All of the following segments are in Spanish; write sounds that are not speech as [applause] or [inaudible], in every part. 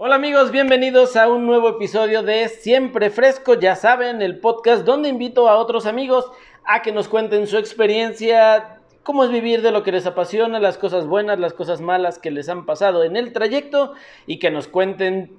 Hola amigos, bienvenidos a un nuevo episodio de Siempre Fresco, ya saben, el podcast donde invito a otros amigos a que nos cuenten su experiencia, cómo es vivir de lo que les apasiona, las cosas buenas, las cosas malas que les han pasado en el trayecto y que nos cuenten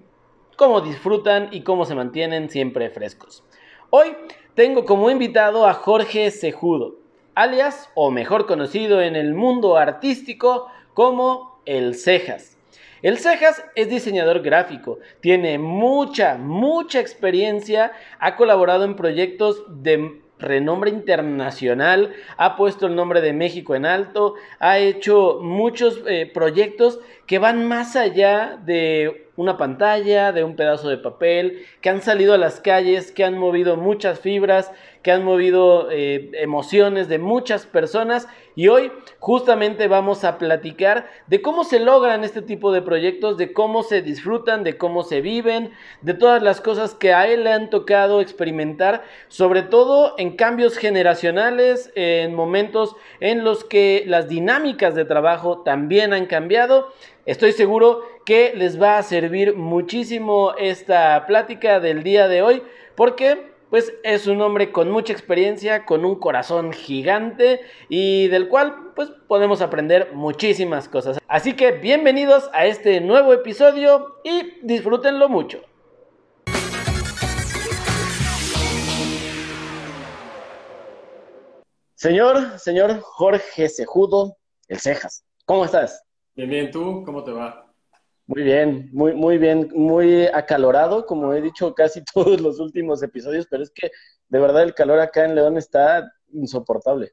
cómo disfrutan y cómo se mantienen siempre frescos. Hoy tengo como invitado a Jorge Cejudo, alias o mejor conocido en el mundo artístico como El Cejas. El Cejas es diseñador gráfico, tiene mucha, mucha experiencia, ha colaborado en proyectos de renombre internacional, ha puesto el nombre de México en alto, ha hecho muchos eh, proyectos que van más allá de una pantalla, de un pedazo de papel, que han salido a las calles, que han movido muchas fibras, que han movido eh, emociones de muchas personas y hoy justamente vamos a platicar de cómo se logran este tipo de proyectos, de cómo se disfrutan, de cómo se viven, de todas las cosas que a él le han tocado experimentar, sobre todo en cambios generacionales, en momentos en los que las dinámicas de trabajo también han cambiado. Estoy seguro que les va a servir muchísimo esta plática del día de hoy porque pues es un hombre con mucha experiencia, con un corazón gigante y del cual pues podemos aprender muchísimas cosas. Así que bienvenidos a este nuevo episodio y disfrútenlo mucho. Señor, señor Jorge Cejudo, el Cejas, ¿cómo estás? Bien, bien, ¿tú? ¿Cómo te va? Muy bien, muy, muy bien, muy acalorado, como he dicho casi [laughs] todos los últimos episodios, pero es que de verdad el calor acá en León está insoportable.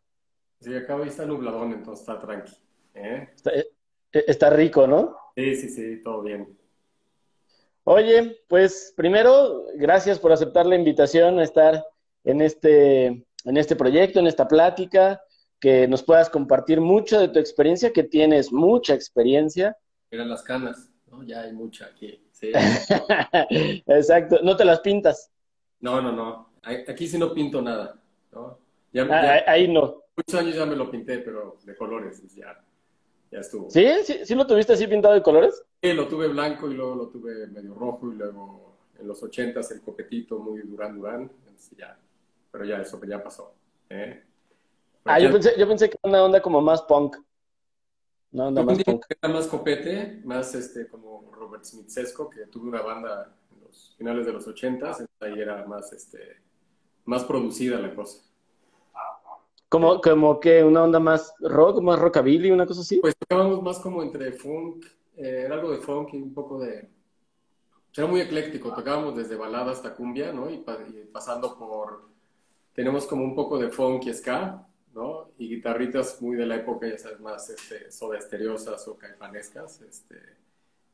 Sí, acá hoy está nubladón, entonces está tranqui. ¿eh? Eh, está, rico, ¿no? Sí, sí, sí, todo bien. Oye, pues primero, gracias por aceptar la invitación a estar en este, en este proyecto, en esta plática, que nos puedas compartir mucho de tu experiencia, que tienes mucha experiencia. Eran las canas. Ya hay mucha aquí. [laughs] Exacto, no te las pintas. No, no, no. Aquí sí no pinto nada. Ah, ahí no. Muchos años ya me lo pinté, pero de colores, ya, ya estuvo. ¿Sí? ¿Sí, ¿Sí lo tuviste así pintado de colores? Sí, lo tuve blanco y luego lo tuve medio rojo y luego en los ochentas el copetito muy Durán Durán. ya, pero ya eso ya pasó. ¿eh? Ah, yo pensé, yo pensé que era una onda como más punk. No, nada más, era más copete, más este como Robert Smith Sesco, que tuve una banda en los finales de los ochentas, ahí era más este más producida la cosa. Como, como que una onda más rock, más rockabilly, una cosa así. Pues tocábamos más como entre funk, eh, era algo de funk y un poco de era muy ecléctico, tocábamos desde balada hasta cumbia, ¿no? Y, y pasando por tenemos como un poco de funk y ska, ¿no? Y guitarritas muy de la época, ya sabes, más este, soda esteriosas o caifanescas, este,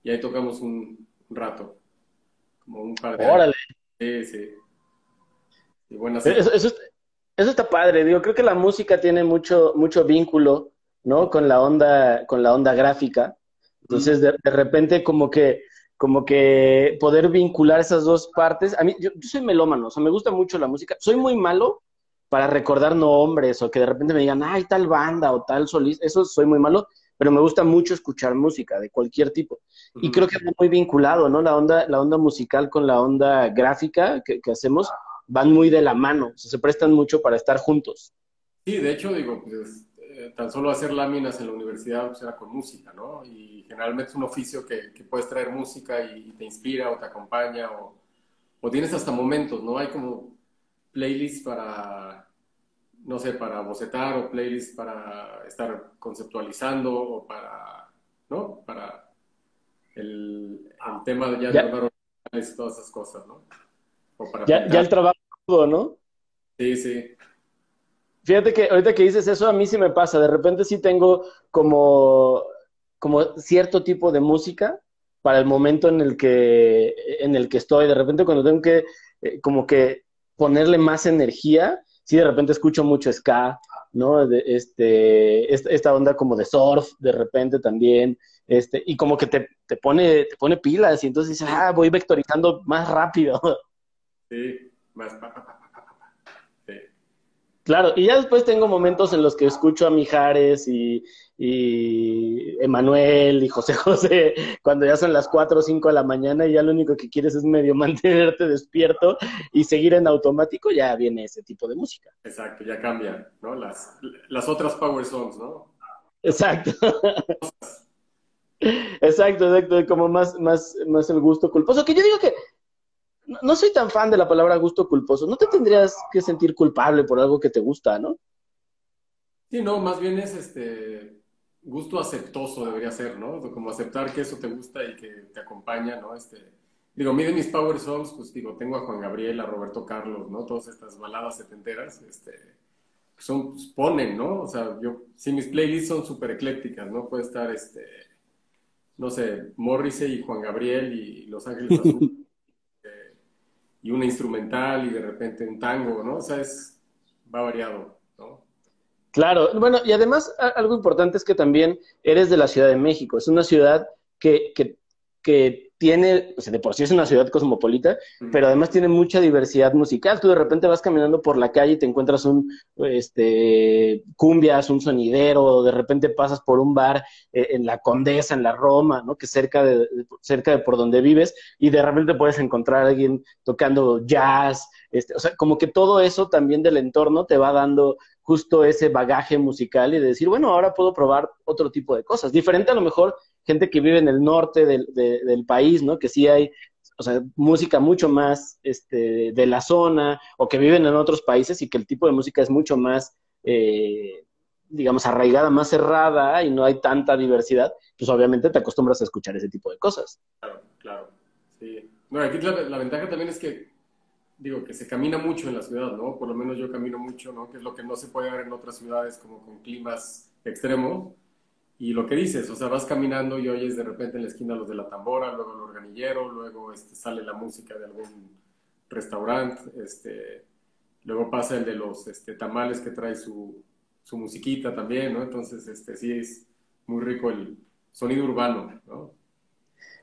y ahí tocamos un, rato, como un par de ¡Órale! Sí, sí. Y buenas eso, eso, está padre, digo, creo que la música tiene mucho, mucho vínculo, ¿no? Con la onda, con la onda gráfica. Entonces, de, repente, como que, como que poder vincular esas dos partes. A mí, yo, yo soy melómano, o sea, me gusta mucho la música. Soy muy malo para recordar nombres o que de repente me digan, ay, tal banda o tal solista, eso soy muy malo, pero me gusta mucho escuchar música de cualquier tipo. Y creo que está muy vinculado, ¿no? La onda, la onda musical con la onda gráfica que, hacemos van muy de la mano, se prestan mucho para estar juntos. Sí, de hecho, digo, pues, eh, tan solo hacer láminas en la universidad pues, era con música, ¿no? Y generalmente es un oficio que, puedes traer música y, te inspira o te acompaña o, o tienes hasta momentos, ¿no? Hay como playlists para, no sé, para bocetar o playlists para estar conceptualizando o para, ¿no? Para el, tema de ya, de y todas esas cosas, ¿no? ya, el trabajo, ¿no? Sí, sí. Fíjate que ahorita que dices eso, a mí sí me pasa. De repente sí tengo como, como cierto tipo de música para el momento en el que, en el que estoy. De repente cuando tengo que, eh, como que ponerle más energía, si de repente escucho mucho ska, ¿no? De, este, esta, onda como de surf, de repente también, este, y como que te, te, pone, te pone pilas, y entonces dices, ah, voy vectorizando más rápido. Sí, más Claro, y ya después tengo momentos en los que escucho a Mijares y, y Emanuel y José [laughs] José cuando ya son las 4 o 5 de la mañana y ya lo único que quieres es medio [laughs] mantenerte despierto y seguir en automático, ya viene ese tipo de música. Exacto, ya cambia, ¿no? Las, las otras power songs, ¿no? Exacto. [laughs] exacto, exacto, como más, más, más el gusto culposo, que yo digo que no soy tan fan de la palabra gusto culposo. No te tendrías que sentir culpable por algo que te gusta, ¿no? Sí, no, más bien es este gusto aceptoso debería ser, ¿no? Como aceptar que eso te gusta y que te acompaña, ¿no? Este, digo, mide mis power songs, pues digo, tengo a Juan Gabriel, a Roberto Carlos, ¿no? Todas estas baladas setenteras, este, son, pues, ponen, ¿no? O sea, yo, si mis playlists son súper eclécticas, ¿no? Puede estar, este, no sé, Morrissey y Juan Gabriel y Los Ángeles Azules [laughs] y una instrumental y de repente un tango, ¿no? O sea, es, va variado. Claro, bueno, y además algo importante es que también eres de la Ciudad de México, es una ciudad que, que, que tiene, o sea, de por sí es una ciudad cosmopolita, pero además tiene mucha diversidad musical. Tú de repente vas caminando por la calle y te encuentras un, este, cumbias, un sonidero, de repente pasas por un bar eh, en la Condesa, en la Roma, ¿no? Que cerca de, cerca de por donde vives, y de repente puedes encontrar a alguien tocando jazz, este, o sea, como que todo eso también del entorno te va dando justo ese bagaje musical y de decir, bueno, ahora puedo probar otro tipo de cosas. Diferente a lo mejor gente que vive en el norte del, del país, ¿no? Que sí hay, o sea, música mucho más este, de la zona, o que viven en otros países y que el tipo de música es mucho más, eh, digamos, arraigada, más cerrada y no hay tanta diversidad, pues obviamente te acostumbras a escuchar ese tipo de cosas. Claro, claro, sí. Bueno, aquí la ventaja también es que digo, que se camina mucho en la ciudad, ¿no? Por lo menos yo camino mucho, ¿no? Que es lo que no se puede ver en otras ciudades como con climas extremos. Y lo que dices, o sea, vas caminando y oyes de repente en la esquina los de la tambora, luego el organillero, luego este, sale la música de algún restaurante, este, luego pasa el de los este, tamales que trae su, su musiquita también, ¿no? Entonces, este, sí es muy rico el sonido urbano, ¿no?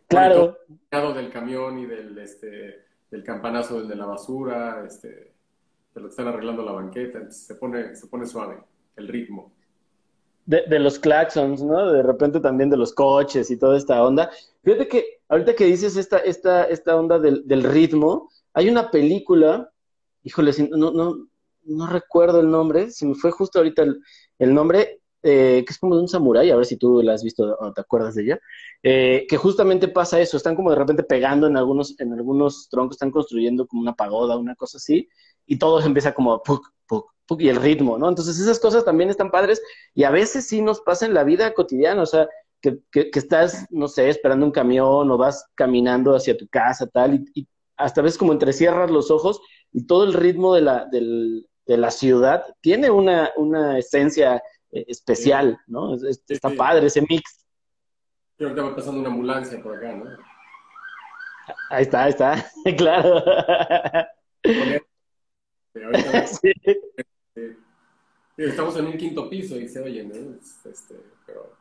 Claro. El del camión y del, este, del campanazo del de la basura, este, de lo que están arreglando la banqueta, se pone, se pone suave el ritmo de, los claxons, ¿no? De repente también de los coches y toda esta onda. Fíjate que ahorita que dices esta, esta, esta onda del, ritmo, hay una película, híjole, no, no, no recuerdo el nombre, se me fue justo ahorita el, nombre, eh, que es como de un samurái, a ver si tú la has visto o te acuerdas de ella, eh, que justamente pasa eso, están como de repente pegando en algunos, en algunos troncos, están construyendo como una pagoda, una cosa así, y todo empieza como puc, puc, y el ritmo, ¿no? Entonces esas cosas también están padres y a veces sí nos pasa en la vida cotidiana, o sea, que, que, estás, no sé, esperando un camión o vas caminando hacia tu casa, tal, y, hasta veces como entrecierras los ojos y todo el ritmo de la, del, de la ciudad tiene una, una esencia especial, ¿no? está padre ese mix. Creo que va pasando una ambulancia por acá, ¿no? Ahí está, ahí está, [laughs] claro. sí. Estamos en un quinto piso y se oye, ¿no? Este, pero...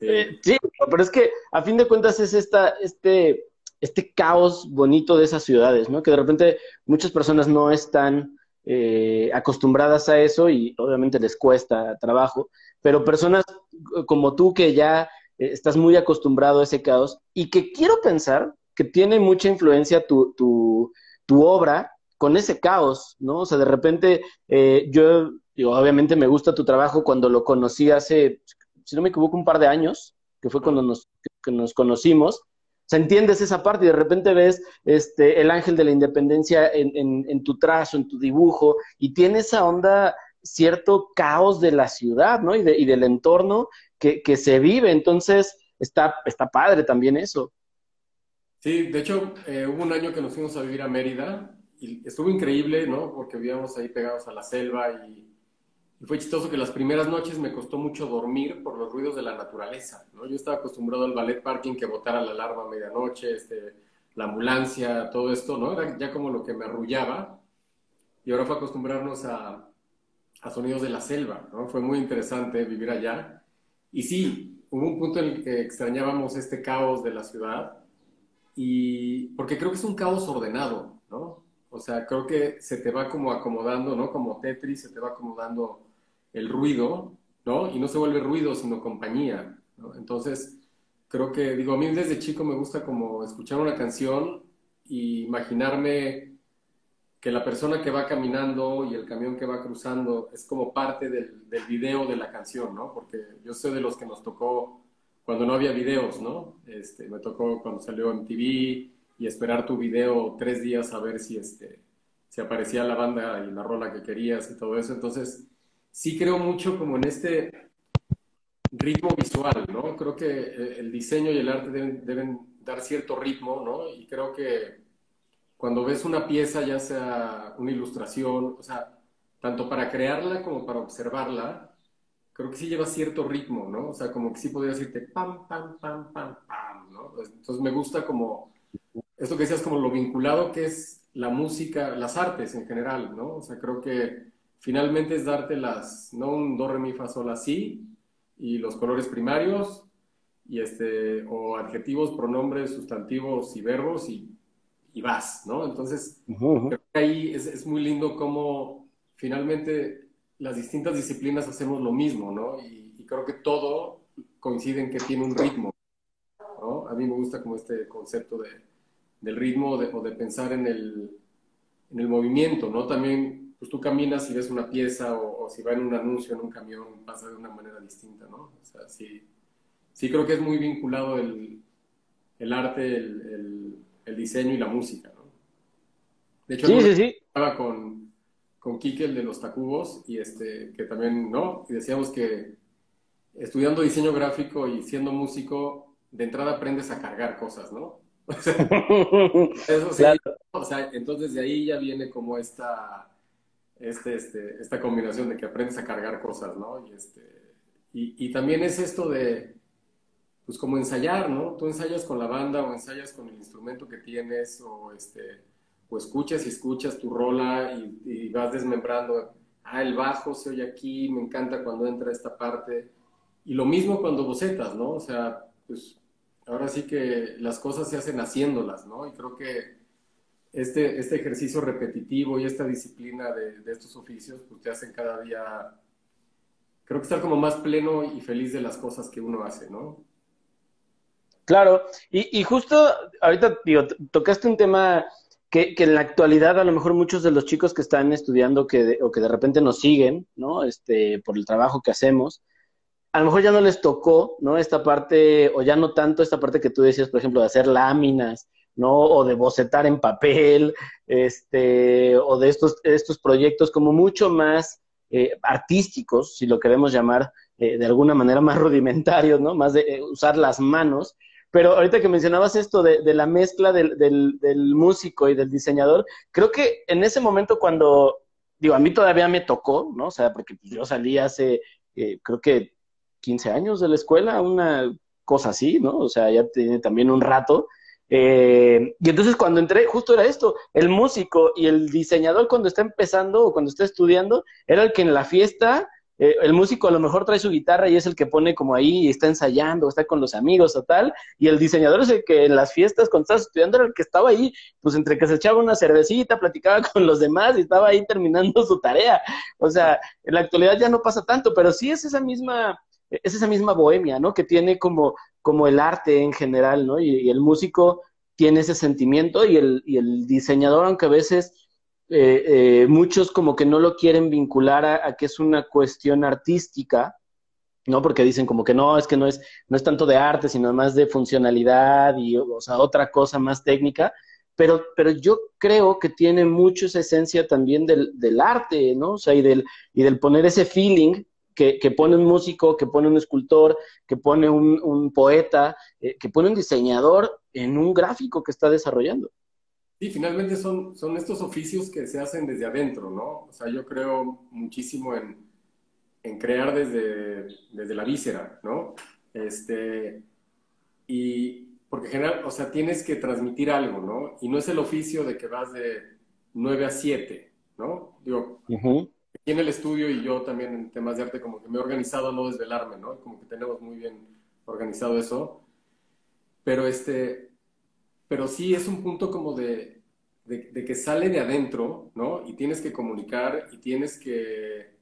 Eh, sí. pero es que a fin de cuentas es esta, este, este caos bonito de esas ciudades, ¿no? Que de repente muchas personas no están eh, acostumbradas a eso y obviamente les cuesta trabajo, pero personas como tú que ya eh, estás muy acostumbrado a ese caos y que quiero pensar que tiene mucha influencia tu, tu, tu obra con ese caos, ¿no? O sea, de repente eh, yo, digo, obviamente me gusta tu trabajo cuando lo conocí hace, si no me equivoco, un par de años, que fue cuando nos, que nos conocimos. Sea, entiendes esa parte y de repente ves este, el ángel de la independencia en, en, tu trazo, en tu dibujo, y tiene esa onda, cierto caos de la ciudad, ¿no? Y, de, y del entorno que, que, se vive. Entonces, está, está padre también eso. Sí, de hecho, eh, hubo un año que nos fuimos a vivir a Mérida y estuvo increíble, ¿no? Porque vivíamos ahí pegados a la selva y, fue chistoso que las primeras noches me costó mucho dormir por los ruidos de la naturaleza, ¿no? Yo estaba acostumbrado al ballet parking que botara la alarma a medianoche, este, la ambulancia, todo esto, ¿no? Era ya como lo que me arrullaba y ahora fue acostumbrarnos a, a sonidos de la selva, ¿no? Fue muy interesante vivir allá y sí, hubo un punto en el que extrañábamos este caos de la ciudad y porque creo que es un caos ordenado, ¿no? O sea, creo que se te va como acomodando, ¿no? Como Tetris, se te va acomodando el ruido, ¿no? Y no se vuelve ruido, sino compañía. Entonces, creo que, digo, a mí desde chico me gusta como escuchar una canción y imaginarme que la persona que va caminando y el camión que va cruzando es como parte del, video de la canción, ¿no? Porque yo soy de los que nos tocó cuando no había videos, ¿no? Este, me tocó cuando salió en TV y esperar tu video tres días a ver si, este, si aparecía la banda y la rola que querías y todo eso. Entonces, sí creo mucho como en este ritmo visual, ¿no? Creo que eh, el diseño y el arte deben, deben dar cierto ritmo, ¿no? Y creo que cuando ves una pieza, ya sea una ilustración, o sea, tanto para crearla como para observarla, creo que sí lleva cierto ritmo, ¿no? O sea, como que sí podría decirte pam, pam, pam, pam, pam, ¿no? Entonces me gusta como esto que decías, como lo vinculado que es la música, las artes en general, ¿no? O sea, creo que finalmente es darte las, no un do, re, mi, fa, sol, así, y los colores primarios, y este, o adjetivos, pronombres, sustantivos y verbos, y, y vas, ¿no? Entonces, creo que ahí es, es, muy lindo cómo finalmente las distintas disciplinas hacemos lo mismo, ¿no? Y, y creo que todo coincide en que tiene un ritmo, ¿no? A mí me gusta como este concepto de, del ritmo de, o de pensar en el, en el movimiento, ¿no? También, pues tú caminas y ves una pieza o, o, si va en un anuncio en un camión, pasa de una manera distinta, ¿no? O sea, sí, sí creo que es muy vinculado el, el arte, el, el, el, diseño y la música, ¿no? De hecho, sí, sí, sí. estaba con, con Kike, el de los Tacubos, y este, que también, ¿no? Y decíamos que estudiando diseño gráfico y siendo músico, de entrada aprendes a cargar cosas, ¿no? [laughs] [laughs] Eso sí, claro. o sea, entonces de ahí ya viene como esta, este, este, esta combinación de que aprendes a cargar cosas, ¿no? Y, este, y, también es esto de, pues como ensayar, ¿no? Tú ensayas con la banda o ensayas con el instrumento que tienes o, este, o escuchas y escuchas tu rola y, y vas desmembrando, ah, el bajo se oye aquí, me encanta cuando entra esta parte. Y lo mismo cuando bocetas, ¿no? O sea, pues ahora sí que las cosas se hacen haciéndolas, ¿no? Y creo que este, este ejercicio repetitivo y esta disciplina de, de, estos oficios, pues te hacen cada día, creo que estar como más pleno y feliz de las cosas que uno hace, ¿no? Claro, y, y justo ahorita, digo, tocaste un tema que, que, en la actualidad a lo mejor muchos de los chicos que están estudiando que de, o que de repente nos siguen, ¿no? Este, por el trabajo que hacemos, a lo mejor ya no les tocó, ¿no? Esta parte, o ya no tanto esta parte que tú decías, por ejemplo, de hacer láminas, ¿no? O de bocetar en papel, este, o de estos, estos proyectos como mucho más eh, artísticos, si lo queremos llamar eh, de alguna manera más [laughs] rudimentarios, ¿no? Más de eh, usar las manos. Pero ahorita que mencionabas esto de, de la mezcla del, del, del músico y del diseñador, creo que en ese momento cuando, digo, a mí todavía me tocó, ¿no? O sea, porque pues, yo salí hace, eh, creo que 15 años de la escuela, una cosa así, ¿no? O sea, ya tiene también un rato. Eh, y entonces cuando entré, justo era esto, el músico y el diseñador cuando está empezando o cuando está estudiando, era el que en la fiesta, eh, el músico a lo mejor trae su guitarra y es el que pone como ahí y está ensayando, está con los amigos o tal, y el diseñador es el que en las fiestas cuando estás estudiando era el que estaba ahí, pues entre que se echaba una cervecita, platicaba [laughs] con los demás y estaba ahí terminando su tarea. O sea, en la actualidad ya no pasa tanto, pero sí es esa misma es esa misma bohemia, ¿no? Que tiene como, como el arte en general, ¿no? Y, el músico tiene ese sentimiento y el, y el diseñador, aunque a veces eh, eh, muchos como que no lo quieren vincular a, a, que es una cuestión artística, ¿no? Porque dicen como que no, es que no es, no es tanto de arte, sino más de funcionalidad y, o sea, otra cosa más técnica. Pero, pero yo creo que tiene mucho esa esencia también del, del arte, ¿no? O sea, y del, y del poner ese feeling que, que, pone un músico, que pone un escultor, que pone un, un poeta, eh, que pone un diseñador en un gráfico que está desarrollando. Sí, finalmente son, son estos oficios que se hacen desde adentro, ¿no? O sea, yo creo muchísimo en, en crear desde, desde la víscera, ¿no? Este, y porque en general, o sea, tienes que transmitir algo, ¿no? Y no es el oficio de que vas de 9 a 7, ¿no? Digo, uh -huh aquí en el estudio y yo también en temas de arte como que me he organizado a no desvelarme, ¿no? Como que tenemos muy bien organizado eso. Pero este, pero sí es un punto como de, de, que sale de adentro, ¿no? Y tienes que comunicar y tienes que,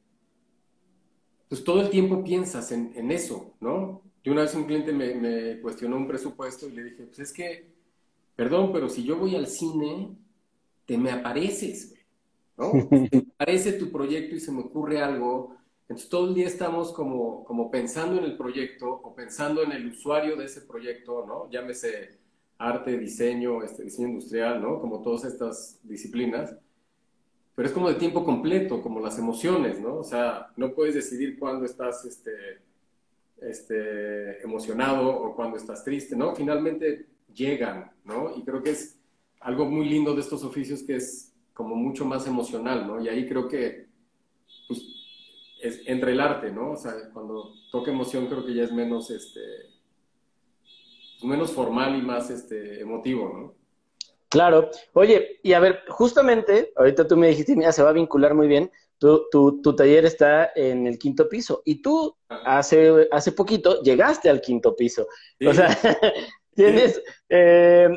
pues todo el tiempo piensas en, eso, ¿no? Yo una vez un cliente me, me, cuestionó un presupuesto y le dije, pues es que, perdón, pero si yo voy al cine, te me apareces, ¿no? Te [laughs] aparece tu proyecto y se me ocurre algo, entonces todo el día estamos como, como pensando en el proyecto o pensando en el usuario de ese proyecto, ¿no? Llámese arte, diseño, este, diseño industrial, ¿no? Como todas estas disciplinas. Pero es como de tiempo completo, como las emociones, ¿no? O sea, no puedes decidir cuándo estás este, este, emocionado o cuándo estás triste, ¿no? Finalmente llegan, ¿no? Y creo que es algo muy lindo de estos oficios que es como mucho más emocional, ¿no? Y ahí creo que, pues, es entre el arte, ¿no? O sea, cuando toca emoción creo que ya es menos, este, menos formal y más este, emotivo, ¿no? Claro. Oye, y a ver, justamente, ahorita tú me dijiste, mira, se va a vincular muy bien. Tu, tu, taller está en el quinto piso y tú hace, hace poquito llegaste al quinto piso. O sea, [laughs] tienes... Eh,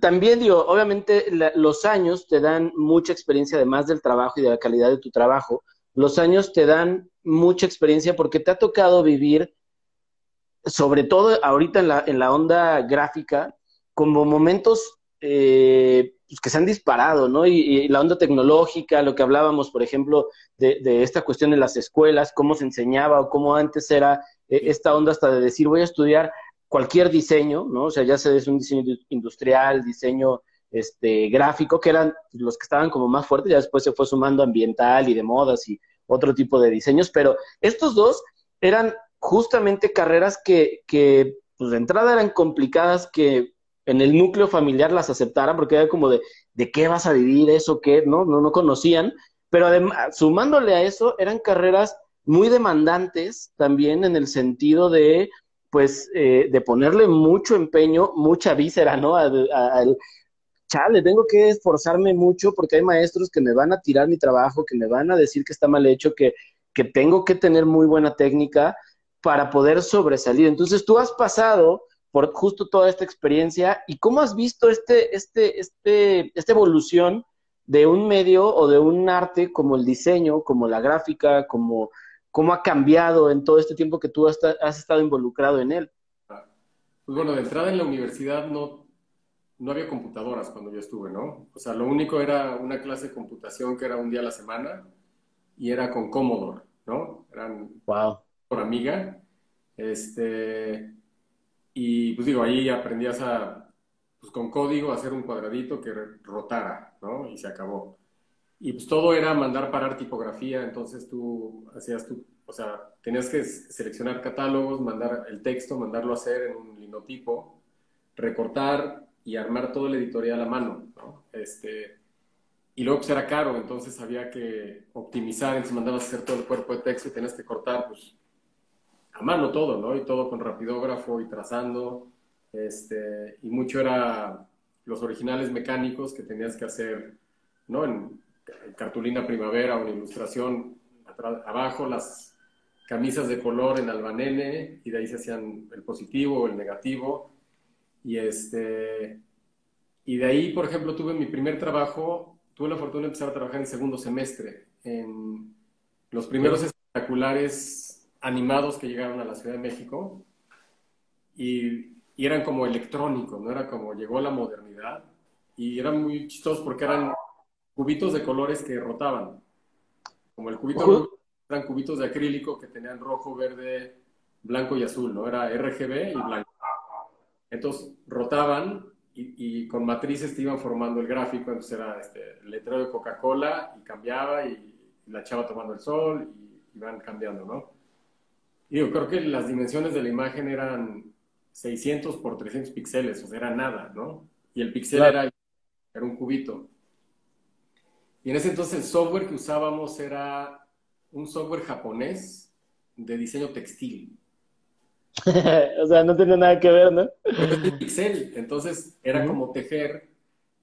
también digo, obviamente los años te dan mucha experiencia, además del trabajo y de la calidad de tu trabajo, los años te dan mucha experiencia porque te ha tocado vivir sobre todo ahorita en la, en la onda gráfica, como momentos eh, pues, que se han disparado, ¿no? Y, la onda tecnológica, lo que hablábamos, por ejemplo, de, de, esta cuestión en las escuelas, cómo se enseñaba o cómo antes era eh, esta onda hasta de decir voy a estudiar cualquier diseño, ¿no? O sea, ya sea es un diseño industrial, diseño este, gráfico, que eran los que estaban como más fuertes, ya después se fue sumando ambiental y de modas y otro tipo de diseños, pero estos dos eran justamente carreras que, que pues de entrada eran complicadas, que en el núcleo familiar las aceptaran, porque era como de, ¿de qué vas a vivir eso? ¿Qué? No, no, no conocían, pero además, sumándole a eso, eran carreras muy demandantes también en el sentido de, pues, eh, de ponerle mucho empeño, mucha víscera, ¿no? Al, al, chale, tengo que esforzarme mucho porque hay maestros que me van a tirar mi trabajo, que me van a decir que está mal hecho, que, que tengo que tener muy buena técnica para poder sobresalir. Entonces, tú has pasado por justo toda esta experiencia y cómo has visto este, este, este, esta evolución de un medio o de un arte como el diseño, como la gráfica, como cómo ha cambiado en todo este tiempo que tú has, has estado involucrado en él. Pues bueno, de entrada en la universidad no, no había computadoras cuando yo estuve, ¿no? O sea, lo único era una clase de computación que era un día a la semana y era con Commodore, ¿no? Eran wow por amiga. Este, y pues digo, ahí aprendías a, pues con código, hacer un cuadradito que rotara, ¿no? Y se acabó. Y pues todo era mandar parar tipografía, entonces tú hacías tu, o sea, tenías que seleccionar catálogos, mandar el texto, mandarlo a hacer en un linotipo, recortar y armar todo el editorial a mano, ¿no? Este, y luego pues era caro, entonces había que optimizar, entonces mandabas a hacer todo el cuerpo de texto y tenías que cortar pues a mano todo, ¿no? Y todo con rapidógrafo y trazando, este, y mucho era los originales mecánicos que tenías que hacer, ¿no? Cartulina primavera en ilustración, abajo las camisas de color en albanene y de ahí se hacían el positivo o el negativo. Y, este, y de ahí, por ejemplo, tuve mi primer trabajo tuve la fortuna de empezar a trabajar en segundo semestre, en los primeros espectaculares animados que llegaron a la Ciudad de México y, eran como electrónicos, ¿no? Era como llegó la modernidad y eran muy chistosos porque eran cubitos de colores que rotaban. Como el cubito eran cubitos de acrílico que tenían rojo, verde, blanco y azul, ¿no? Era RGB y blanco. Entonces rotaban y, con matrices te iban formando el gráfico, entonces era este, el letrero de Coca-Cola y cambiaba y, la chava tomando el sol y iban cambiando, ¿no? Y yo creo que las dimensiones de la imagen eran 600 por 300 píxeles, o sea, era nada, ¿no? Y el píxel era, era un cubito. Y en ese entonces el software que usábamos era un software japonés de diseño textil. [laughs] o sea, no tenía nada que ver, ¿no? Pixel, entonces era como tejer,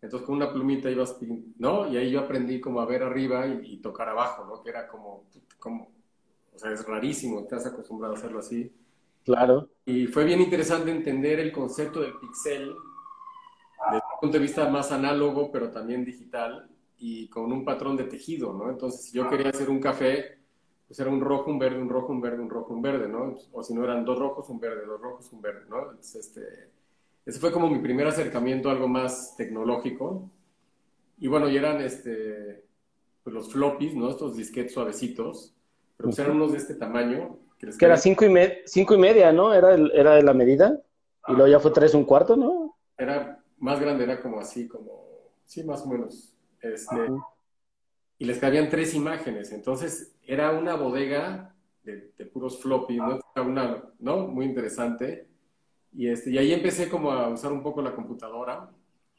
entonces con una plumita ibas, ¿no? Y ahí yo aprendí como a ver arriba y, tocar abajo, ¿no? Que era como, como, o sea, es rarísimo, estás acostumbrado a hacerlo así. Claro. Y fue bien interesante entender el concepto del pixel desde un punto de vista más análogo, pero también digital y con un patrón de tejido, ¿no? Entonces, si yo quería hacer un café, pues era un rojo, un verde, un rojo, un verde, un rojo, un verde, ¿no? O si no, eran dos rojos, un verde, dos rojos, un verde, ¿no? Entonces, este, ese fue como mi primer acercamiento a algo más tecnológico. Y bueno, y eran este, pues los floppies, ¿no? Estos disquetes suavecitos, pero pues eran unos de este tamaño. Que, era cinco y, cinco y media, ¿no? Era, era de la medida. Y luego ya fue tres un cuarto, ¿no? Era más grande, era como así, como, sí, más o menos. Este, y les cabían tres imágenes. Entonces, era una bodega de, puros floppy, ¿no? Una, ¿no? Muy interesante. Y, este, y ahí empecé como a usar un poco la computadora.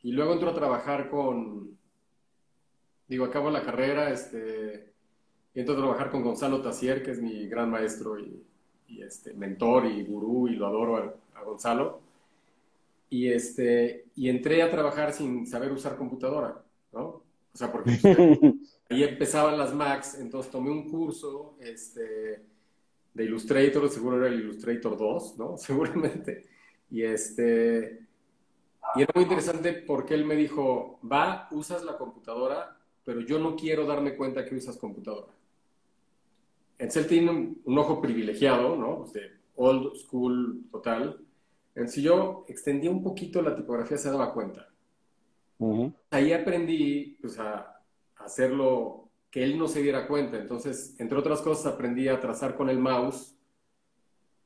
Y luego entro a trabajar con, digo, acabo la carrera, este, entro a trabajar con Gonzalo Tassier, que es mi gran maestro y, este, mentor y gurú, y lo adoro a, Gonzalo. Y, este, y entré a trabajar sin saber usar computadora, ¿no? O sea, porque [laughs] ahí empezaban las Macs, entonces tomé un curso este, de Illustrator, seguro era el Illustrator 2, ¿no? [laughs] Seguramente. Y este... Y era muy interesante porque él me dijo, va, usas la computadora, pero yo no quiero darme cuenta que usas computadora. Entonces él tiene un, ojo privilegiado, ¿no? Pues de old school total. Entonces si yo extendía un poquito la tipografía se daba cuenta. Ahí aprendí pues, a, hacerlo que él no se diera cuenta. Entonces, entre otras cosas, aprendí a trazar con el mouse,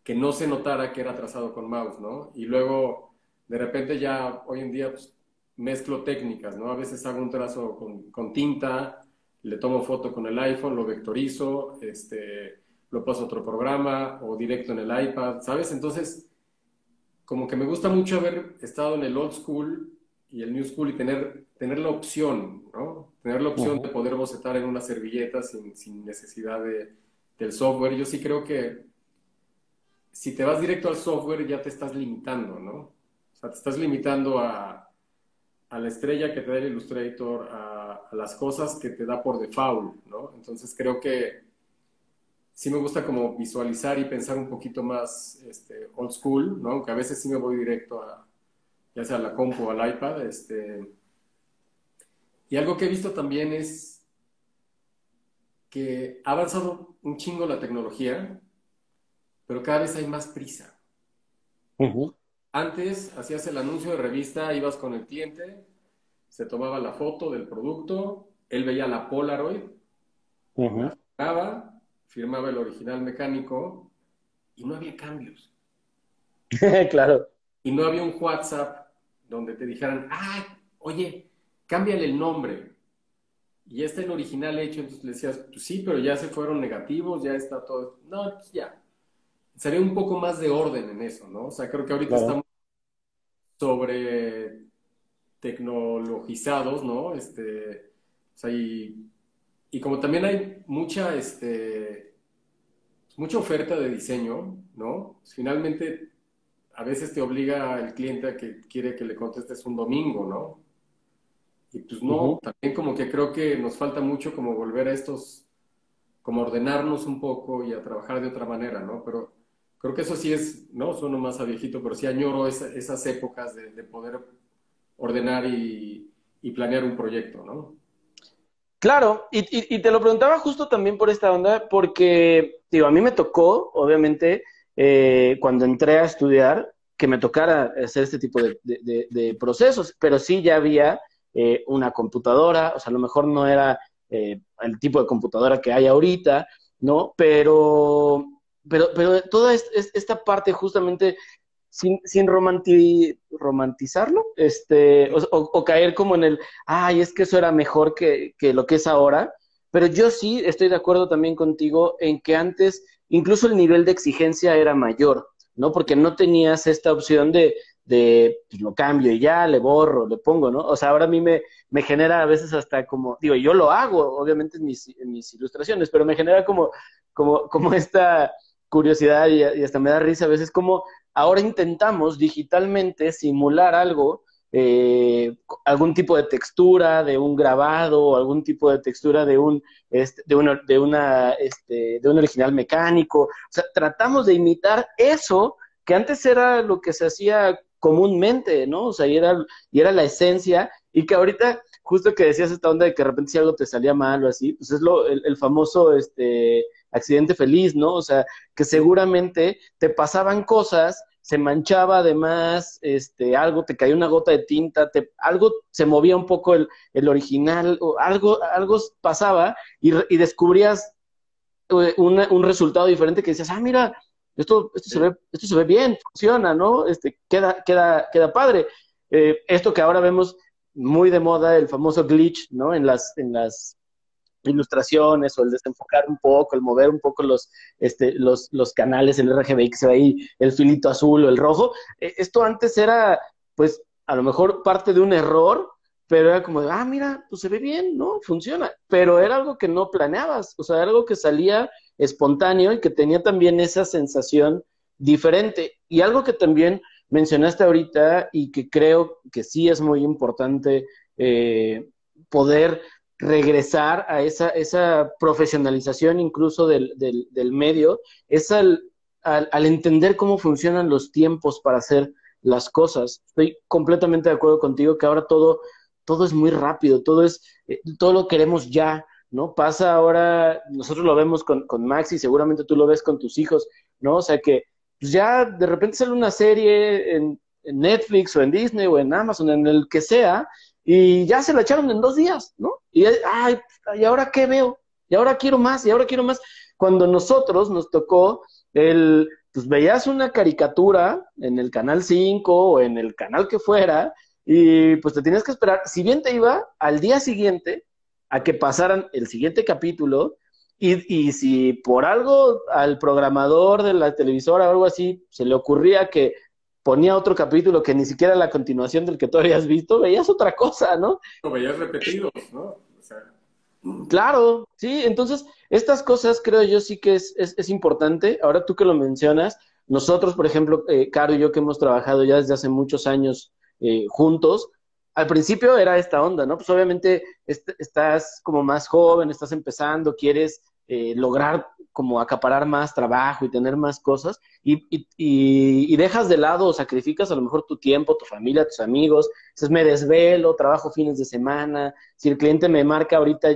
que no se notara que era trazado con mouse, ¿no? Y luego, de repente ya hoy en día, pues, mezclo técnicas, ¿no? A veces hago un trazo con, tinta, le tomo foto con el iPhone, lo vectorizo, este, lo paso a otro programa o directo en el iPad, ¿sabes? Entonces, como que me gusta mucho haber estado en el old school y el new school y tener, tener la opción, ¿no? Tener la opción de poder bocetar en una servilleta sin, sin necesidad de, del software. Yo sí creo que si te vas directo al software ya te estás limitando, ¿no? O sea, te estás limitando a, a la estrella que te da el Illustrator, a, las cosas que te da por default, ¿no? Entonces creo que sí me gusta como visualizar y pensar un poquito más este, old school, ¿no? Aunque a veces sí me voy directo a, ya sea a la compu o al iPad, este... Y algo que he visto también es que ha avanzado un chingo la tecnología, pero cada vez hay más prisa. Antes hacías el anuncio de revista, ibas con el cliente, se tomaba la foto del producto, él veía la Polaroid, firmaba, firmaba el original mecánico y no había cambios. [laughs] claro. Y no había un WhatsApp donde te dijeran, ah, oye, cámbiale el nombre. Y este es el original hecho, entonces le decías, pues sí, pero ya se fueron negativos, ya está todo. No, pues ya. Sería un poco más de orden en eso, ¿no? O sea, creo que ahorita estamos sobre tecnologizados, ¿no? Este, o sea, y, como también hay mucha, este, mucha oferta de diseño, ¿no? Finalmente, a veces te obliga el cliente a que quiere que le contestes un domingo, ¿no? Y pues no, también como que creo que nos falta mucho como volver a estos, como ordenarnos un poco y a trabajar de otra manera, ¿no? Pero creo que eso sí es, ¿no? Sueno más a viejito, pero sí añoro esas épocas de, poder ordenar y, planear un proyecto, ¿no? Claro, y, te lo preguntaba justo también por esta onda, porque, digo, a mí me tocó, obviamente, eh, cuando entré a estudiar, que me tocara hacer este tipo de, procesos, pero sí ya había eh, una computadora, o sea, a lo mejor no era eh, el tipo de computadora que hay ahorita, ¿no? Pero pero, pero toda esta parte justamente sin, sin romantizarlo, este, o, caer como en el, ay, es que eso era mejor que, que, lo que es ahora, pero yo sí estoy de acuerdo también contigo en que antes incluso el nivel de exigencia era mayor, ¿no? Porque no tenías esta opción de, de pues, lo cambio y ya, le borro, le pongo, ¿no? O sea, ahora a mí me, me genera a veces hasta como, digo, yo lo hago, obviamente en mis, en mis ilustraciones, pero me genera como, como, como esta curiosidad y, hasta me da risa a veces como ahora intentamos digitalmente simular algo, eh, algún tipo de textura de un grabado o algún tipo de textura de un, este, de, una, de, una, este, de un original mecánico. O sea, tratamos de imitar eso que antes era lo que se hacía comúnmente, ¿no? O sea, y era, y era la esencia, y que ahorita, justo que decías esta onda de que de repente si algo te salía mal o así, pues es lo, el, famoso este, accidente feliz, ¿no? O sea, que seguramente te pasaban cosas se manchaba además, este, algo, te caía una gota de tinta, te, algo se movía un poco el, el original, o algo, algo pasaba y, y descubrías eh, un resultado diferente que decías, ah, mira, esto, esto, se ve, esto se ve bien, funciona, ¿no? Este, queda, queda, queda padre. Eh, esto que ahora vemos muy de moda, el famoso glitch, ¿no? En las, en las ilustraciones o el desenfocar un poco, el mover un poco los, este, los, los canales, el RGB que se ve ahí, el filito azul o el rojo. Eh, esto antes era, pues, a lo mejor parte de un error, pero era como de, ah, mira, pues se ve bien, ¿no? Funciona. Pero era algo que no planeabas, o sea, algo que salía espontáneo y que tenía también esa sensación diferente. Y algo que también mencionaste ahorita y que creo que sí es muy importante eh, poder regresar a esa, esa profesionalización incluso del, del, medio, es al, al, entender cómo funcionan los tiempos para hacer las cosas. Estoy completamente de acuerdo contigo que ahora todo, todo es muy rápido, todo es, eh, todo lo queremos ya, ¿no? Pasa ahora, nosotros lo vemos con, con Max seguramente tú lo ves con tus hijos, ¿no? O sea que pues ya de repente sale una serie en, en Netflix o en Disney o en Amazon, en el que sea, y ya se la echaron en dos días, ¿no? Y, ay, ¿y ahora qué veo? Y ahora quiero más, y ahora quiero más. Cuando nosotros nos tocó el, pues veías una caricatura en el canal 5 o en el canal que fuera, y pues te tenías que esperar, si bien te iba, al día siguiente a que pasaran el siguiente capítulo, y, y si por algo al programador de la televisora o algo así se le ocurría que ponía otro capítulo que ni siquiera era la continuación del que tú habías visto, veías otra cosa, ¿no? O veías repetidos, ¿no? Claro, sí, entonces estas cosas creo yo sí que es, es, importante. Ahora tú que lo mencionas, nosotros, por ejemplo, eh, Caro y yo que hemos trabajado ya desde hace muchos años eh, juntos, al principio era esta onda, ¿no? Pues obviamente estás como más joven, estás empezando, quieres eh, lograr como acaparar más trabajo y tener más cosas y, y, dejas de lado o sacrificas a lo mejor tu tiempo, tu familia, tus amigos, dices, me desvelo, trabajo fines de semana, si el cliente me marca ahorita,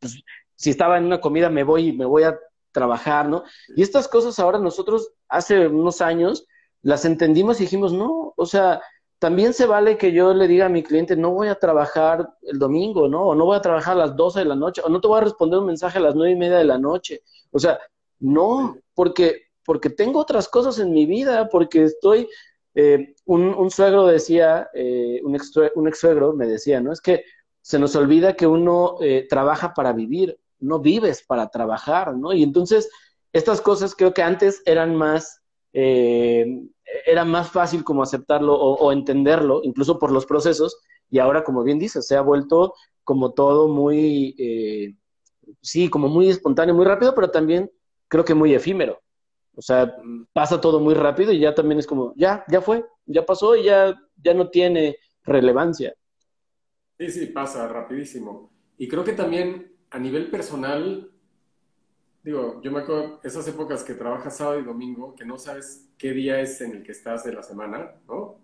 pues, si estaba en una comida me voy, me voy a trabajar, ¿no? Y estas cosas ahora nosotros hace unos años las entendimos y dijimos, no, o sea, también se vale que yo le diga a mi cliente, no voy a trabajar el domingo, ¿no? O no voy a trabajar a las 12 de la noche, o no te voy a responder un mensaje a las nueve y media de la noche. O sea, no, porque, porque tengo otras cosas en mi vida, porque estoy, eh, un, suegro decía, eh, un, ex, un ex suegro me decía, ¿no? Es que se nos olvida que uno eh, trabaja para vivir, no vives para trabajar, ¿no? Y entonces, estas cosas creo que antes eran más, era más fácil como aceptarlo o, entenderlo, incluso por los procesos, y ahora, como bien dices, se ha vuelto como todo muy sí, como muy espontáneo, muy rápido, pero también creo que muy efímero. O sea, pasa todo muy rápido y ya también es como, ya, ya fue, ya pasó y ya, ya no tiene relevancia. Sí, sí, pasa rapidísimo. Y creo que también a nivel personal, digo, yo me acuerdo esas épocas que trabajas sábado y domingo, que no sabes qué día es en el que estás de la semana, ¿no?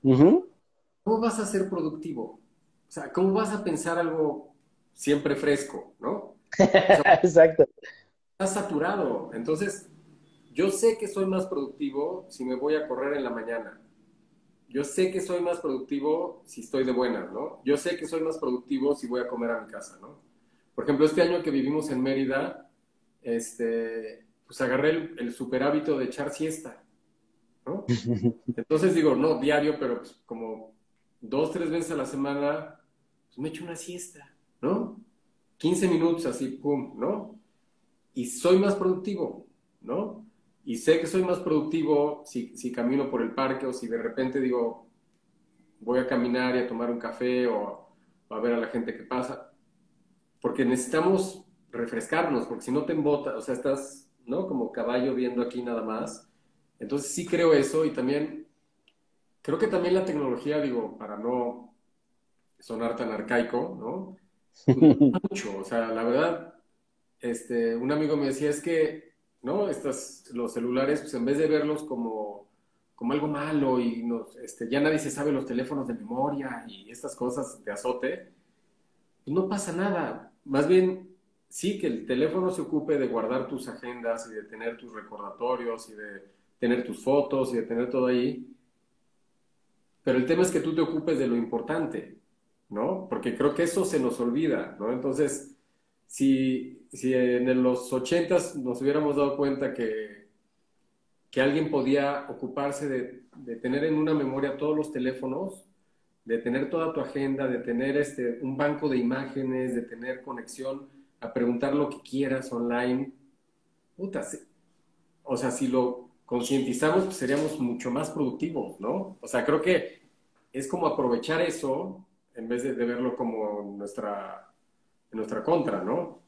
¿Cómo vas a ser productivo? O sea, ¿cómo vas a pensar algo siempre fresco, ¿no? [laughs] Exacto. Está saturado. Entonces, yo sé que soy más productivo si me voy a correr en la mañana. Yo sé que soy más productivo si estoy de buenas, ¿no? Yo sé que soy más productivo si voy a comer a mi casa, ¿no? Por ejemplo, este año que vivimos en Mérida, este, pues agarré el, el super hábito de echar siesta, ¿no? [laughs] Entonces digo, no diario, pero pues como dos, tres veces a la semana, pues me echo una siesta, ¿no? 15 minutos así, pum, ¿no? Y soy más productivo, ¿no? Y sé que soy más productivo si, si camino por el parque o si de repente digo, voy a caminar y a tomar un café o a ver a la gente que pasa. Porque necesitamos refrescarnos, porque si no te embota, o sea, estás, ¿no? Como caballo viendo aquí nada más. Entonces sí creo eso y también, creo que también la tecnología, digo, para no sonar tan arcaico, ¿no? [laughs] mucho, o sea, la verdad, este, un amigo me decía, es que, ¿no? Estas, los celulares, pues en vez de verlos como, como algo malo y nos, este, ya nadie se sabe los teléfonos de memoria y estas cosas de azote, pues no pasa nada. Más bien, sí que el teléfono se ocupe de guardar tus agendas y de tener tus recordatorios y de tener tus fotos y de tener todo ahí. Pero el tema es que tú te ocupes de lo importante, ¿no? Porque creo que eso se nos olvida, ¿no? Entonces, si, si en los ochentas nos hubiéramos dado cuenta que, que alguien podía ocuparse de, de, tener en una memoria todos los teléfonos, de tener toda tu agenda, de tener este, un banco de imágenes, de tener conexión, a preguntar lo que quieras online, puta, o sea, si lo concientizamos, pues seríamos mucho más productivos, ¿no? O sea, creo que es como aprovechar eso en vez de, verlo como nuestra, nuestra contra, ¿no?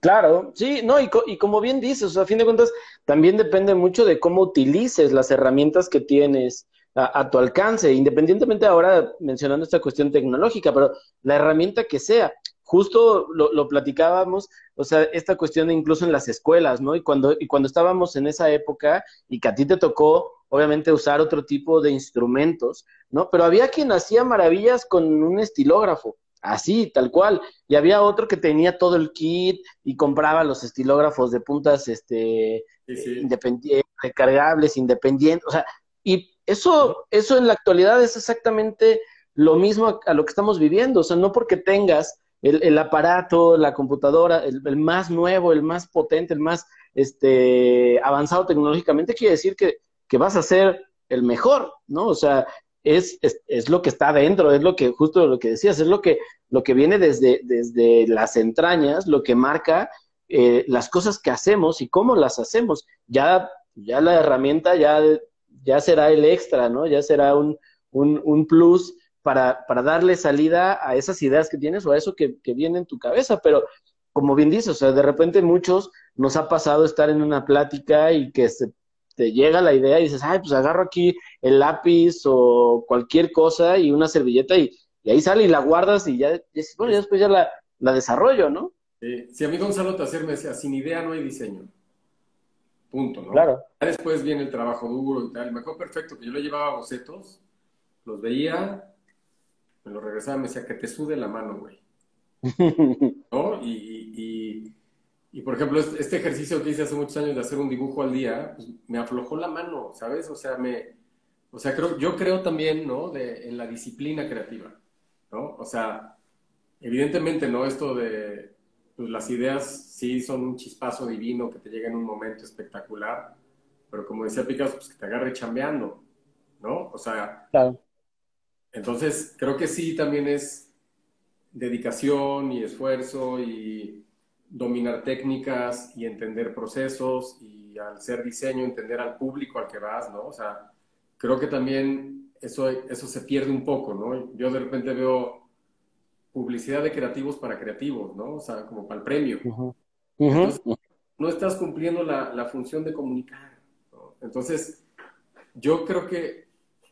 Claro, sí, no, y, y, como bien dices, a fin de cuentas, también depende mucho de cómo utilices las herramientas que tienes a, tu alcance, independientemente ahora mencionando esta cuestión tecnológica, pero la herramienta que sea justo lo, lo, platicábamos, o sea, esta cuestión incluso en las escuelas, ¿no? Y cuando, y cuando estábamos en esa época y que a ti te tocó, obviamente, usar otro tipo de instrumentos, ¿no? Pero había quien hacía maravillas con un estilógrafo, así, tal cual, y había otro que tenía todo el kit y compraba los estilógrafos de puntas, este, sí, sí. independientes, recargables, independientes, o sea, y eso, eso en la actualidad es exactamente lo mismo a, a lo que estamos viviendo, o sea, no porque tengas el, aparato, la computadora, el, más nuevo, el más potente, el más este, avanzado tecnológicamente, quiere decir que, que vas a ser el mejor, ¿no? O sea, es, es, es, lo que está dentro, es lo que, justo lo que decías, es lo que, lo que viene desde, desde las entrañas, lo que marca eh, las cosas que hacemos y cómo las hacemos. Ya, ya la herramienta ya, ya será el extra, ¿no? Ya será un, un, un plus para, para darle salida a esas ideas que tienes o a eso que, que viene en tu cabeza. Pero, como bien dices, o sea, de repente muchos nos ha pasado estar en una plática y que se te llega la idea y dices, ay, pues agarro aquí el lápiz o cualquier cosa y una servilleta y, y ahí sale y la guardas y ya, y bueno, ya después ya la, la desarrollo, ¿no? Sí. Si a mí Gonzalo Tacer me decía, sin idea no hay diseño. Punto, ¿no? Claro. Ya después viene el trabajo duro y tal. Me acuerdo perfecto que yo le llevaba bocetos, los veía, me lo regresaba, me decía que te sude la mano, güey. [laughs] ¿No? Y, y, y, por ejemplo, este ejercicio que hice hace muchos años de hacer un dibujo al día, pues me aflojó la mano, ¿sabes? O sea, me, o sea, creo, yo creo también, ¿no? De, en la disciplina creativa, ¿no? O sea, evidentemente, ¿no? Esto de, pues las ideas sí son un chispazo divino que te llega en un momento espectacular, pero como decía Picasso, pues que te agarre chambeando, ¿no? O sea, claro. Entonces, creo que sí también es dedicación y esfuerzo y dominar técnicas y entender procesos y al ser diseño entender al público al que vas, ¿no? O sea, creo que también eso, eso se pierde un poco, ¿no? Yo de repente veo publicidad de creativos para creativos, ¿no? O sea, como para el premio. Uh -huh. Entonces, no estás cumpliendo la, la función de comunicar. ¿no? Entonces, yo creo que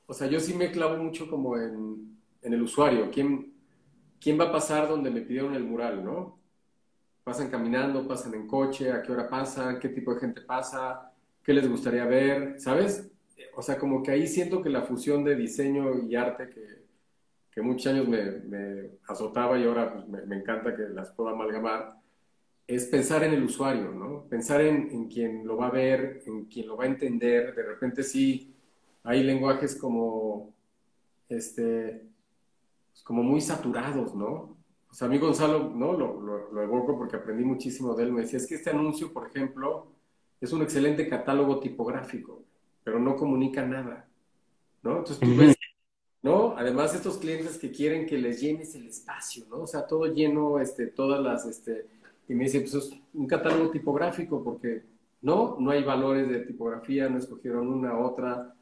o sea, yo sí me clavo mucho como en, en el usuario. ¿Quién, ¿Quién va a pasar donde me pidieron el mural, no? Pasan caminando, pasan en coche, a qué hora pasan, qué tipo de gente pasa, qué les gustaría ver, ¿sabes? O sea, como que ahí siento que la fusión de diseño y arte que, que muchos años me, azotaba y ahora pues, me, me, encanta que las pueda amalgamar, es pensar en el usuario, ¿no? Pensar en, en quien lo va a ver, en quien lo va a entender. De repente sí hay lenguajes como, este, como muy saturados, ¿no? O sea, a mí Gonzalo, ¿no? Lo, lo, lo, evoco porque aprendí muchísimo de él. Me decía, es que este anuncio, por ejemplo, es un excelente catálogo tipográfico, pero no comunica nada, ¿no? Entonces tú ves, ¿no? Además, estos clientes que quieren que les llenes el espacio, ¿no? O sea, todo lleno, este, todas las, este, y me dice, pues es un catálogo tipográfico porque, ¿no? No hay valores de tipografía, no escogieron una, otra,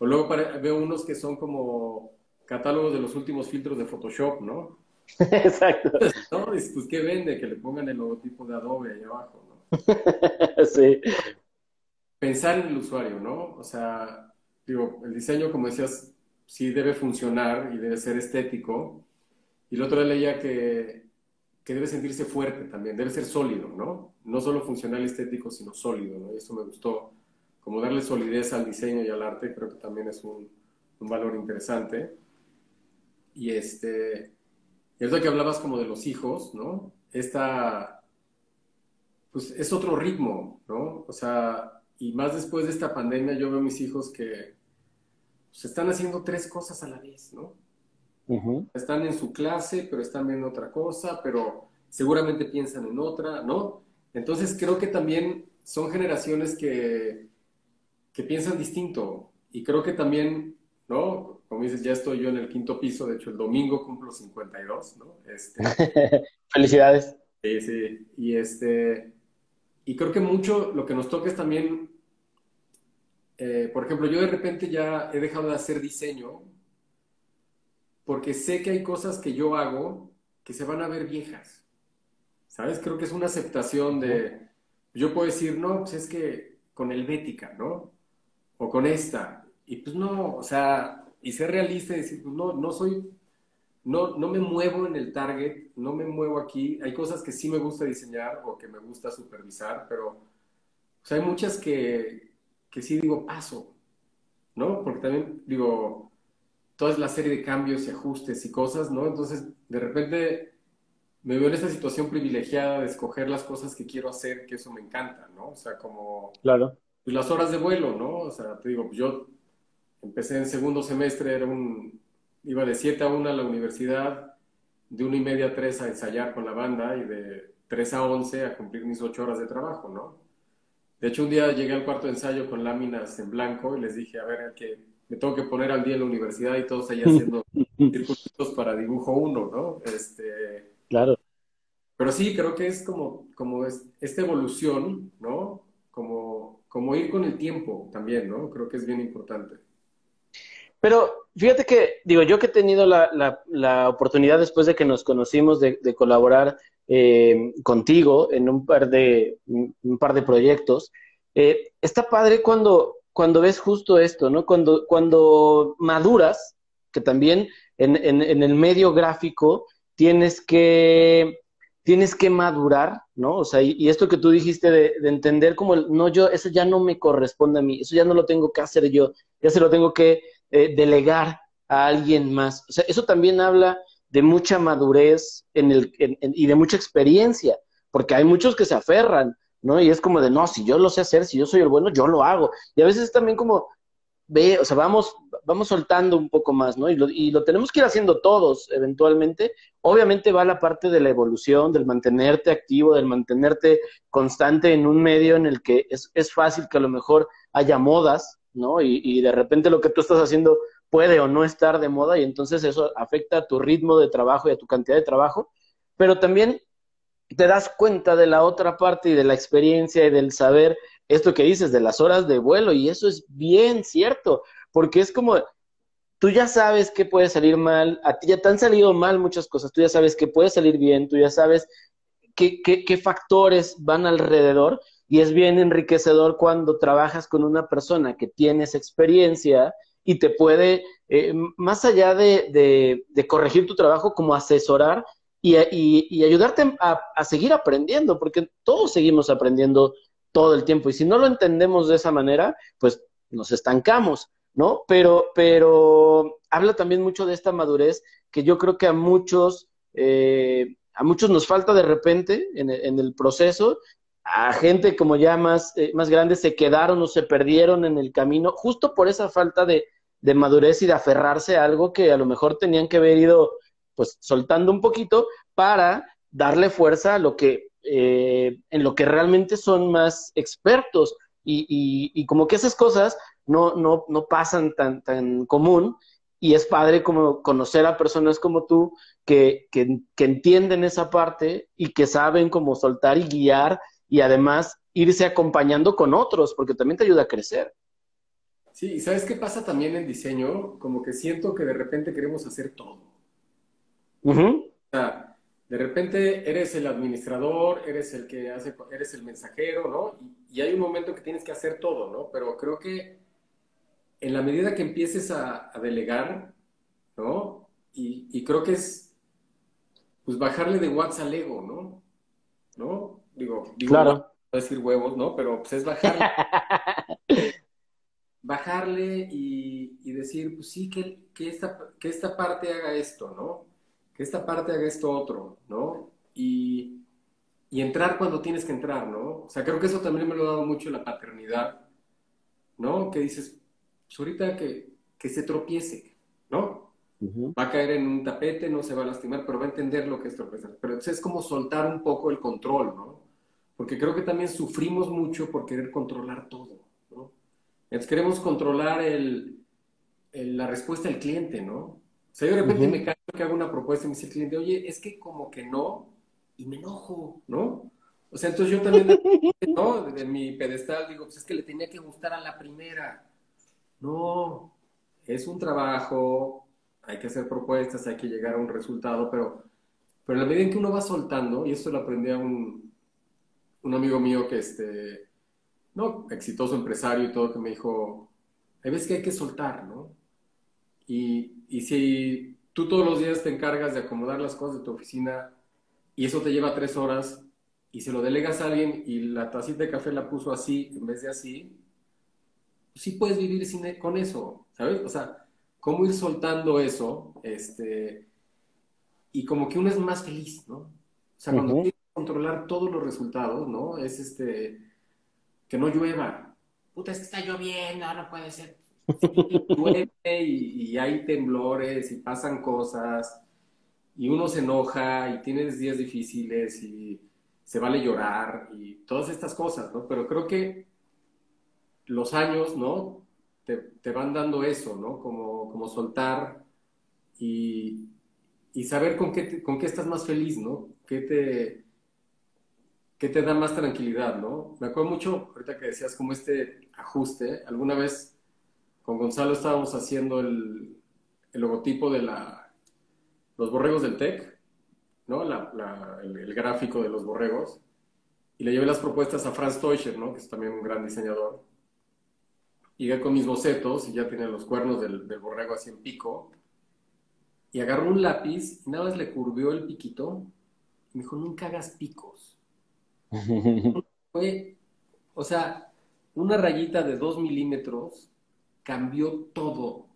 o luego veo unos que son como catálogos de los últimos filtros de Photoshop, ¿no? [laughs] Exacto. ¿No? Pues, ¿qué vende? Que le pongan el logotipo de Adobe ahí abajo, ¿no? [laughs] sí. Pensar en el usuario, ¿no? O sea, digo, el diseño, como decías, sí debe funcionar y debe ser estético. Y el otro leía que, que debe sentirse fuerte también, debe ser sólido, ¿no? No solo funcional y estético, sino sólido, ¿no? Y eso me gustó como darle solidez al diseño y al arte, creo que también es un, un valor interesante. Y este, es lo que hablabas como de los hijos, ¿no? Esta, pues es otro ritmo, ¿no? O sea, y más después de esta pandemia yo veo a mis hijos que pues, están haciendo tres cosas a la vez, ¿no? Están en su clase, pero están viendo otra cosa, pero seguramente piensan en otra, ¿no? Entonces creo que también son generaciones que, que piensan distinto y creo que también, ¿no? Como dices, ya estoy yo en el quinto piso, de hecho el domingo cumplo 52, ¿no? Este, [laughs] Felicidades. Sí, sí, y este, y creo que mucho lo que nos toca es también, eh, por ejemplo, yo de repente ya he dejado de hacer diseño porque sé que hay cosas que yo hago que se van a ver viejas. ¿Sabes? Creo que es una aceptación de, yo puedo decir, no, pues es que con el Bética, ¿no? O con esta. Y pues no, o sea, y ser realista y decir, pues no, no soy, no, no me muevo en el target, no me muevo aquí. Hay cosas que sí me gusta diseñar o que me gusta supervisar, pero pues hay muchas que, que sí digo, paso, ¿no? Porque también digo, toda la serie de cambios y ajustes y cosas, ¿no? Entonces, de repente me veo en esta situación privilegiada de escoger las cosas que quiero hacer, que eso me encanta, ¿no? O sea, como... Claro. Pues las horas de vuelo, ¿no? O sea, te digo, yo empecé en segundo semestre, era un... Iba de 7 a 1 a la universidad, de 1 y media a 3 a ensayar con la banda y de 3 a 11 a cumplir mis 8 horas de trabajo, ¿no? De hecho, un día llegué al cuarto de ensayo con láminas en blanco y les dije, a ver, que me tengo que poner al día en la universidad y todos ahí haciendo [laughs] circuitos para dibujo uno, ¿no? Este, claro. Pero sí, creo que es como, como es, esta evolución, ¿no? Como, como ir con el tiempo también, ¿no? Creo que es bien importante. Pero fíjate que, digo, yo que he tenido la, la, oportunidad después de que nos conocimos de, colaborar eh, contigo en un par de, un par de proyectos, eh, está padre cuando, cuando ves justo esto, ¿no? Cuando, cuando maduras, que también en, en, el medio gráfico tienes que, tienes que madurar, ¿no? O sea, y, esto que tú dijiste de, entender como, no, yo, eso ya no me corresponde a mí, eso ya no lo tengo que hacer yo, ya se lo tengo que eh, delegar a alguien más. O sea, eso también habla de mucha madurez en el, y de mucha experiencia, porque hay muchos que se aferran ¿no? Y es como de, no, si yo lo sé hacer, si yo soy el bueno, yo lo hago. Y a veces también como, ve, o sea, vamos, vamos soltando un poco más, ¿no? Y lo, y lo tenemos que ir haciendo todos eventualmente. Obviamente va la parte de la evolución, del mantenerte activo, del mantenerte constante en un medio en el que es, es fácil que a lo mejor haya modas, ¿no? Y, y de repente lo que tú estás haciendo puede o no estar de moda y entonces eso afecta a tu ritmo de trabajo y a tu cantidad de trabajo, pero también te das cuenta de la otra parte y de la experiencia y del saber esto que dices de las horas de vuelo y eso es bien cierto, porque es como tú ya sabes que puede salir mal, a ti ya te han salido mal muchas cosas, tú ya sabes que puede salir bien, tú ya sabes qué, qué, factores van alrededor y es bien enriquecedor cuando trabajas con una persona que tiene esa experiencia y te puede, eh, más allá de corregir tu trabajo, como asesorar y, ayudarte a, seguir aprendiendo, porque todos seguimos aprendiendo todo el tiempo. Y si no lo entendemos de esa manera, pues nos estancamos, ¿no? Pero, pero habla también mucho de esta madurez que yo creo que a muchos, eh, a muchos nos falta de repente en, el proceso. A gente como ya más, eh, más grande se quedaron o se perdieron en el camino, justo por esa falta de, de madurez y de aferrarse a algo que a lo mejor tenían que haber ido pues soltando un poquito para darle fuerza a lo que, eh, en lo que realmente son más expertos y, y, como que esas cosas no, no, no pasan tan, tan común y es padre como conocer a personas como tú que, que, que, entienden esa parte y que saben cómo soltar y guiar y además irse acompañando con otros, porque también te ayuda a crecer. Sí, y ¿sabes qué pasa también en diseño? Como que siento que de repente queremos hacer todo de repente eres el administrador, eres el que hace, eres el mensajero, ¿no? Y, hay un momento que tienes que hacer todo, ¿no? Pero creo que en la medida que empieces a, delegar, ¿no? Y, creo que es, pues, bajarle de watts al ego, ¿no? ¿No? Digo, digo claro. decir huevos, ¿no? Pero pues es [laughs] bajarle. bajarle y, decir, pues sí, que, que, esta, que esta parte haga esto, ¿no? Que esta parte haga esto otro, ¿no? Y, y entrar cuando tienes que entrar, ¿no? O sea, creo que eso también me lo ha dado mucho la paternidad, ¿no? Que dices, pues ahorita que, que se tropiece, ¿no? Va a caer en un tapete, no se va a lastimar, pero va a entender lo que es tropezar. Pero entonces es como soltar un poco el control, ¿no? Porque creo que también sufrimos mucho por querer controlar todo, ¿no? Entonces queremos controlar el, la respuesta del cliente, ¿no? O sea, yo de repente me cae que hago una propuesta y me dice el cliente, oye, es que como que no, y me enojo, ¿no? O sea, entonces yo también, ¿no? De mi pedestal digo, pues es que le tenía que gustar a la primera. No, es un trabajo, hay que hacer propuestas, hay que llegar a un resultado, pero, pero en la medida en que uno va soltando, y esto lo aprendí a un, un amigo mío que, este, no, exitoso empresario y todo, que me dijo, hay veces que hay que soltar, ¿no? Y, y si tú todos los días te encargas de acomodar las cosas de tu oficina y eso te lleva tres horas y se lo delegas a alguien y la tacita de café la puso así en vez de así, pues sí puedes vivir sin, e, con eso, ¿sabes? O sea, cómo ir soltando eso, este, y como que uno es más feliz, ¿no? O sea, cuando tienes que controlar todos los resultados, ¿no? Es este, que no llueva. Puta, es que está lloviendo, no puede ser. Y hay temblores y pasan cosas y uno se enoja y tienes días difíciles y se vale llorar y todas estas cosas, ¿no? Pero creo que los años, ¿no? Te, te van dando eso, ¿no? Como, como soltar y, y saber con qué, con qué estás más feliz, ¿no? ¿Qué te, ¿Qué te da más tranquilidad, no? Me acuerdo mucho, ahorita que decías, como este ajuste. Alguna vez con Gonzalo estábamos haciendo el, el logotipo de la, los borregos del TEC, ¿no? el, gráfico de los borregos, y le llevé las propuestas a Franz Teuscher, ¿no? Que es también un gran diseñador. Y Llegué con mis bocetos y ya tenía los cuernos del, borrego así en pico. Y agarró un lápiz y nada más le curvió el piquito y me dijo, nunca hagas picos. [laughs] Fue, o sea, una rayita de dos milímetros cambió todo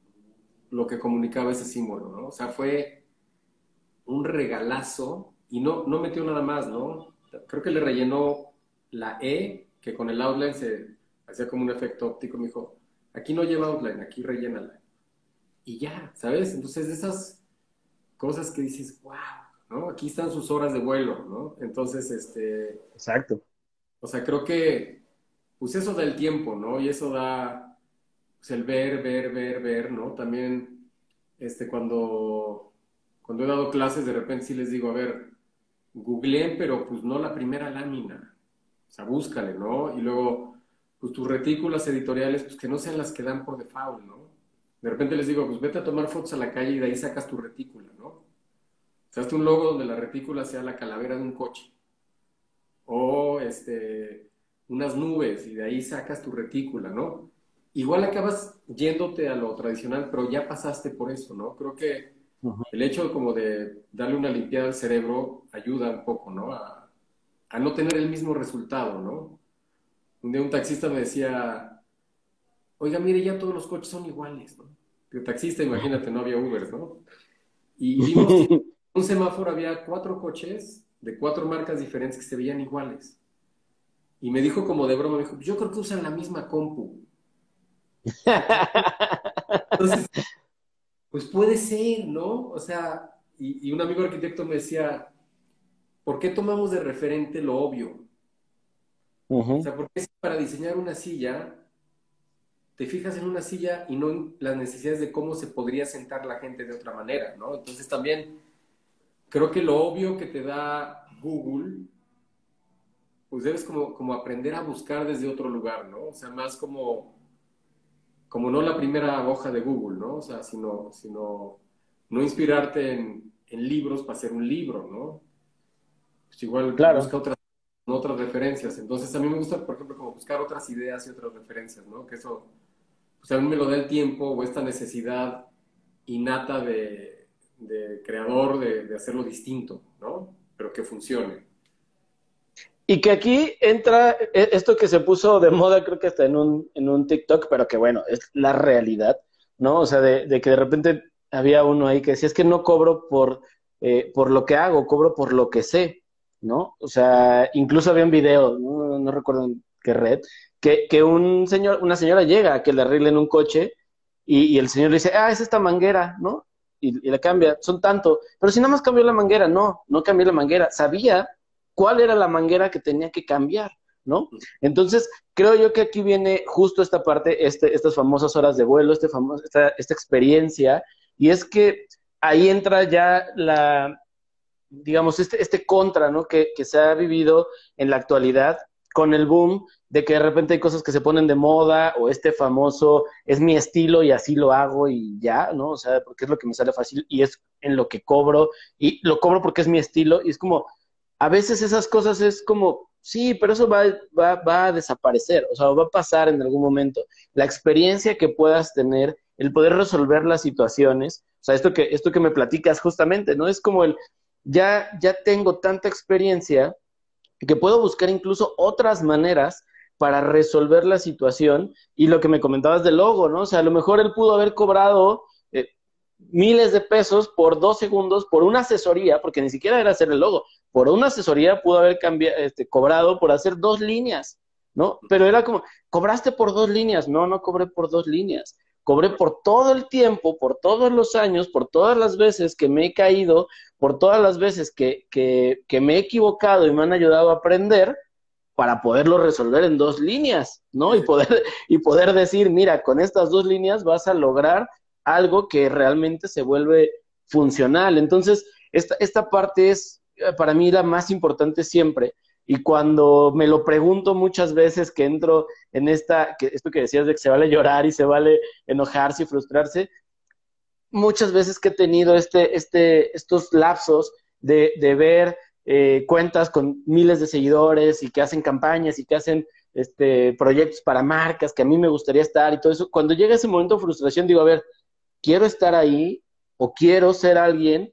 lo que comunicaba ese símbolo, ¿no? O sea, fue un regalazo y no, no metió nada más, ¿no? Creo que le rellenó la E, que con el outline se hacía como un efecto óptico. Me dijo, aquí no lleva outline, aquí rellénala. Y ya, ¿sabes? Entonces, esas cosas que dices, wow, ¿no? Aquí están sus horas de vuelo, ¿no? Entonces, este... Exacto. O sea, creo que, pues eso da el tiempo, ¿no? Y eso da, pues el ver, ver, ver, ver, ¿no? También, este, cuando cuando he dado clases, de repente sí les digo, a ver, googleen, pero pues no la primera lámina. O sea, búscale, ¿no? Y luego, pues tus retículas editoriales, pues que no sean las que dan por default, ¿no? De repente les digo, pues vete a tomar fotos a la calle y de ahí sacas tu retícula, ¿no? O sea, un logo donde la retícula sea la calavera de un coche. O, este, unas nubes y de ahí sacas tu retícula, ¿no? Igual acabas yéndote a lo tradicional, pero ya pasaste por eso, ¿no? Creo que el hecho como de darle una limpiada al cerebro ayuda un poco, ¿no? A, no tener el mismo resultado, ¿no? Un día un taxista me decía, oiga, mire, ya todos los coches son iguales, ¿no? El taxista, imagínate, no había Uber, ¿no? Y [laughs] vimos que en un semáforo había cuatro coches de cuatro marcas diferentes que se veían iguales. Y me dijo como de broma, me dijo, yo creo que usan la misma compu. Entonces, pues puede ser, ¿no? O sea, y, un amigo arquitecto me decía, ¿por qué tomamos de referente lo obvio? O sea, porque para diseñar una silla, te fijas en una silla y no en las necesidades de cómo se podría sentar la gente de otra manera, ¿no? Entonces también creo que lo obvio que te da Google, pues debes como, como aprender a buscar desde otro lugar, ¿no? O sea, más como como no la primera hoja de Google, ¿no? O sea, sino, sino no inspirarte en, libros para hacer un libro, ¿no? Pues igual claro. busca otras, otras referencias. Entonces a mí me gusta, por ejemplo, como buscar otras ideas y otras referencias, ¿no? Que eso, pues a mí me lo da el tiempo o esta necesidad innata de, creador de, de hacerlo distinto, ¿no? Pero que funcione. Y que aquí entra e, esto que se puso de moda, creo que hasta en un, en un TikTok, pero que bueno, es la realidad, ¿no? O sea, de, de que de repente había uno ahí que decía, es que no cobro por, eh, por lo que hago, cobro por lo que sé, ¿no? O sea, incluso había un video, no, recuerdo en qué red, que, que un señor, una señora llega a que le arreglen un coche y, y el señor le dice, ah, es esta manguera, ¿no? Y, y le cambia, son tanto, pero si nada más cambió la manguera, no, no cambió la manguera, sabía cuál era la manguera que tenía que cambiar, ¿no? Entonces, creo yo que aquí viene justo esta parte, este, estas famosas horas de vuelo, este famoso, esta, esta experiencia, y es que ahí entra ya la, digamos, este, este contra, ¿no? Que, que se ha vivido en la actualidad con el boom de que de repente hay cosas que se ponen de moda o este famoso es mi estilo y así lo hago y ya, ¿no? O sea, porque es lo que me sale fácil y es en lo que cobro y lo cobro porque es mi estilo y es como, a veces esas cosas es como, sí, pero eso va, va, va a desaparecer, o sea, va a pasar en algún momento. La experiencia que puedas tener, el poder resolver las situaciones, o sea, esto que, esto que me platicas justamente, ¿no? Es como el, ya, ya tengo tanta experiencia que puedo buscar incluso otras maneras para resolver la situación y lo que me comentabas del logo, ¿no? O sea, a lo mejor él pudo haber cobrado eh, miles de pesos por dos segundos por una asesoría, porque ni siquiera era hacer el logo, por una asesoría pudo haber cambiado, este, cobrado por hacer dos líneas, ¿no? Pero era como, cobraste por dos líneas, no, no cobré por dos líneas, cobré por todo el tiempo, por todos los años, por todas las veces que me he caído, por todas las veces que, que, que me he equivocado y me han ayudado a aprender para poderlo resolver en dos líneas, ¿no? Y poder, y poder decir, mira, con estas dos líneas vas a lograr algo que realmente se vuelve funcional. Entonces, esta, esta parte es para mí la más importante siempre. Y cuando me lo pregunto muchas veces que entro en esta, que esto que decías de que se vale llorar y se vale enojarse y frustrarse, muchas veces que he tenido este, este, estos lapsos de, de ver eh, cuentas con miles de seguidores y que hacen campañas y que hacen este, proyectos para marcas que a mí me gustaría estar y todo eso, cuando llega ese momento de frustración digo, a ver, quiero estar ahí o quiero ser alguien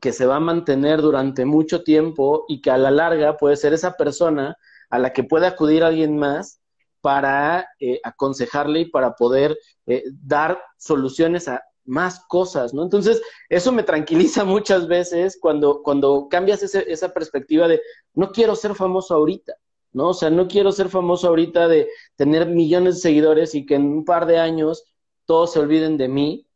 que se va a mantener durante mucho tiempo y que a la larga puede ser esa persona a la que puede acudir alguien más para eh, aconsejarle y para poder eh, dar soluciones a más cosas, ¿no? Entonces, eso me tranquiliza [laughs] muchas veces cuando, cuando cambias ese, esa perspectiva de no quiero ser famoso ahorita, ¿no? O sea, no quiero ser famoso ahorita de tener millones de seguidores y que en un par de años todos se olviden de mí,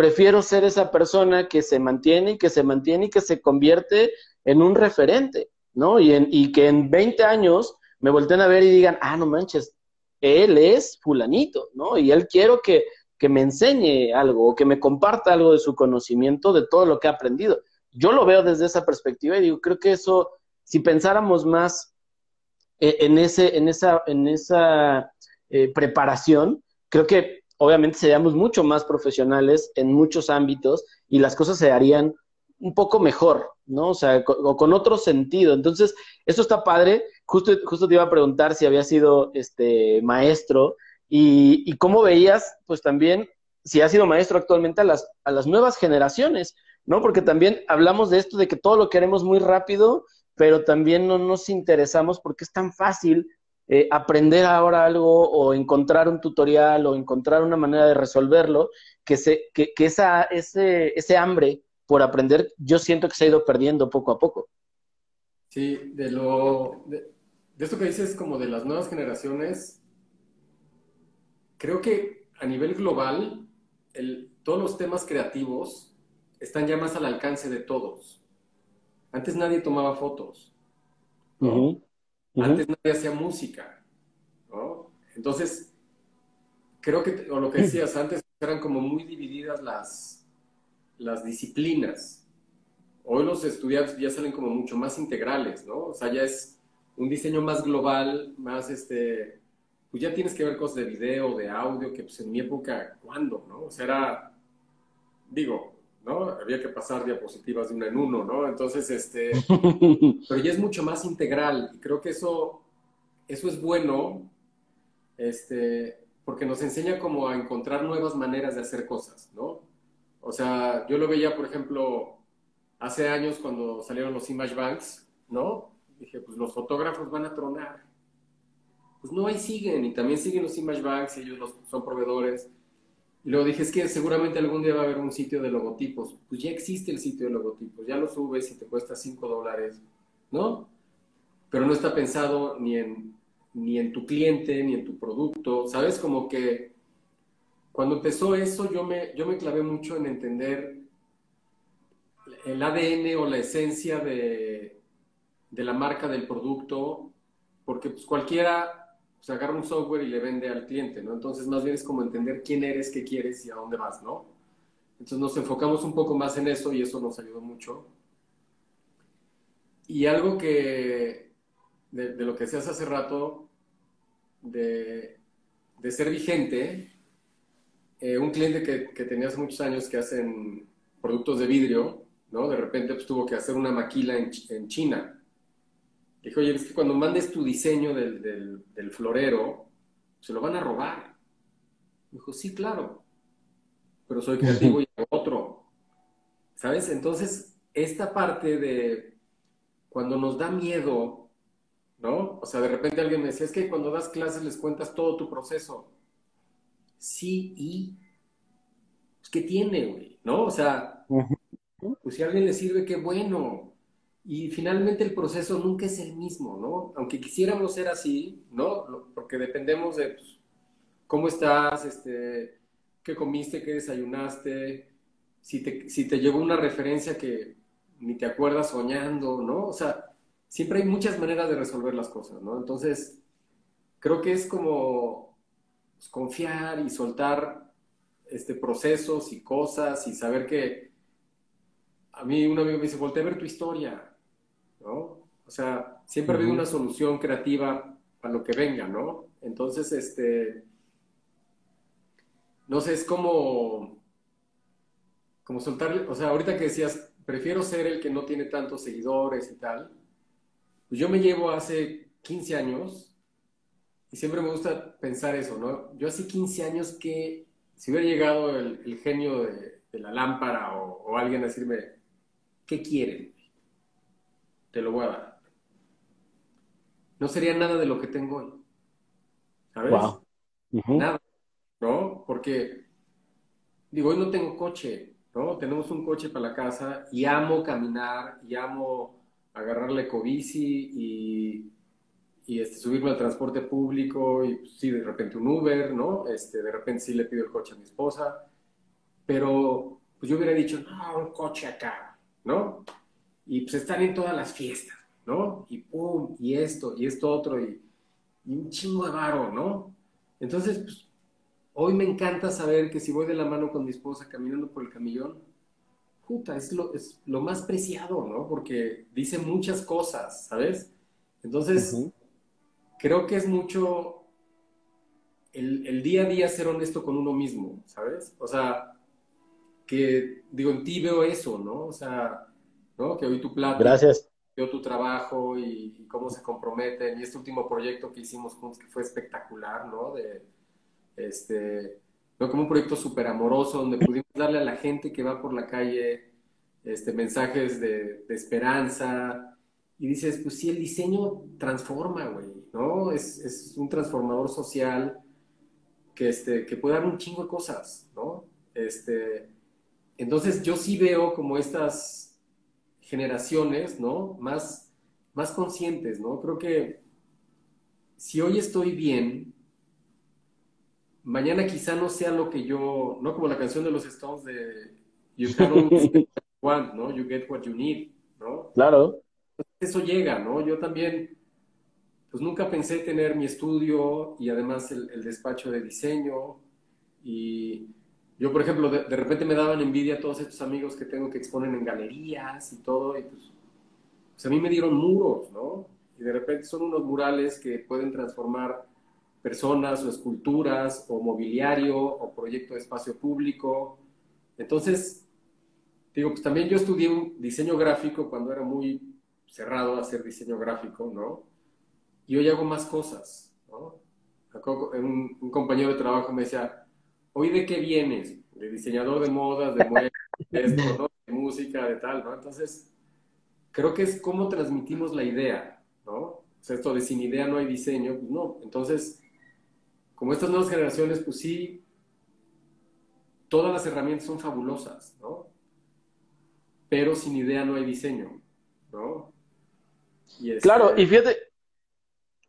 prefiero ser esa persona que se mantiene y que se mantiene y que se convierte en un referente, ¿no? Y, en, y que en 20 años me volteen a ver y digan, ah, no manches, él es fulanito, ¿no? Y él quiero que, que me enseñe algo o que me comparta algo de su conocimiento, de todo lo que ha aprendido. Yo lo veo desde esa perspectiva y digo, creo que eso, si pensáramos más eh, en, ese, en esa, en esa eh, preparación, creo que obviamente seríamos mucho más profesionales en muchos ámbitos y las cosas se harían un poco mejor, ¿no? O sea, con, con otro sentido. Entonces, esto está padre. Justo, justo te iba a preguntar si había sido este maestro y, y cómo veías, pues también, si has sido maestro actualmente a las, a las nuevas generaciones, ¿no? Porque también hablamos de esto de que todo lo queremos muy rápido, pero también no nos interesamos porque es tan fácil eh, aprender ahora algo o encontrar un tutorial o encontrar una manera de resolverlo, que, se, que, que esa, ese, ese hambre por aprender yo siento que se ha ido perdiendo poco a poco. Sí, de lo de, de, esto que dices como de las nuevas generaciones, creo que a nivel global el, todos los temas creativos están ya más al alcance de todos. Antes nadie tomaba fotos. ¿no? Uh -huh. Antes nadie hacía música, ¿no? Entonces, creo que, o lo que [clears throat] decías, antes eran como muy divididas las, las disciplinas. Hoy los estudiantes ya salen como mucho más integrales, ¿no? O sea, ya es un diseño más global, más este, pues ya tienes que ver cosas de video, de audio, que pues en mi época, ¿cuándo, no? O sea, era, digo, ¿no? Había que pasar diapositivas de uno en uno, ¿no? Entonces, este, [laughs] pero ya es mucho más integral y creo que eso, eso es bueno, este, porque nos enseña como a encontrar nuevas maneras de hacer cosas, ¿no? O sea, yo lo veía, por ejemplo, hace años cuando salieron los Image Banks, ¿no? dije, pues los fotógrafos van a tronar. Pues no, ahí siguen, y también siguen los Image Banks, y ellos los, son proveedores. Y luego dije, es que seguramente algún día va a haber un sitio de logotipos. Pues ya existe el sitio de logotipos, ya lo subes y te cuesta 5 dólares, ¿no? Pero no está pensado ni en, ni en tu cliente, ni en tu producto. ¿Sabes? Como que cuando empezó eso, yo me, yo me clavé mucho en entender el ADN o la esencia de, de la marca del producto, porque pues cualquiera agarra un software y le vende al cliente, ¿no? Entonces, más bien es como entender quién eres, qué quieres y a dónde vas, ¿no? Entonces nos enfocamos un poco más en eso y eso nos ayudó mucho. Y algo que, de, lo que decías hace rato, de, ser vigente, eh, un cliente que, tenía hace muchos años que hacen productos de vidrio, ¿no? De repente pues, tuvo que hacer una maquila en China Dijo, oye, es que cuando mandes tu diseño del, del, florero, se lo van a robar. Dijo, sí, claro, pero soy creativo y otro. ¿Sabes? Entonces, esta parte de cuando nos da miedo, ¿no? O sea, de repente alguien me decía, es que cuando das clases les cuentas todo tu proceso. Sí, y... Pues, ¿Qué tiene, güey? ¿No? O sea, pues si a alguien le sirve, qué bueno. Y finalmente el proceso nunca es el mismo, ¿no? Aunque quisiéramos ser así, ¿no? Porque dependemos de pues, cómo estás, este, qué comiste, qué desayunaste, si te, si te llegó una referencia que ni te acuerdas soñando, ¿no? O sea, siempre hay muchas maneras de resolver las cosas, ¿no? Entonces, creo que es como pues, confiar y soltar este, procesos y cosas y saber que a mí un amigo me dice, voltea a ver tu historia, ¿no? O sea, siempre ha una solución creativa a lo que venga, ¿no? Entonces, este, no sé, es como, como soltarle, o sea, ahorita que decías, prefiero ser el que no tiene tantos seguidores y tal, pues yo me llevo hace 15 años y siempre me gusta pensar eso, ¿no? Yo hace 15 años que si hubiera llegado el, genio de, la lámpara o, o alguien a decirme, ¿qué quieren? Te lo voy a dar. No sería nada de lo que tengo hoy. ¿Sabes? Nada, ¿no? Porque, digo, hoy no tengo coche, ¿no? Tenemos un coche para la casa y amo caminar y amo agarrar la ecobici y, y este, subirme al transporte público y pues, sí, de repente un Uber, ¿no? Este, de repente sí le pido el coche a mi esposa, pero pues yo hubiera dicho, no, un coche acá, ¿no? Y pues están en todas las fiestas, ¿no? Y pum, y esto, y esto otro, y, un chingo de varo, ¿no? Entonces, pues, hoy me encanta saber que si voy de la mano con mi esposa caminando por el camellón, puta, es lo, es lo más preciado, ¿no? Porque dice muchas cosas, ¿sabes? Entonces, creo que es mucho el, el, día a día ser honesto con uno mismo, ¿sabes? O sea, que digo, en ti veo eso, ¿no? O sea, que hoy tu plata. Gracias. Veo tu trabajo y, cómo se comprometen. Y este último proyecto que hicimos juntos, que fue espectacular, ¿no? De, este, como un proyecto súper amoroso, donde pudimos darle a la gente que va por la calle este, mensajes de, esperanza. Y dices, pues sí, el diseño transforma, güey, ¿no? Es, es, un transformador social que, este, que puede dar un chingo de cosas, ¿no? Este, entonces yo sí veo como estas generaciones, ¿no? Más, más conscientes, ¿no? Creo que si hoy estoy bien, mañana quizá no sea lo que yo, no como la canción de los Stones de You [laughs] get what ¿no? You get what you need, ¿no? Claro. Eso llega, ¿no? Yo también, pues nunca pensé tener mi estudio y además el, el despacho de diseño y yo, por ejemplo, de, repente me daban envidia a todos estos amigos que tengo que exponen en galerías y todo, y pues, pues, a mí me dieron muros, ¿no? Y de repente son unos murales que pueden transformar personas o esculturas o mobiliario o proyecto de espacio público. Entonces, digo, pues también yo estudié un diseño gráfico cuando era muy cerrado a hacer diseño gráfico, ¿no? Y hoy hago más cosas, ¿no? Un, un compañero de trabajo me decía, ¿hoy de qué vienes? De diseñador de modas, de muebles, de música, de tal, ¿no? Entonces, creo que es cómo transmitimos la idea, O sea, esto de sin idea no hay diseño, pues no. Entonces, como estas nuevas generaciones, pues sí, todas las herramientas son fabulosas, ¿no? Pero sin idea no hay diseño, ¿no? Claro, y fíjate,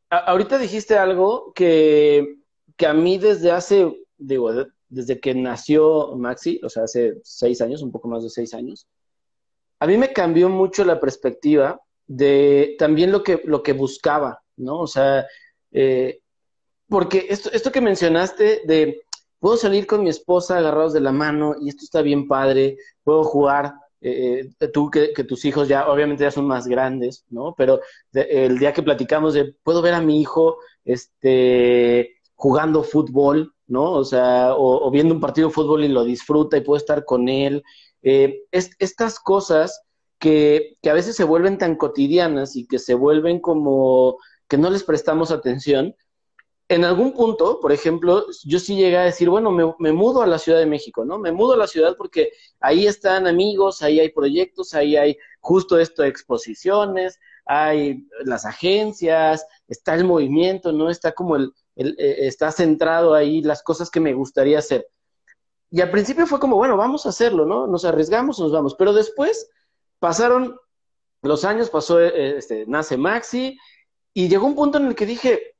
ahorita dijiste algo que, que a mí desde hace, digo, desde que nació Maxi, o sea, hace seis años, un poco más de seis años, a mí me cambió mucho la perspectiva de también lo que, lo que buscaba, ¿no? O sea, eh, porque esto, esto que mencionaste de puedo salir con mi esposa agarrados de la mano y esto está bien padre, puedo jugar, eh, eh, tú que, tus hijos ya obviamente ya son más grandes, ¿no? Pero el día que platicamos de puedo ver a mi hijo este, jugando fútbol, ¿no? O sea, o, viendo un partido de fútbol y lo disfruta y puedo estar con él. Eh, estas cosas que, que a veces se vuelven tan cotidianas y que se vuelven como que no les prestamos atención, en algún punto, por ejemplo, yo sí llegué a decir, bueno, me, mudo a la Ciudad de México, ¿no? Me mudo a la ciudad porque ahí están amigos, ahí hay proyectos, ahí hay justo esto exposiciones, hay las agencias, está el movimiento, ¿no? Está como el, el eh, está centrado ahí las cosas que me gustaría hacer. Y al principio fue como, bueno, vamos a hacerlo, ¿no? Nos arriesgamos, nos vamos. Pero después pasaron los años, pasó, eh, este, nace Maxi, y llegó un punto en el que dije,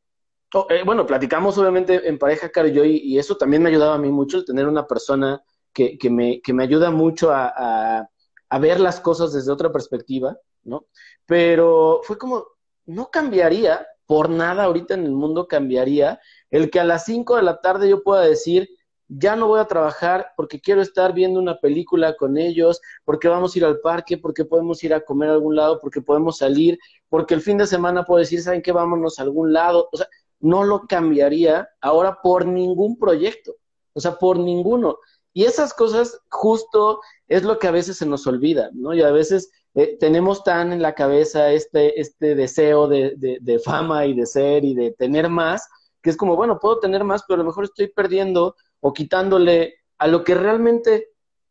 Oh, eh, bueno, platicamos obviamente en pareja, Caro y yo, y, eso también me ha ayudado a mí mucho, el tener una persona que, que, me, que me ayuda mucho a, a, ver las cosas desde otra perspectiva, ¿no? Pero fue como, no cambiaría, por nada ahorita en el mundo cambiaría, el que a las 5 de la tarde yo pueda decir, ya no voy a trabajar porque quiero estar viendo una película con ellos, porque vamos a ir al parque, porque podemos ir a comer a algún lado, porque podemos salir, porque el fin de semana puedo decir, ¿saben qué? Vámonos a algún lado. O sea, no lo cambiaría ahora por ningún proyecto, o sea, por ninguno. Y esas cosas justo es lo que a veces se nos olvida, ¿no? Y a veces eh, tenemos tan en la cabeza este, este deseo de, de, fama y de ser y de tener más, que es como, bueno, puedo tener más, pero a lo mejor estoy perdiendo o quitándole a lo que realmente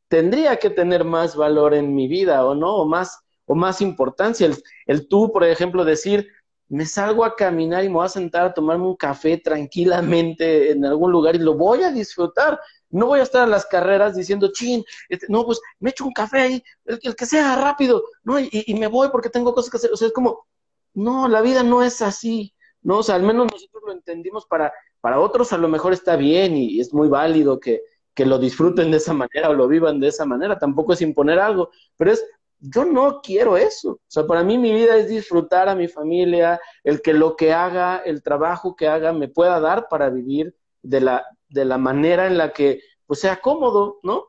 tendría que tener más valor en mi vida, o no, o más, o más importancia. El, el tú, por ejemplo, decir, me salgo a caminar y me voy a sentar a tomarme un café tranquilamente en algún lugar y lo voy a disfrutar. No voy a estar a las carreras diciendo, chin, este, no, pues me echo un café ahí, el, que sea rápido, ¿no? Y, me voy porque tengo cosas que hacer. O sea, es como, no, la vida no es así, ¿no? O sea, al menos nosotros lo entendimos para, para otros a lo mejor está bien y, y es muy válido que, que lo disfruten de esa manera o lo vivan de esa manera. Tampoco es imponer algo, pero es yo no quiero eso. O sea, para mí mi vida es disfrutar a mi familia, el que lo que haga, el trabajo que haga me pueda dar para vivir de la, de la manera en la que pues sea cómodo, ¿no?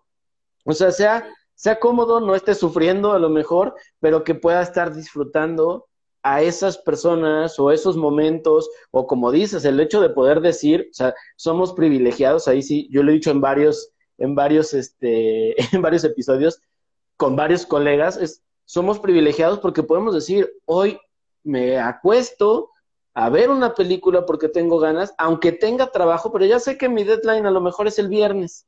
O sea, sea, sea cómodo, no esté sufriendo a lo mejor, pero que pueda estar disfrutando a esas personas o esos momentos, o como dices, el hecho de poder decir, o sea, somos privilegiados, ahí sí, yo lo he dicho en varios, en varios, este, [laughs] en varios episodios, con varios colegas, es, somos privilegiados porque podemos decir, hoy me acuesto a ver una película porque tengo ganas, aunque tenga trabajo, pero ya sé que mi deadline a lo mejor es el viernes.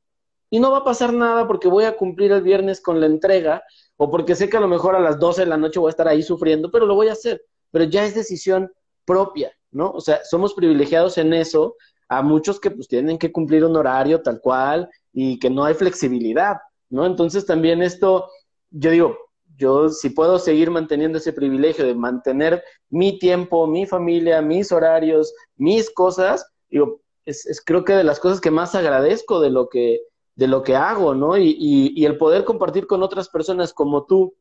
Y no va a pasar nada porque voy a cumplir el viernes con la entrega, o porque sé que a lo mejor a las 12 de la noche voy a estar ahí sufriendo, pero lo voy a hacer. Pero ya es decisión propia, ¿no? O sea, somos privilegiados en eso, a muchos que pues tienen que cumplir un horario tal cual y que no hay flexibilidad, ¿no? Entonces también esto yo digo, yo si puedo seguir manteniendo ese privilegio de mantener mi tiempo, mi familia, mis horarios, mis cosas, digo, es, creo que de las cosas que más agradezco de lo que, de lo que hago, ¿no? Y, y, el poder compartir con otras personas como tú,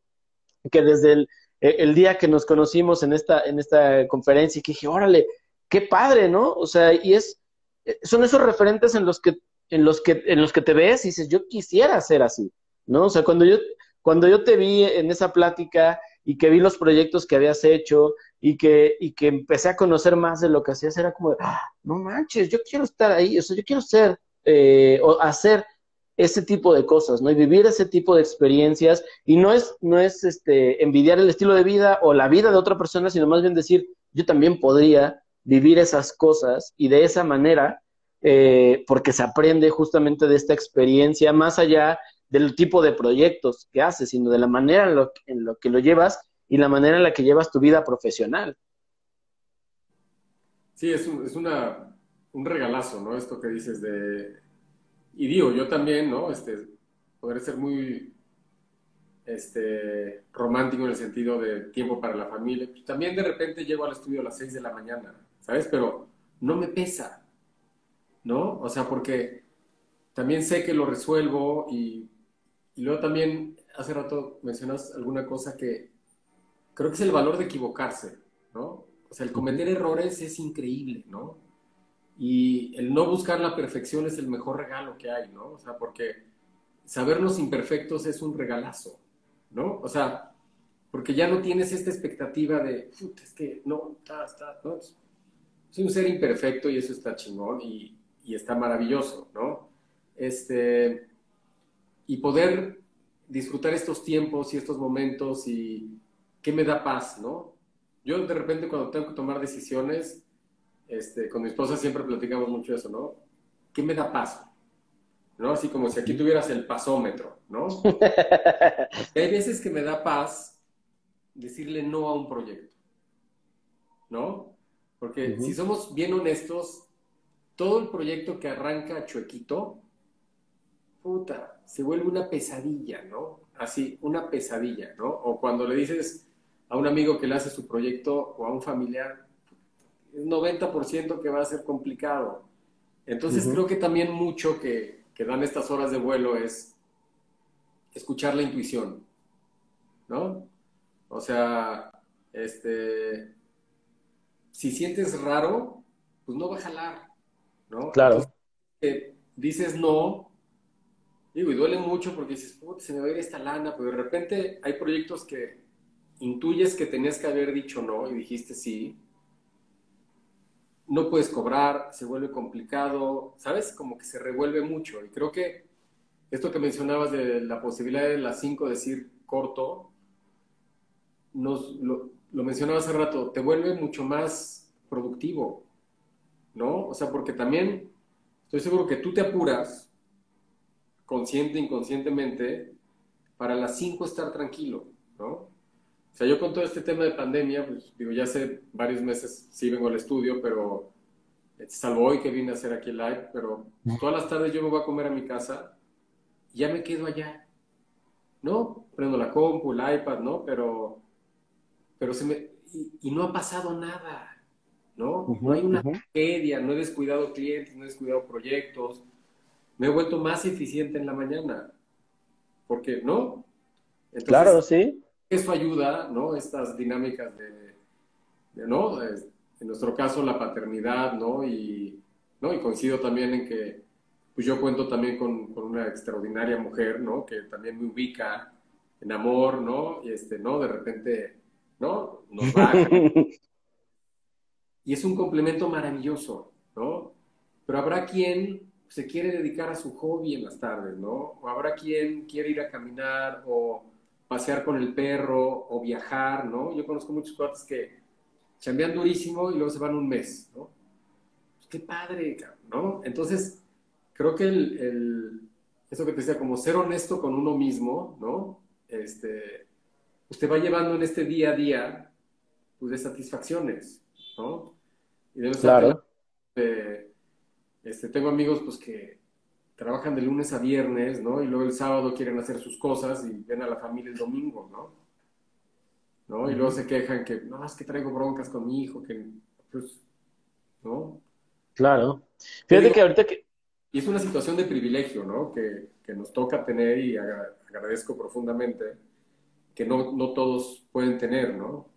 que desde el, el, día que nos conocimos en esta, en esta conferencia, y que dije, órale, qué padre, ¿no? O sea, y es, son esos referentes en los que, en los que, en los que te ves y dices, yo quisiera ser así, ¿no? O sea, cuando yo, cuando yo te vi en esa plática y que vi los proyectos que habías hecho y que, y que empecé a conocer más de lo que hacías, era como, ah, no manches, yo quiero estar ahí, o sea, yo quiero ser eh, o hacer ese tipo de cosas, ¿no? Y vivir ese tipo de experiencias y no es, no es este, envidiar el estilo de vida o la vida de otra persona, sino más bien decir, yo también podría vivir esas cosas y de esa manera, eh, porque se aprende justamente de esta experiencia, más allá del tipo de proyectos que haces, sino de la manera en lo, en que lo llevas y la manera en la que llevas tu vida profesional. Sí, es, un, regalazo, ¿no? Esto que dices de... Y digo, yo también, ¿no? Este, poder ser muy este, romántico en el sentido de tiempo para la familia. También de repente llego al estudio a las 6 de la mañana, ¿sabes? Pero no me pesa, ¿no? O sea, porque también sé que lo resuelvo y, y luego también hace rato mencionas alguna cosa que creo que es el valor de equivocarse, ¿no? O sea, el cometer errores es increíble, ¿no? Y el no buscar la perfección es el mejor regalo que hay, ¿no? O sea, porque sabernos imperfectos es un regalazo, ¿no? O sea, porque ya no tienes esta expectativa de, es que no, está, está, no. Soy un ser imperfecto y eso está chingón y, y está maravilloso, ¿no? Este, y poder disfrutar estos tiempos y estos momentos y qué me da paz, ¿no? Yo de repente cuando tengo que tomar decisiones, este, con mi esposa siempre platicamos mucho eso, ¿no? ¿Qué me da paz? ¿No? Así como si aquí tuvieras el pasómetro, ¿no? [laughs] hay veces que me da paz decirle no a un proyecto, ¿no? Porque si somos bien honestos, todo el proyecto que arranca chuequito, puta, se vuelve una pesadilla, ¿no? Así, una pesadilla, ¿no? O cuando le dices a un amigo que le hace su proyecto o a un familiar, es 90% que va a ser complicado. Entonces creo que también mucho que, que dan estas horas de vuelo es escuchar la intuición, ¿no? O sea, este, si sientes raro, pues no va a jalar, ¿no? Claro. dices no, digo, y duele mucho porque dices, se me va a ir esta lana, pero de repente hay proyectos que intuyes que tenías que haber dicho no y dijiste sí. No puedes cobrar, se vuelve complicado, ¿sabes? Como que se revuelve mucho. Y creo que esto que mencionabas de la posibilidad de las 5 decir corto, nos, lo, lo mencionaba hace rato, te vuelve mucho más productivo, ¿no? O sea, porque también estoy seguro que tú te apuras, consciente, inconscientemente, para las 5 estar tranquilo, ¿no? O sea, yo con todo este tema de pandemia, pues digo, ya hace varios meses sí vengo al estudio, pero salvo hoy que vine a hacer aquí el live, pero todas las tardes yo me voy a comer a mi casa y ya me quedo allá, ¿no? Prendo la compu, el iPad, ¿no? Pero, pero se me, y, no ha pasado nada, ¿no? no hay una tragedia, no he descuidado clientes, no he descuidado proyectos, me he vuelto más eficiente en la mañana. Porque, ¿no? claro, sí. Eso ayuda, ¿no? Estas dinámicas de, ¿no? En nuestro caso, la paternidad, ¿no? Y, ¿no? y coincido también en que pues yo cuento también con, con, una extraordinaria mujer, ¿no? Que también me ubica en amor, ¿no? Y este, ¿no? De repente, ¿no? Nos baja. [laughs] y es un complemento maravilloso, ¿no? Pero habrá quien se quiere dedicar a su hobby en las tardes, ¿no? O habrá quien quiere ir a caminar o pasear con el perro o viajar, ¿no? Yo conozco muchos cuates que chambean durísimo y luego se van un mes, ¿no? Pues qué padre, ¿no? Entonces, creo que el, eso que te decía, como ser honesto con uno mismo, ¿no? Este, usted va llevando en este día a día, pues, de satisfacciones, ¿no? Y de claro. Este, tengo amigos pues que trabajan de lunes a viernes, ¿no? Y luego el sábado quieren hacer sus cosas y ven a la familia el domingo, ¿no? ¿No? Y luego se quejan que, no, es que traigo broncas con mi hijo, que, pues, ¿no? Claro. Fíjate que ahorita que... Y es una situación de privilegio, ¿no? Que, que nos toca tener y agradezco profundamente que no, no todos pueden tener, ¿no?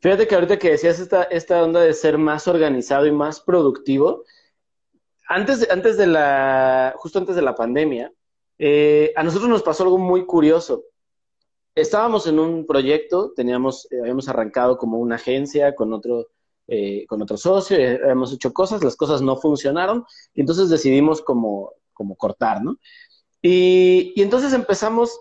Fíjate que ahorita que decías esta, esta onda de ser más organizado y más productivo, antes antes de la, justo antes de la pandemia, eh, a nosotros nos pasó algo muy curioso. Estábamos en un proyecto, teníamos, eh, habíamos arrancado como una agencia con otro, eh, con otro socio, habíamos hecho cosas, las cosas no funcionaron, y entonces decidimos como, como cortar, ¿no? Y, y entonces empezamos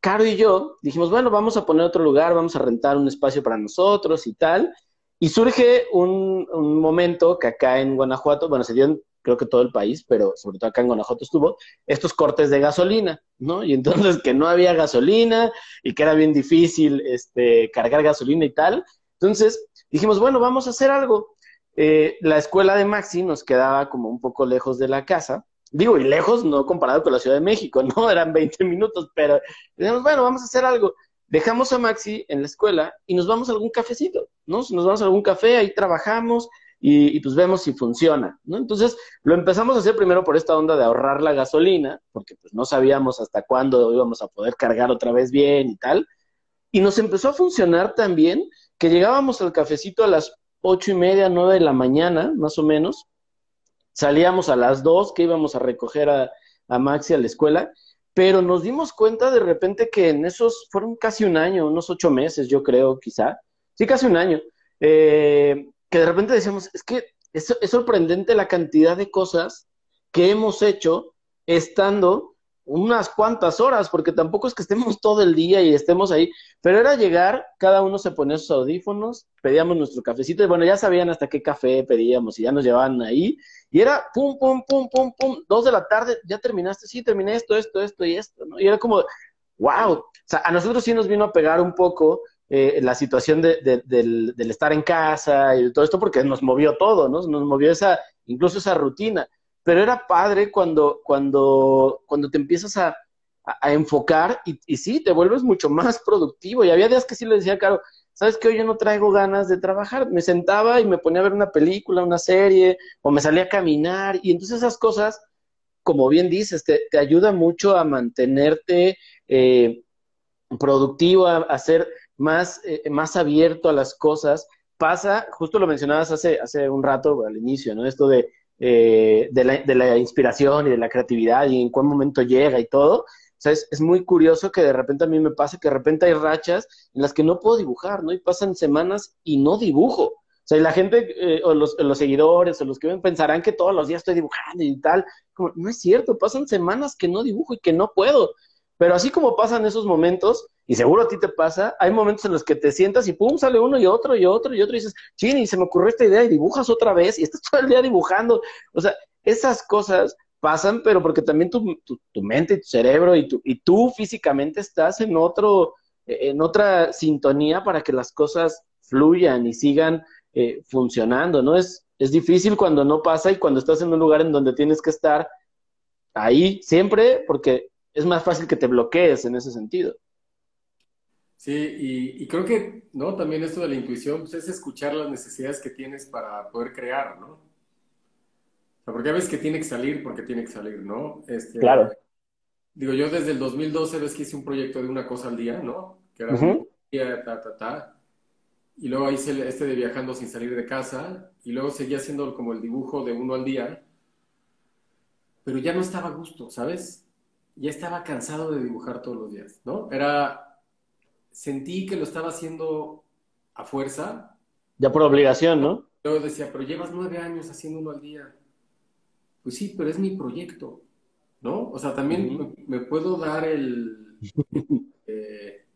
Caro y yo dijimos, bueno, vamos a poner otro lugar, vamos a rentar un espacio para nosotros y tal. Y surge un, momento que acá en Guanajuato, bueno, se dio en creo que todo el país, pero sobre todo acá en Guanajuato estuvo, estos cortes de gasolina, ¿no? Y entonces que no había gasolina y que era bien difícil este, cargar gasolina y tal. Entonces, dijimos, bueno, vamos a hacer algo. Eh, la escuela de Maxi nos quedaba como un poco lejos de la casa. Digo, y lejos no comparado con la Ciudad de México, [laughs] ¿no? Eran 20 minutos, pero dijimos, bueno, vamos a hacer algo. Dejamos a Maxi en la escuela y nos vamos a algún cafecito, ¿no? Nos vamos a algún café, ahí trabajamos y, pues vemos si funciona, ¿no? Entonces lo empezamos a hacer primero por esta onda de ahorrar la gasolina, porque pues no sabíamos hasta cuándo íbamos a poder cargar otra vez bien y tal. Y nos empezó a funcionar también que llegábamos al cafecito a las ocho y media, nueve de la mañana, más o menos. Salíamos a las dos que íbamos a recoger a, a Maxi a la escuela, pero nos dimos cuenta de repente que en esos fueron casi un año, unos ocho meses, yo creo, quizá. Sí, casi un año. Eh, que de repente decíamos, es que es, es sorprendente la cantidad de cosas que hemos hecho estando unas cuantas horas, porque tampoco es que estemos todo el día y estemos ahí, pero era llegar, cada uno se ponía sus audífonos, pedíamos nuestro cafecito, y bueno, ya sabían hasta qué café pedíamos y ya nos llevaban ahí, y era pum, pum, pum, pum, pum, dos de la tarde, ya terminaste, sí, terminé esto, esto, esto y esto, ¿no? Y era como, wow, o sea, a nosotros sí nos vino a pegar un poco eh, la situación de, del, del, estar en casa y todo esto porque nos movió todo, ¿no? Nos movió esa, incluso esa rutina. Pero era padre cuando, cuando, cuando te empiezas a, a, enfocar y, y, sí, te vuelves mucho más productivo. Y había días que sí le decía, Caro, ¿sabes qué? Hoy yo no traigo ganas de trabajar. Me sentaba y me ponía a ver una película, una serie, o me salía a caminar. Y entonces esas cosas, como bien dices, te, te ayuda mucho a mantenerte eh, productivo, a, ser más, eh, más abierto a las cosas. Pasa, justo lo mencionabas hace, hace un rato al inicio, ¿no? Esto de, eh, de, la, inspiración y de la creatividad y en cuál momento llega y todo. O sea, es, muy curioso que de repente a mí me pasa que de repente hay rachas en las que no puedo dibujar, ¿no? Y pasan semanas y no dibujo. O sea, y la gente, eh, o los, los, seguidores, o los que ven, pensarán que todos los días estoy dibujando y tal. Como, no es cierto, pasan semanas que no dibujo y que no puedo. Pero así como pasan esos momentos, y seguro a ti te pasa, hay momentos en los que te sientas y pum, sale uno y otro y otro y otro y dices, chini, se me ocurrió esta idea y dibujas otra vez y estás [laughs] todo el día dibujando. O sea, esas cosas pasan, pero porque también tu, tu, mente y tu cerebro y, tu, y tú físicamente estás en otro, en otra sintonía para que las cosas fluyan y sigan eh, funcionando, ¿no? Es, es difícil cuando no pasa y cuando estás en un lugar en donde tienes que estar ahí siempre, porque es más fácil que te bloquees en ese sentido. Sí, y, y, creo que, ¿no? También esto de la intuición, pues es escuchar las necesidades que tienes para poder crear, ¿no? O sea, porque a veces que tiene que salir, porque tiene que salir, ¿no? Este, claro. Digo, yo desde el 2012 ves que hice un proyecto de una cosa al día, ¿no? Que era uh -huh. día, ta, ta, ta. Y luego hice este de viajando sin salir de casa. Y luego seguía haciendo como el dibujo de uno al día. Pero ya no estaba a gusto, ¿sabes? Ya estaba cansado de dibujar todos los días, ¿no? Era sentí que lo estaba haciendo a fuerza. Ya por obligación, ¿no? Yo decía, pero llevas nueve años haciendo uno al día. Pues sí, pero es mi proyecto, ¿no? O sea, también uh -huh. me, me, puedo dar el... [laughs] eh,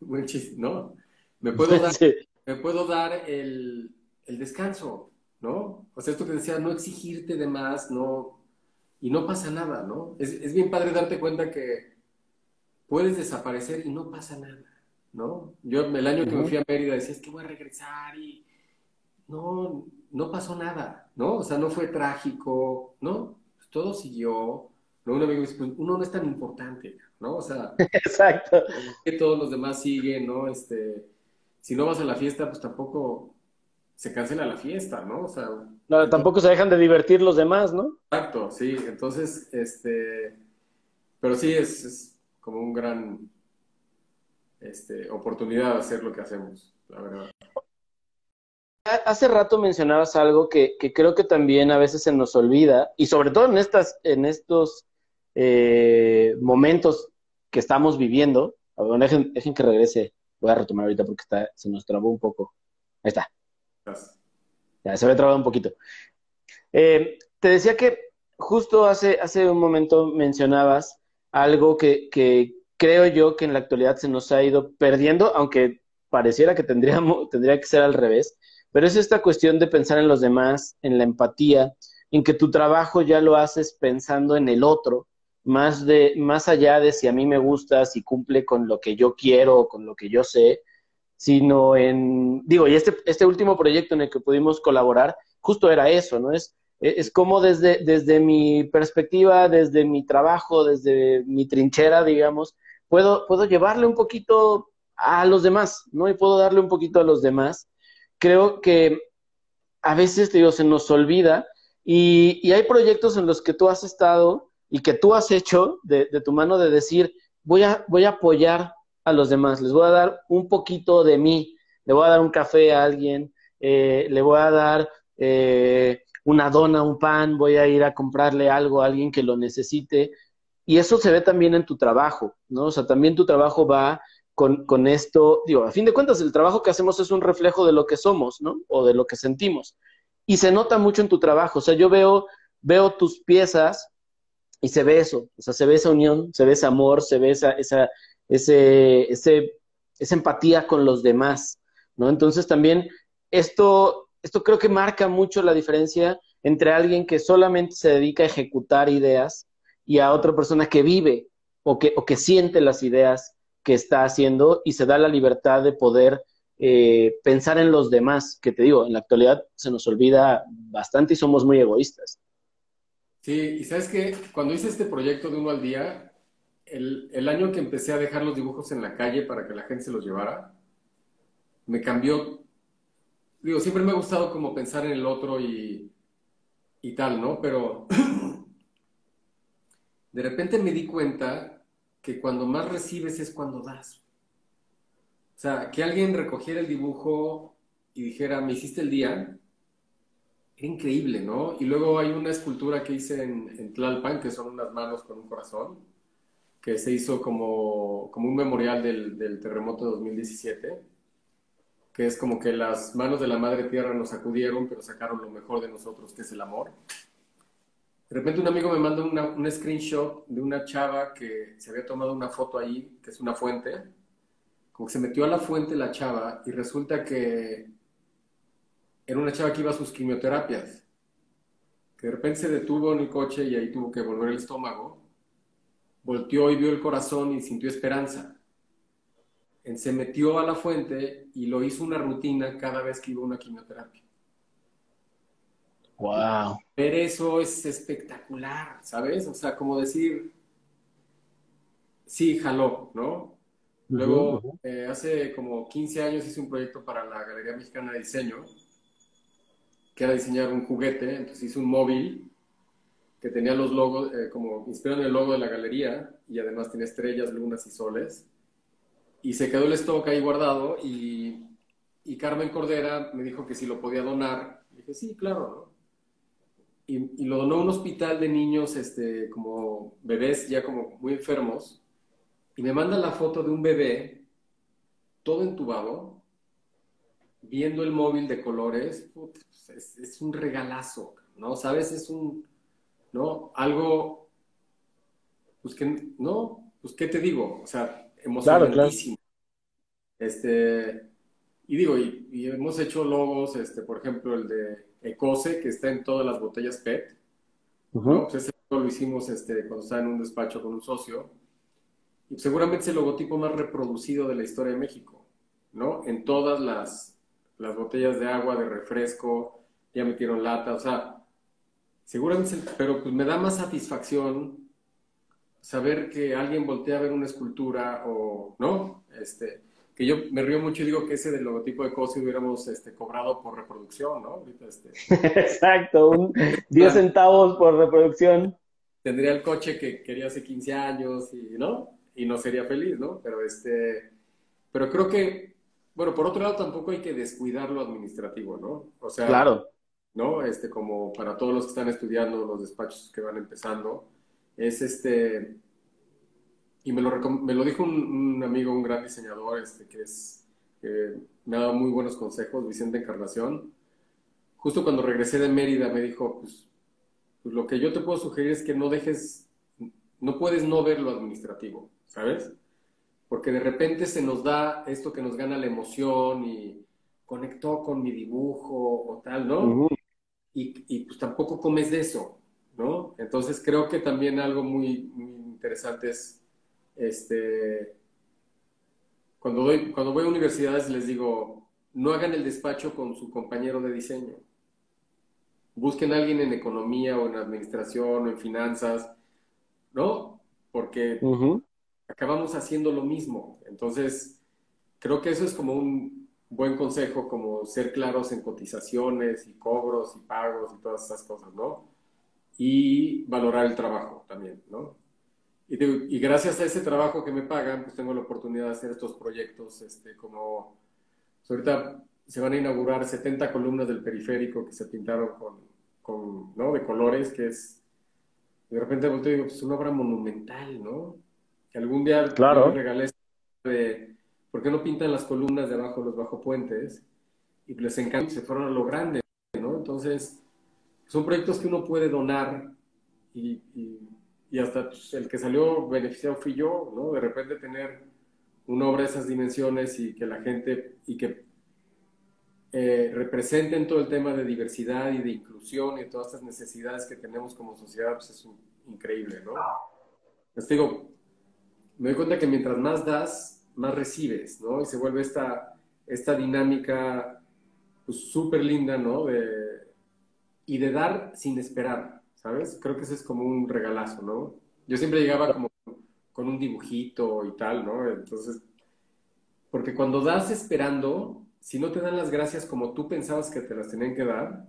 buen chiste, ¿no? Me puedo [laughs] dar, sí. me puedo dar el, el, descanso, ¿no? O sea, esto que decía, no exigirte de más, no... Y no pasa nada, ¿no? Es, es bien padre darte cuenta que puedes desaparecer y no pasa nada. ¿No? Yo el año que uh -huh. me fui a Mérida decía, es que voy a regresar y no, no pasó nada, ¿no? O sea, no fue trágico, ¿no? Pues todo siguió. ¿no? Un amigo me dice, pues uno no es tan importante, ¿no? O sea, [laughs] exacto. Que todos los demás siguen, ¿no? Este, si no vas a la fiesta, pues tampoco se cancela la fiesta, ¿no? O sea, no, tampoco se dejan de divertir los demás, ¿no? Exacto, sí. Entonces, este, pero sí es, es como un gran este, oportunidad de hacer lo que hacemos, la verdad. Hace rato mencionabas algo que, que, creo que también a veces se nos olvida, y sobre todo en, estas, en estos eh, momentos que estamos viviendo. A ver, dejen, dejen, que regrese. Voy a retomar ahorita porque está, se nos trabó un poco. Ahí está. Ya, se había trabado un poquito. Eh, te decía que justo hace, hace un momento mencionabas algo que, que, creo yo que en la actualidad se nos ha ido perdiendo, aunque pareciera que tendríamos, tendría que ser al revés, pero es esta cuestión de pensar en los demás, en la empatía, en que tu trabajo ya lo haces pensando en el otro, más, de, más allá de si a mí me gusta, si cumple con lo que yo quiero o con lo que yo sé, sino en, digo, y este, este último proyecto en el que pudimos colaborar, justo era eso, ¿no? Es, es como desde, desde mi perspectiva, desde mi trabajo, desde mi trinchera, digamos, puedo, puedo llevarle un poquito a los demás, ¿no? Y puedo darle un poquito a los demás. Creo que a veces, te digo, se nos olvida y, y hay proyectos en los que tú has estado y que tú has hecho de, de tu mano de decir, voy a, voy a apoyar a los demás, les voy a dar un poquito de mí, le voy a dar un café a alguien, eh, le voy a dar eh, una dona, un pan, voy a ir a comprarle algo a alguien que lo necesite. Y eso se ve también en tu trabajo, ¿no? O sea, también tu trabajo va con, con, esto, digo, a fin de cuentas, el trabajo que hacemos es un reflejo de lo que somos, ¿no? O de lo que sentimos. Y se nota mucho en tu trabajo. O sea, yo veo, veo tus piezas y se ve eso, o sea, se ve esa unión, se ve ese amor, se ve esa, esa, ese, ese, esa empatía con los demás, ¿no? Entonces también esto, esto creo que marca mucho la diferencia entre alguien que solamente se dedica a ejecutar ideas y a otra persona que vive o que, o que siente las ideas que está haciendo y se da la libertad de poder eh, pensar en los demás, que te digo, en la actualidad se nos olvida bastante y somos muy egoístas. Sí, y sabes que cuando hice este proyecto de uno al día, el, el, año que empecé a dejar los dibujos en la calle para que la gente se los llevara, me cambió. Digo, siempre me ha gustado como pensar en el otro y, y tal, ¿no? Pero de repente me di cuenta que cuando más recibes es cuando das. O sea, que alguien recogiera el dibujo y dijera, me hiciste el día, increíble, ¿no? Y luego hay una escultura que hice en, Tlalpan, que son unas manos con un corazón, que se hizo como, como un memorial del, del, terremoto de 2017, que es como que las manos de la Madre Tierra nos acudieron, pero sacaron lo mejor de nosotros, que es el amor. De repente un amigo me manda una, un screenshot de una chava que se había tomado una foto ahí, que es una fuente, como que se metió a la fuente la chava y resulta que era una chava que iba a sus quimioterapias, que de repente se detuvo en el coche y ahí tuvo que volver el estómago, volteó y vio el corazón y sintió esperanza. Se metió a la fuente y lo hizo una rutina cada vez que iba a una quimioterapia. Wow. Ver eso es espectacular, ¿sabes? O sea, como decir, sí, jaló, ¿no? Luego, eh, hace como 15 años hice un proyecto para la Galería Mexicana de Diseño que era diseñar un juguete, entonces hice un móvil que tenía los logos, eh, como inspirado en el logo de la galería, y además tenía estrellas, lunas y soles. Y se quedó el stock ahí guardado, y, y Carmen Cordera me dijo que si lo podía donar. Y dije, sí, claro, ¿no? Y, y, lo donó a un hospital de niños, este, como bebés ya como muy enfermos, y me manda la foto de un bebé todo entubado, viendo el móvil de colores, es, es, un regalazo, ¿no? ¿Sabes? Es un, ¿no? Algo, pues que, ¿no? Pues, ¿qué te digo? O sea, emocionantísimo. Este, y digo, y, hemos hecho logos, este, por ejemplo, el de Ecose, que está en todas las botellas PET, ¿no? Pues ese lo hicimos este, cuando estaba en un despacho con un socio, y seguramente es el logotipo más reproducido de la historia de México, ¿no? En todas las, las botellas de agua, de refresco, ya metieron lata, o sea, seguramente, pero pues me da más satisfacción saber que alguien voltea a ver una escultura o, ¿no? Este, que yo me río mucho y digo que ese del logotipo de COSI hubiéramos este, cobrado por reproducción, ¿no? este... [laughs] Exacto, un 10 centavos por reproducción. Tendría el coche que quería hace 15 años y, ¿no? Y no sería feliz, ¿no? Pero este, pero creo que bueno, por otro lado, tampoco hay que descuidar lo administrativo, ¿no? O sea, claro. ¿no? Este, como para todos los que están estudiando, los despachos que van empezando, es este, y me lo, me lo dijo un, amigo, un gran diseñador, este, que es, que me ha dado muy buenos consejos, Vicente Encarnación. Justo cuando regresé de Mérida me dijo, pues, pues lo que yo te puedo sugerir es que no dejes, no puedes no ver lo administrativo, ¿sabes? porque de repente se nos da esto que nos gana la emoción y conectó con mi dibujo o tal, ¿no? y, y, pues tampoco comes de eso, ¿no? Entonces creo que también algo muy, muy interesante es, este, cuando, doy, cuando voy a universidades les digo, no hagan el despacho con su compañero de diseño. Busquen a alguien en economía o en administración o en finanzas, ¿no? Porque acabamos haciendo lo mismo. Entonces, creo que eso es como un buen consejo, como ser claros en cotizaciones y cobros y pagos y todas esas cosas, ¿no? Y valorar el trabajo también, ¿no? Y, gracias a ese trabajo que me pagan, pues tengo la oportunidad de hacer estos proyectos, este, como pues ahorita se van a inaugurar 70 columnas del periférico que se pintaron con, con ¿no? De colores, que es, de repente volteo y digo, pues una obra monumental, ¿no? Que algún día claro. me regalé de, ¿por qué no pintan las columnas de abajo, los bajo puentes? Y les encanta, se fueron a lo grande, ¿no? Entonces, son proyectos que uno puede donar y y hasta pues, el que salió beneficiado fui yo, ¿no? De repente tener una obra de esas dimensiones y que la gente, y que eh, representen todo el tema de diversidad y de inclusión y todas estas necesidades que tenemos como sociedad, pues es increíble, ¿no? Les digo, me doy cuenta que mientras más das, más recibes, ¿no? Y se vuelve esta, esta dinámica súper pues, linda, ¿no? De, y de dar sin esperar, ¿sabes? Creo que ese es como un regalazo, ¿no? Yo siempre llegaba como con un dibujito y tal, ¿no? Entonces, porque cuando das esperando, si no te dan las gracias como tú pensabas que te las tenían que dar,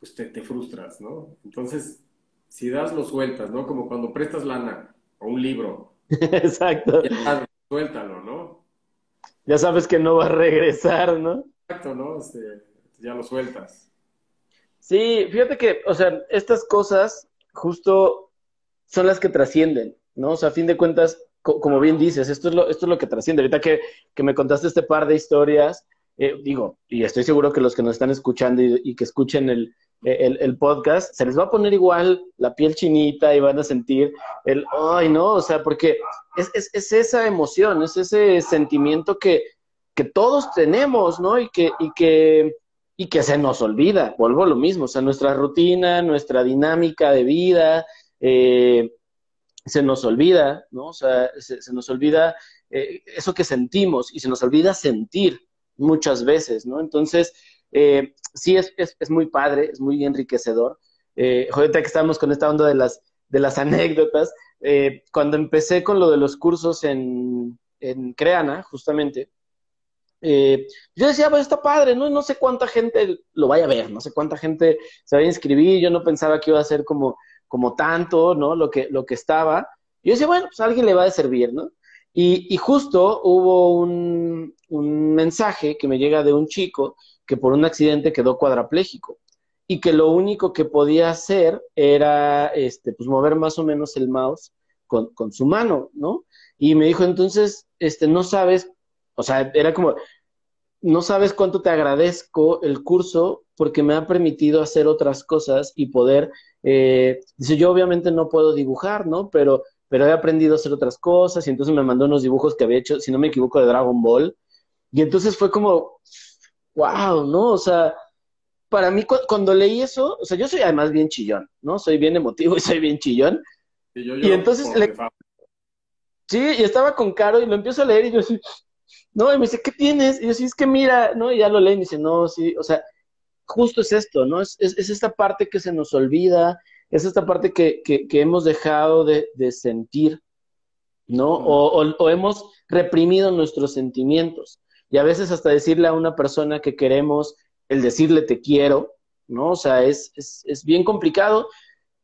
pues te, te frustras, ¿no? Entonces, si das, lo sueltas, ¿no? Como cuando prestas lana o un libro. [laughs] Exacto. Ya, suéltalo, ¿no? Ya sabes que no va a regresar, ¿no? Exacto, ¿no? Este, ya lo sueltas. Sí, fíjate que, o sea, estas cosas justo son las que trascienden, ¿no? O sea, a fin de cuentas, como bien dices, esto es lo, esto es lo que trasciende. Ahorita que, que me contaste este par de historias, eh, digo, y estoy seguro que los que nos están escuchando y, que escuchen el, el, podcast, se les va a poner igual la piel chinita y van a sentir el, ay, no, o sea, porque es, es, es esa emoción, es ese sentimiento que, que todos tenemos, ¿no? Y que, y que y que se nos olvida, vuelvo a lo mismo, o sea, nuestra rutina, nuestra dinámica de vida, eh, se nos olvida, ¿no? O sea, se, nos olvida eh, eso que sentimos y se nos olvida sentir muchas veces, ¿no? Entonces, eh, sí es, es, es, muy padre, es muy enriquecedor. Eh, ahorita que estamos con esta onda de las, de las anécdotas, cuando empecé con lo de los cursos en, en Creana, justamente, eh, yo decía, pues está padre, ¿no? No sé cuánta gente lo vaya a ver, no sé cuánta gente se vaya a inscribir, yo no pensaba que iba a ser como, como tanto, ¿no? Lo que, lo que estaba. Yo decía, bueno, pues a alguien le va a servir, ¿no? Y, y justo hubo un, un mensaje que me llega de un chico que por un accidente quedó cuadraplégico y que lo único que podía hacer era, este, pues mover más o menos el mouse con, con su mano, ¿no? Y me dijo, entonces, este, no sabes o sea, era como, no sabes cuánto te agradezco el curso porque me ha permitido hacer otras cosas y poder, eh, dice, yo obviamente no puedo dibujar, ¿no? Pero, pero he aprendido a hacer otras cosas y entonces me mandó unos dibujos que había hecho, si no me equivoco, de Dragon Ball. Y entonces fue como, wow, ¿no? O sea, para mí cuando leí eso, o sea, yo soy además bien chillón, ¿no? Soy bien emotivo y soy bien chillón. Y, entonces Sí, y estaba con Caro y lo empiezo a leer y yo así, no, y me dice, ¿qué tienes? Y yo, sí, es que mira, ¿no? Y ya lo lee y me dice, no, sí, o sea, justo es esto, ¿no? Es, es, esta parte que se nos olvida, es esta parte que, que, hemos dejado de, de sentir, ¿no? O, o, hemos reprimido nuestros sentimientos. Y a veces hasta decirle a una persona que queremos, el decirle te quiero, ¿no? O sea, es, es, es bien complicado.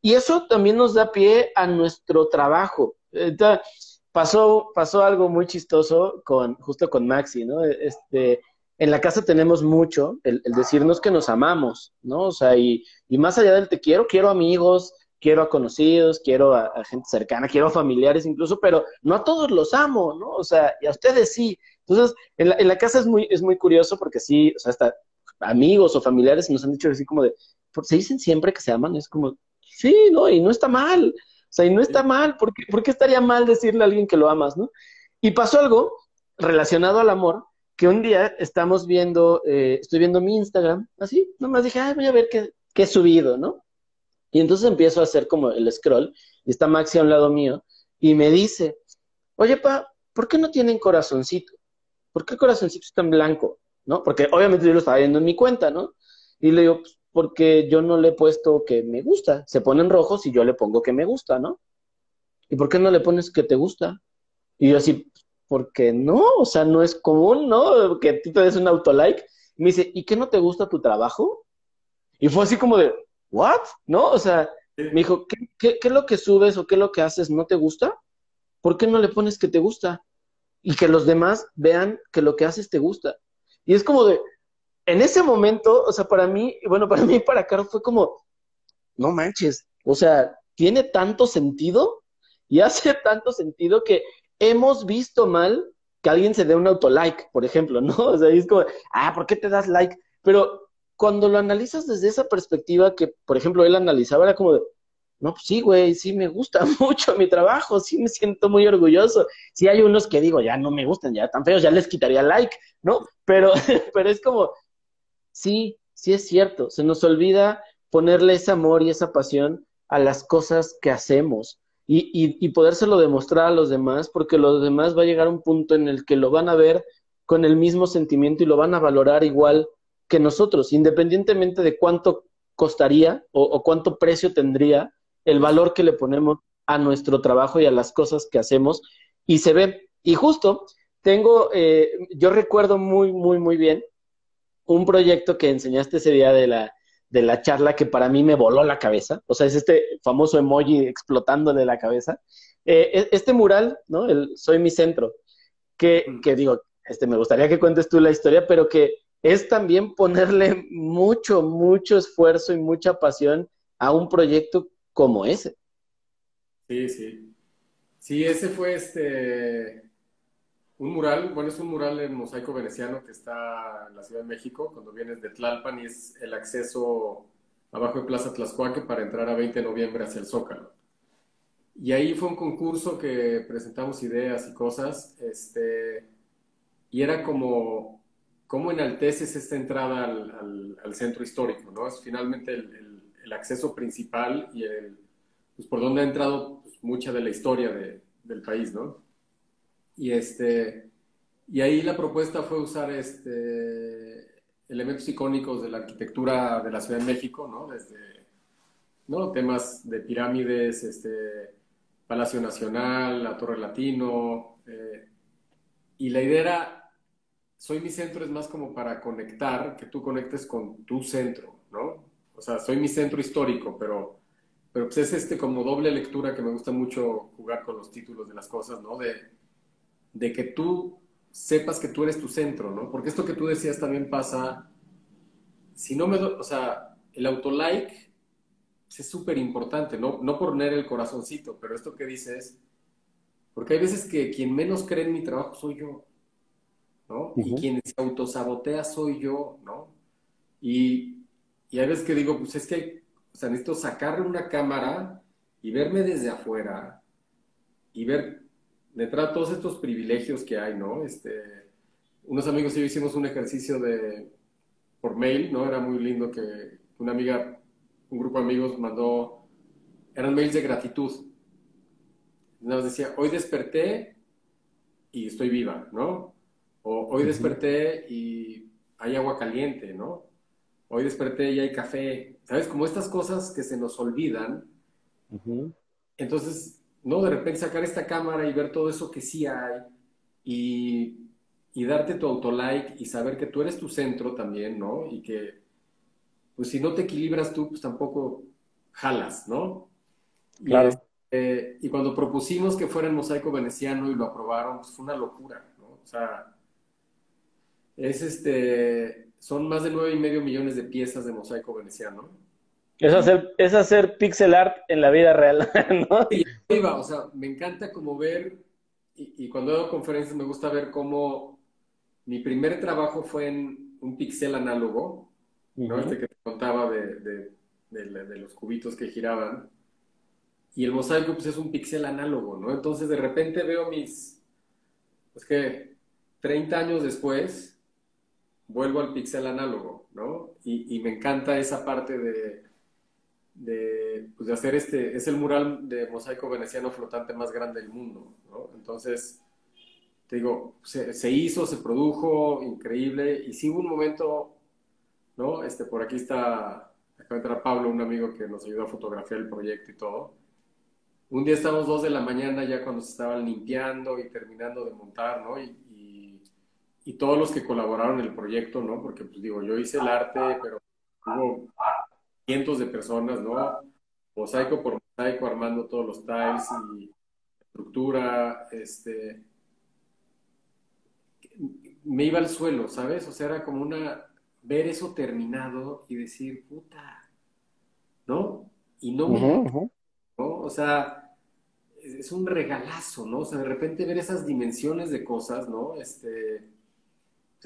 Y eso también nos da pie a nuestro trabajo. Entonces, pasó, pasó algo muy chistoso con, justo con Maxi, ¿no? Este, en la casa tenemos mucho el, decirnos que nos amamos, ¿no? O sea, y, y, más allá del te quiero, quiero amigos, quiero a conocidos, quiero a, gente cercana, quiero a familiares incluso, pero no a todos los amo, ¿no? O sea, y a ustedes sí. Entonces, en la, en la casa es muy, es muy curioso porque sí, o sea, hasta amigos o familiares nos han dicho así como de, se dicen siempre que se aman, es como, sí, ¿no? Y no está mal. O sea, y no está mal, ¿por qué, estaría mal decirle a alguien que lo amas, no? Y pasó algo relacionado al amor, que un día estamos viendo, eh, estoy viendo mi Instagram, así, nomás dije, ay, voy a ver qué, qué he subido, ¿no? Y entonces empiezo a hacer como el scroll, y está Maxi a un lado mío, y me dice, oye, pa, ¿por qué no tienen corazoncito? ¿Por qué el corazoncito está en blanco? ¿No? Porque obviamente yo lo estaba viendo en mi cuenta, ¿no? Y le digo, pues, porque yo no le he puesto que me gusta. Se ponen rojos y yo le pongo que me gusta, ¿no? ¿Y por qué no le pones que te gusta? Y yo así, porque no, o sea, no es común, ¿no? Que tú te des un autolike. Me dice, ¿y qué no te gusta tu trabajo? Y fue así como de, ¿what? ¿No? O sea, me dijo, ¿qué, qué, qué es lo que subes o qué es lo que haces no te gusta? ¿Por qué no le pones que te gusta? Y que los demás vean que lo que haces te gusta. Y es como de, en ese momento, o sea, para mí, bueno, [laughs] para mí, para Carlos fue como, no manches, o sea, tiene tanto sentido y hace [laughs] tanto sentido que hemos visto mal que alguien se dé un autolike, por ejemplo, ¿no? O sea, es como, ah, ¿por qué te das like? Pero cuando lo analizas desde esa perspectiva que, por ejemplo, él analizaba, era como de, no, pues sí, güey, sí me gusta [laughs] mucho mi trabajo, sí me siento muy orgulloso. Sí hay unos que digo, ya no me gustan, ya tan feos, ya les quitaría like, ¿no? Pero, pero es como, sí, sí es cierto, se nos olvida ponerle ese amor y esa pasión a las cosas que hacemos y, y, podérselo demostrar a los demás, porque los demás va a llegar a un punto en el que lo van a ver con el mismo sentimiento y lo van a valorar igual que nosotros, independientemente de cuánto costaría o, o cuánto precio tendría el valor que le ponemos a nuestro trabajo y a las cosas que hacemos y se ve. Y justo tengo, eh, yo recuerdo muy, muy, muy bien un proyecto que enseñaste ese día de la, de la charla que para mí me voló la cabeza. O sea, es este famoso emoji explotando de la cabeza. Eh, e, este mural, ¿no? El Soy mi centro, que, mm. que digo, este, me gustaría que cuentes tú la historia, pero que es también ponerle mucho, mucho esfuerzo y mucha pasión a un proyecto como ese. Sí, sí. Sí, ese fue este un mural, bueno, es un mural en mosaico veneciano que está en la Ciudad de México, cuando vienes de Tlalpan y es el acceso abajo de Plaza Tlaxcuaque para entrar a 20 de noviembre hacia el Zócalo. Y ahí fue un concurso que presentamos ideas y cosas, este, y era como, ¿cómo enalteces esta entrada al, centro histórico? ¿no? Es finalmente el acceso principal y el, pues, por donde ha entrado pues, mucha de la historia de, del país, ¿no? Y, este, y ahí la propuesta fue usar este, elementos icónicos de la arquitectura de la Ciudad de México, ¿no? Desde ¿no? temas de pirámides, este, Palacio Nacional, la Torre Latino. Eh, y la idea era, soy mi centro es más como para conectar, que tú conectes con tu centro, ¿no? o sea, soy mi centro histórico, pero, pero pues es este como doble lectura que me gusta mucho jugar con los títulos de las cosas, ¿no? De, de que tú sepas que tú eres tu centro, ¿no? Porque esto que tú decías también pasa, si no me, do, o sea, el autolike es súper importante, ¿no? No poner el corazoncito, pero esto que dices, porque hay veces que quien menos cree en mi trabajo soy yo, ¿no? Y quien se autosabotea soy yo, ¿no? Y y hay veces que digo, pues es que, o sea, necesito sacarle una cámara y verme desde afuera y ver detrás de todos estos privilegios que hay, ¿no? Este, unos amigos y yo hicimos un ejercicio de, por mail, ¿no? Era muy lindo que una amiga, un grupo de amigos mandó, eran mails de gratitud. Nos decía, hoy desperté y estoy viva, ¿no? O hoy desperté y hay agua caliente, ¿no? hoy desperté y hay café, ¿sabes? Como estas cosas que se nos olvidan. Entonces, ¿no? De repente sacar esta cámara y ver todo eso que sí hay y, y darte tu autolike y saber que tú eres tu centro también, ¿no? Y que, pues si no te equilibras tú, pues tampoco jalas, ¿no? Claro. Y, este, y cuando propusimos que fuera el mosaico veneciano y lo aprobaron, pues fue una locura, ¿no? O sea, es este son más de nueve y medio millones de piezas de mosaico veneciano. Es hacer, es hacer pixel art en la vida real, [laughs] ¿no? Sí, iba, o sea, me encanta como ver, y, cuando hago conferencias me gusta ver cómo mi primer trabajo fue en un pixel análogo, ¿no? Este que te contaba de, de, de, los cubitos que giraban. Y el mosaico, pues es un pixel análogo, ¿no? Entonces de repente veo mis, pues que 30 años después, vuelvo al pixel análogo, ¿no? Y, me encanta esa parte de, pues, de, hacer este, es el mural de mosaico veneciano flotante más grande del mundo, ¿no? Entonces, te digo, se, hizo, se produjo, increíble, y sí hubo un momento, ¿no? Este, por aquí está, acá entra Pablo, un amigo que nos ayudó a fotografiar el proyecto y todo. Un día estábamos dos de la mañana ya cuando se estaban limpiando y terminando de montar, ¿no? Y, y, todos los que colaboraron en el proyecto, ¿no? Porque, pues digo, yo hice el arte, pero hubo cientos de personas, ¿no? Mosaico por mosaico, armando todos los tiles y estructura, este me iba al suelo, ¿sabes? O sea, era como una, ver eso terminado y decir, puta, ¿no? Y no, ¿no? O sea, es, un regalazo, ¿no? O sea, de repente ver esas dimensiones de cosas, ¿no? Este,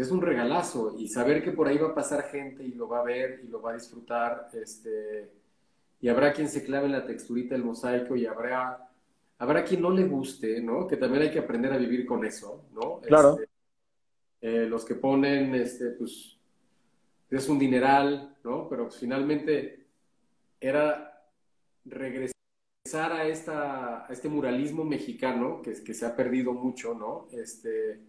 es un regalazo y saber que por ahí va a pasar gente y lo va a ver y lo va a disfrutar, este, y habrá quien se clave en la texturita del mosaico y habrá, habrá quien no le guste, ¿no? Que también hay que aprender a vivir con eso, ¿no? Claro. Este, eh, los que ponen, este, pues, es un dineral, ¿no? Pero pues, finalmente era regresar a, esta, a este muralismo mexicano que, que se ha perdido mucho, ¿no? Este,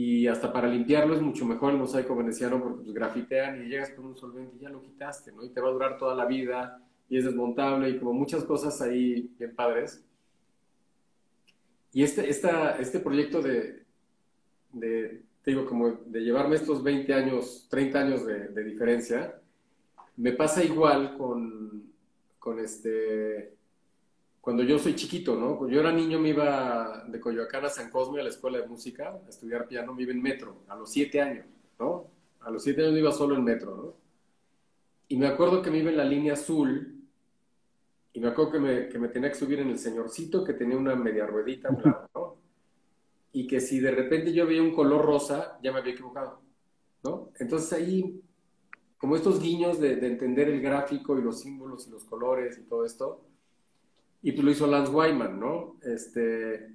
y hasta para limpiarlo es mucho mejor el mosaico veneciano porque pues grafitean y llegas con un solvente y ya lo quitaste, ¿no? Y te va a durar toda la vida y es desmontable y como muchas cosas ahí bien padres. Y este, esta, este proyecto de, de, te digo, como de llevarme estos 20 años, 30 años de, diferencia, me pasa igual con, con este, cuando yo soy chiquito, ¿no? Cuando yo era niño me iba de Coyoacán a San Cosme a la escuela de música a estudiar piano, me iba en metro, a los 7 años, ¿no? A los 7 años me iba solo en metro, ¿no? Y me acuerdo que me iba en la línea azul y me acuerdo que me, que me tenía que subir en el señorcito que tenía una media ruedita, ¿no? y que si de repente yo veía un color rosa, ya me había equivocado, ¿no? Entonces ahí, como estos guiños de, entender el gráfico y los símbolos y los colores y todo esto, y pues lo hizo Lance Wyman, ¿no? Este,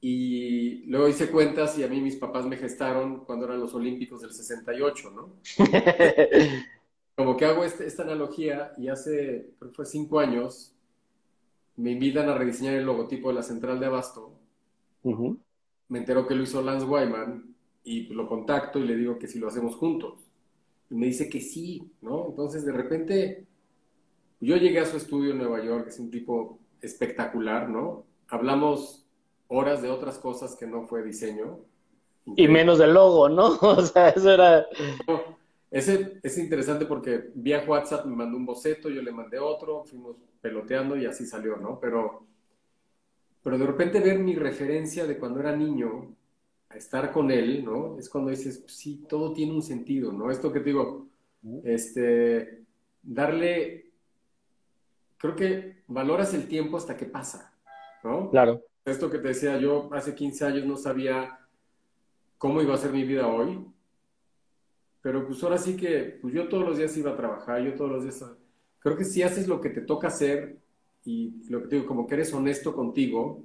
y luego hice cuentas y a mí mis papás me gestaron cuando eran los Olímpicos del 68, ¿no? [laughs] Como que hago este, esta analogía y hace, creo que fue cinco años, me invitan a rediseñar el logotipo de la central de Abasto me entero que lo hizo Lance Wyman y lo contacto y le digo que si lo hacemos juntos. Y me dice que sí, ¿no? Entonces de repente yo llegué a su estudio en Nueva York, es un tipo espectacular, ¿no? Hablamos horas de otras cosas que no fue diseño. Y menos del logo, ¿no? [laughs] O sea, eso era... Ese es interesante porque vía WhatsApp me mandó un boceto, yo le mandé otro, fuimos peloteando y así salió, ¿no? Pero pero de repente ver mi referencia de cuando era niño a estar con él, ¿no? Es cuando dices, sí, todo tiene un sentido, ¿no? Esto que te digo, este, darle, creo que valoras el tiempo hasta que pasa, ¿no? Claro. Esto que te decía, yo hace 15 años no sabía cómo iba a ser mi vida hoy, pero pues ahora sí que, pues yo todos los días iba a trabajar, yo todos los días, creo que si haces lo que te toca hacer, y lo que digo, como que eres honesto contigo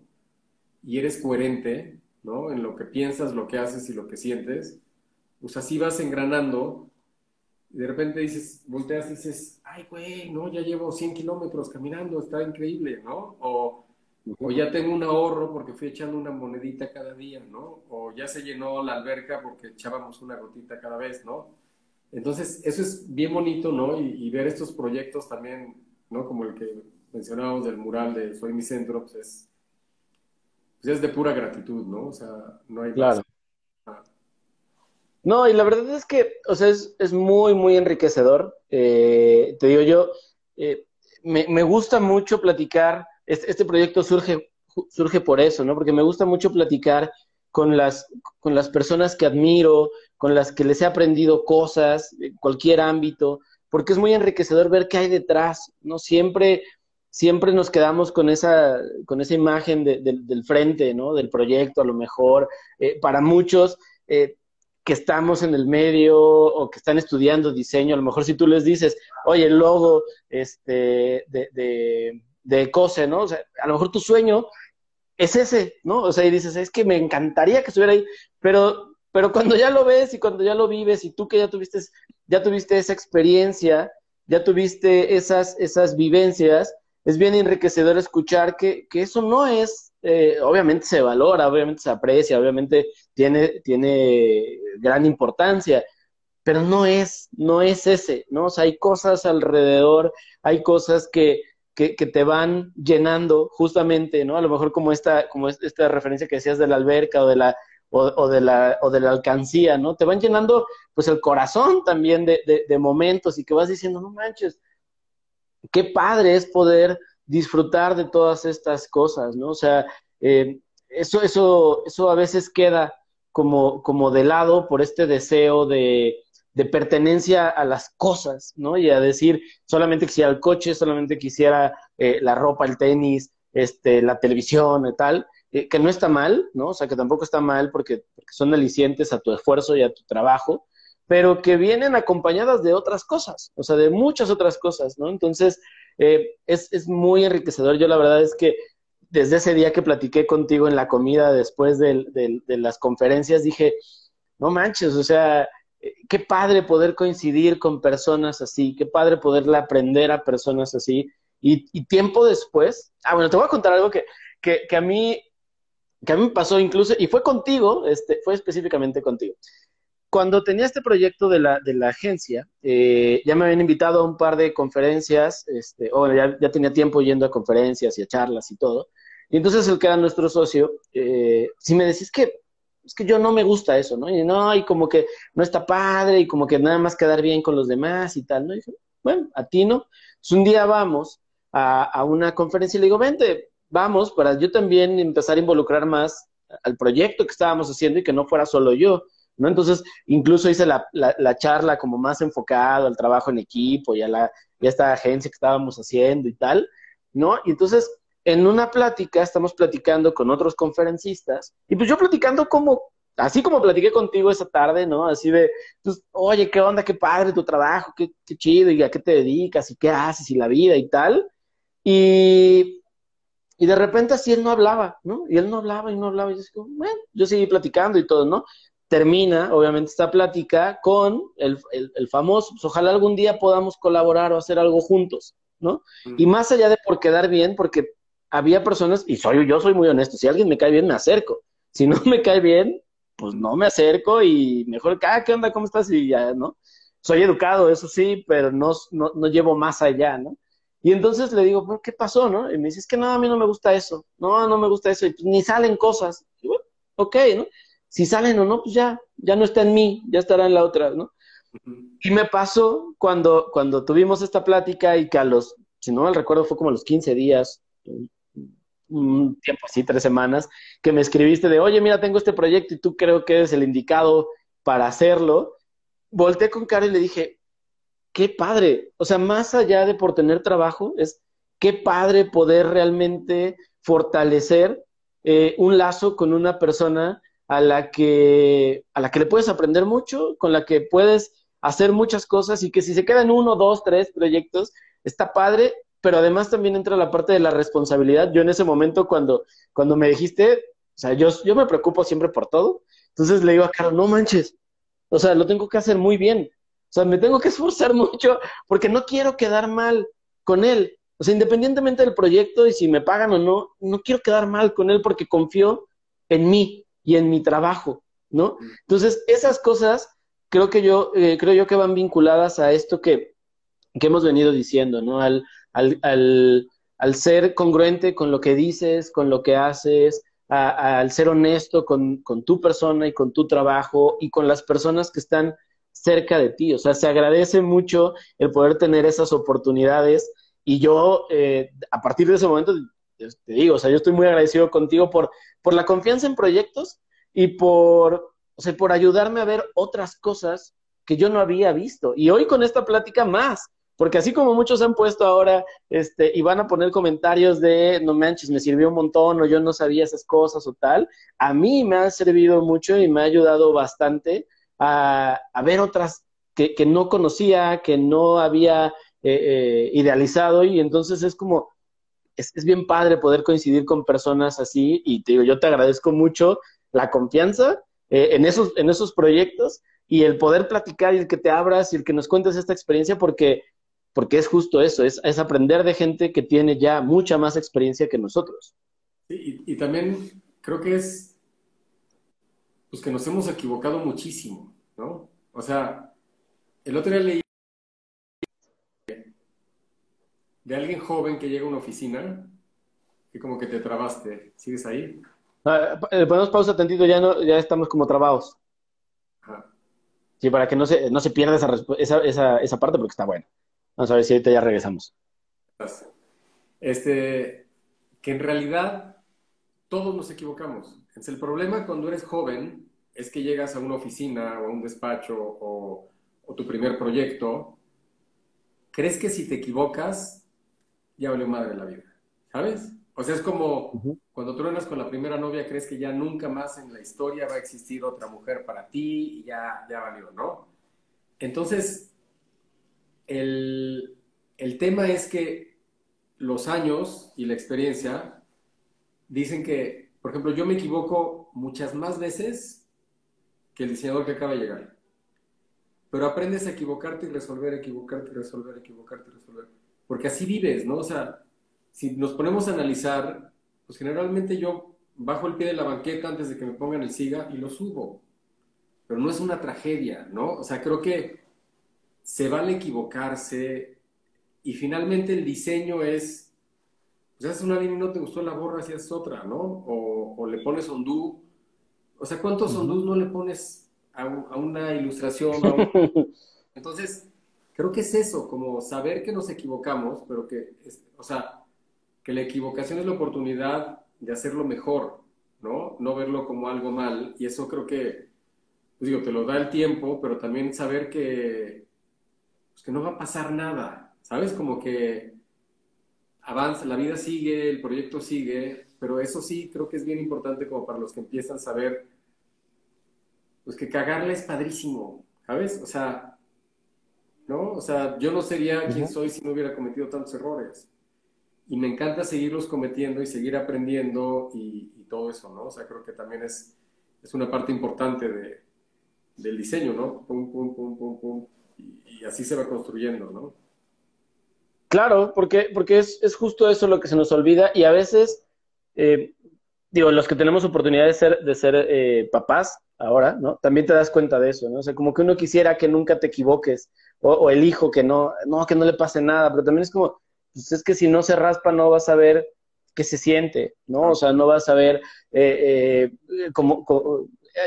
y eres coherente, ¿no? En lo que piensas, lo que haces y lo que sientes, pues así vas engranando y de repente dices, volteas y dices, ay, güey, no, ya llevo 100 kilómetros caminando, está increíble, ¿no? O, o ya tengo un ahorro porque fui echando una monedita cada día, ¿no? O ya se llenó la alberca porque echábamos una gotita cada vez, ¿no? Entonces, eso es bien bonito, ¿no? Y, ver estos proyectos también, ¿no? Como el que mencionábamos del mural de Soy mi centro, pues es, pues es de pura gratitud, ¿no? O sea, no hay... Claro. No, y la verdad es que, o sea, es, muy, muy enriquecedor. Eh, te digo yo, eh, me, gusta mucho platicar, este, proyecto surge, surge por eso, ¿no? Porque me gusta mucho platicar con las, con las personas que admiro, con las que les he aprendido cosas, cualquier ámbito, porque es muy enriquecedor ver qué hay detrás, ¿no? Siempre siempre nos quedamos con esa, con esa imagen del frente, ¿no? Del proyecto, a lo mejor. Eh, para muchos eh, que estamos en el medio o que están estudiando diseño, a lo mejor si tú les dices, oye, el logo este, de, de, de Cose, ¿no? O sea, a lo mejor tu sueño es ese, ¿no? O sea, y dices, es que me encantaría que estuviera ahí, pero, pero cuando ya lo ves y cuando ya lo vives y tú que ya tuviste, ya tuviste esa experiencia, ya tuviste esas, esas vivencias, es bien enriquecedor escuchar que, eso no es eh, obviamente se valora, obviamente se aprecia, obviamente tiene, tiene gran importancia, pero no es, no es ese, ¿no? O sea, hay cosas alrededor, hay cosas que, que, te van llenando justamente, ¿no? A lo mejor como esta, como esta referencia que decías de la alberca o de la, o, de la, o de la alcancía, ¿no? Te van llenando pues el corazón también de, de, momentos y que vas diciendo, no manches, qué padre es poder disfrutar de todas estas cosas, ¿no? O sea, eh, eso, eso, eso a veces queda como, como de lado por este deseo de, de pertenencia a las cosas, ¿no? Y a decir, solamente quisiera el coche, solamente quisiera eh, la ropa, el tenis, este, la televisión y tal, eh, que no está mal, ¿no? O sea, que tampoco está mal porque, son alicientes a tu esfuerzo y a tu trabajo, pero que vienen acompañadas de otras cosas, o sea, de muchas otras cosas, ¿no? Entonces, eh, es, es muy enriquecedor. Yo la verdad es que desde ese día que platiqué contigo en la comida después de, las conferencias, dije, no manches, o sea, qué padre poder coincidir con personas así, qué padre poderle aprender a personas así. Y, tiempo después, ah, bueno, te voy a contar algo que, que, a mí que a mí me pasó incluso, y fue contigo, este, fue específicamente contigo. Cuando tenía este proyecto de la, de la agencia, eh, ya me habían invitado a un par de conferencias, este, o ya, ya, tenía tiempo yendo a conferencias y a charlas y todo. Y entonces el que era nuestro socio, eh, si me decís que es que yo no me gusta eso, ¿no? Y no, y como que no está padre, y como que nada más quedar bien con los demás y tal, ¿no? Y dije, bueno, a ti no. Entonces un día vamos a, a, una conferencia y le digo, vente, vamos, para yo también empezar a involucrar más al proyecto que estábamos haciendo y que no fuera solo yo, ¿no? Entonces, incluso hice la, la, la charla como más enfocado al trabajo en equipo y a, la, y a esta agencia que estábamos haciendo y tal, ¿no? Y entonces en una plática, estamos platicando con otros conferencistas, y pues yo platicando como, así como platiqué contigo esa tarde, ¿no? Así de, pues, oye, ¿qué onda? Qué padre tu trabajo, qué, qué chido, y a qué te dedicas, y qué haces, y la vida, y tal. Y, y de repente así él no hablaba, ¿no? Y él no hablaba y no hablaba, y yo digo, bueno, yo seguí platicando y todo, ¿no? Termina, obviamente, esta plática con el, el, famoso, pues, ojalá algún día podamos colaborar o hacer algo juntos, ¿no? Y más allá de por quedar bien, porque había personas, y soy yo soy muy honesto, si alguien me cae bien, me acerco. Si no me cae bien, pues no me acerco y mejor, ah, ¿qué onda? ¿Cómo estás? Y ya, ¿no? Soy educado, eso sí, pero no, no, no llevo más allá, ¿no? Y entonces le digo, ¿qué pasó, no? Y me dice, es que no, a mí no me gusta eso. No, no me gusta eso. Y pues, ni salen cosas. Y bueno, ok, ¿no? Si salen o no, pues ya, ya no está en mí, ya estará en la otra, ¿no? Y me pasó cuando, cuando tuvimos esta plática y que a los, si no mal recuerdo, fue como a los 15 días, un tiempo así, tres semanas, que me escribiste de, oye, mira, tengo este proyecto y tú creo que eres el indicado para hacerlo. Volté con Caro y le dije, qué padre. O sea, más allá de por tener trabajo, es qué padre poder realmente fortalecer eh, un lazo con una persona a la que a la que le puedes aprender mucho, con la que puedes hacer muchas cosas y que si se quedan uno, dos, tres proyectos, está padre pero además también entra la parte de la responsabilidad. Yo en ese momento cuando, cuando me dijiste, o sea, yo, yo me preocupo siempre por todo, entonces le digo a Caro, no manches, o sea, lo tengo que hacer muy bien, o sea, me tengo que esforzar [laughs] mucho porque no quiero quedar mal con él. O sea, independientemente del proyecto y si me pagan o no, no quiero quedar mal con él porque confío en mí y en mi trabajo, ¿no? Entonces, esas cosas creo que yo, eh, creo yo que van vinculadas a esto que, que hemos venido diciendo, ¿no? Al, al, al, al, ser congruente con lo que dices, con lo que haces, al ser honesto con, con, tu persona y con tu trabajo y con las personas que están cerca de ti. O sea, se agradece mucho el poder tener esas oportunidades y yo, eh, a partir de ese momento, te digo, o sea, yo estoy muy agradecido contigo por, por la confianza en proyectos y por, o sea, por ayudarme a ver otras cosas que yo no había visto. Y hoy con esta plática más, porque así como muchos han puesto ahora, este, y van a poner comentarios de, no manches, me sirvió un montón, o yo no sabía esas cosas o tal, a mí me ha servido mucho y me ha ayudado bastante a, ver otras que, que, no conocía, que no había eh, eh, idealizado, y entonces es como, es, es, bien padre poder coincidir con personas así, y te digo, yo te agradezco mucho la confianza eh, en, esos, en esos proyectos y el poder platicar y el que te abras y el que nos cuentes esta experiencia, porque porque es justo eso, es, es, aprender de gente que tiene ya mucha más experiencia que nosotros. Sí, y, también creo que es, pues que nos hemos equivocado muchísimo, ¿no? O sea, el otro día leí de alguien joven que llega a una oficina y como que te trabaste. ¿Sigues ahí? Ah, eh, ponemos pausa tantito, ya, no, ya estamos como trabados. Sí, para que no se, no se pierda esa, esa, esa, esa parte porque está buena. Vamos a ver si ahorita ya regresamos. Este, que en realidad todos nos equivocamos. Es el problema cuando eres joven es que llegas a una oficina o a un despacho o, o tu primer proyecto, crees que si te equivocas, ya valió madre la vida, ¿sabes? O sea, es como cuando truenas con la primera novia, crees que ya nunca más en la historia va a existir otra mujer para ti y ya, ya valió, ¿no? Entonces, el, el tema es que los años y la experiencia dicen que, por ejemplo, yo me equivoco muchas más veces que el diseñador que acaba de llegar. Pero aprendes a equivocarte y resolver, equivocarte y resolver, equivocarte y resolver. Porque así vives, ¿no? O sea, si nos ponemos a analizar, pues generalmente yo bajo el pie de la banqueta antes de que me pongan el SIGA y lo subo. Pero no es una tragedia, ¿no? O sea, creo que se vale equivocarse y finalmente el diseño es, pues haces una línea y no te gustó la borra, si haces otra, ¿no? O, le pones ondú. O sea, ¿cuántos uh no le pones a, una ilustración? [laughs] Entonces, creo que es eso, como saber que nos equivocamos, pero que, o sea, que la equivocación es la oportunidad de hacerlo mejor, ¿no? No verlo como algo mal. Y eso creo que, pues digo, te lo da el tiempo, pero también saber que, pues que no va a pasar nada, ¿sabes? Como que avanza, la vida sigue, el proyecto sigue, pero eso sí creo que es bien importante como para los que empiezan a saber, pues que cagarla es padrísimo, ¿sabes? O sea, ¿no? O sea, yo no sería quien soy si no hubiera cometido tantos errores y me encanta seguirlos cometiendo y seguir aprendiendo y, todo eso, ¿no? O sea, creo que también es, es una parte importante de, del diseño, ¿no? Pum, pum, pum, pum, pum. Y, así se va construyendo, ¿no? Claro, porque, porque es, es, justo eso lo que se nos olvida y a veces, eh, digo, los que tenemos oportunidad de ser, de ser eh, papás ahora, ¿no? También te das cuenta de eso, ¿no? O sea, como que uno quisiera que nunca te equivoques o, el hijo que no, no, que no le pase nada, pero también es como, pues es que si no se raspa no vas a ver qué se siente, ¿no? O sea, no vas a ver eh, como,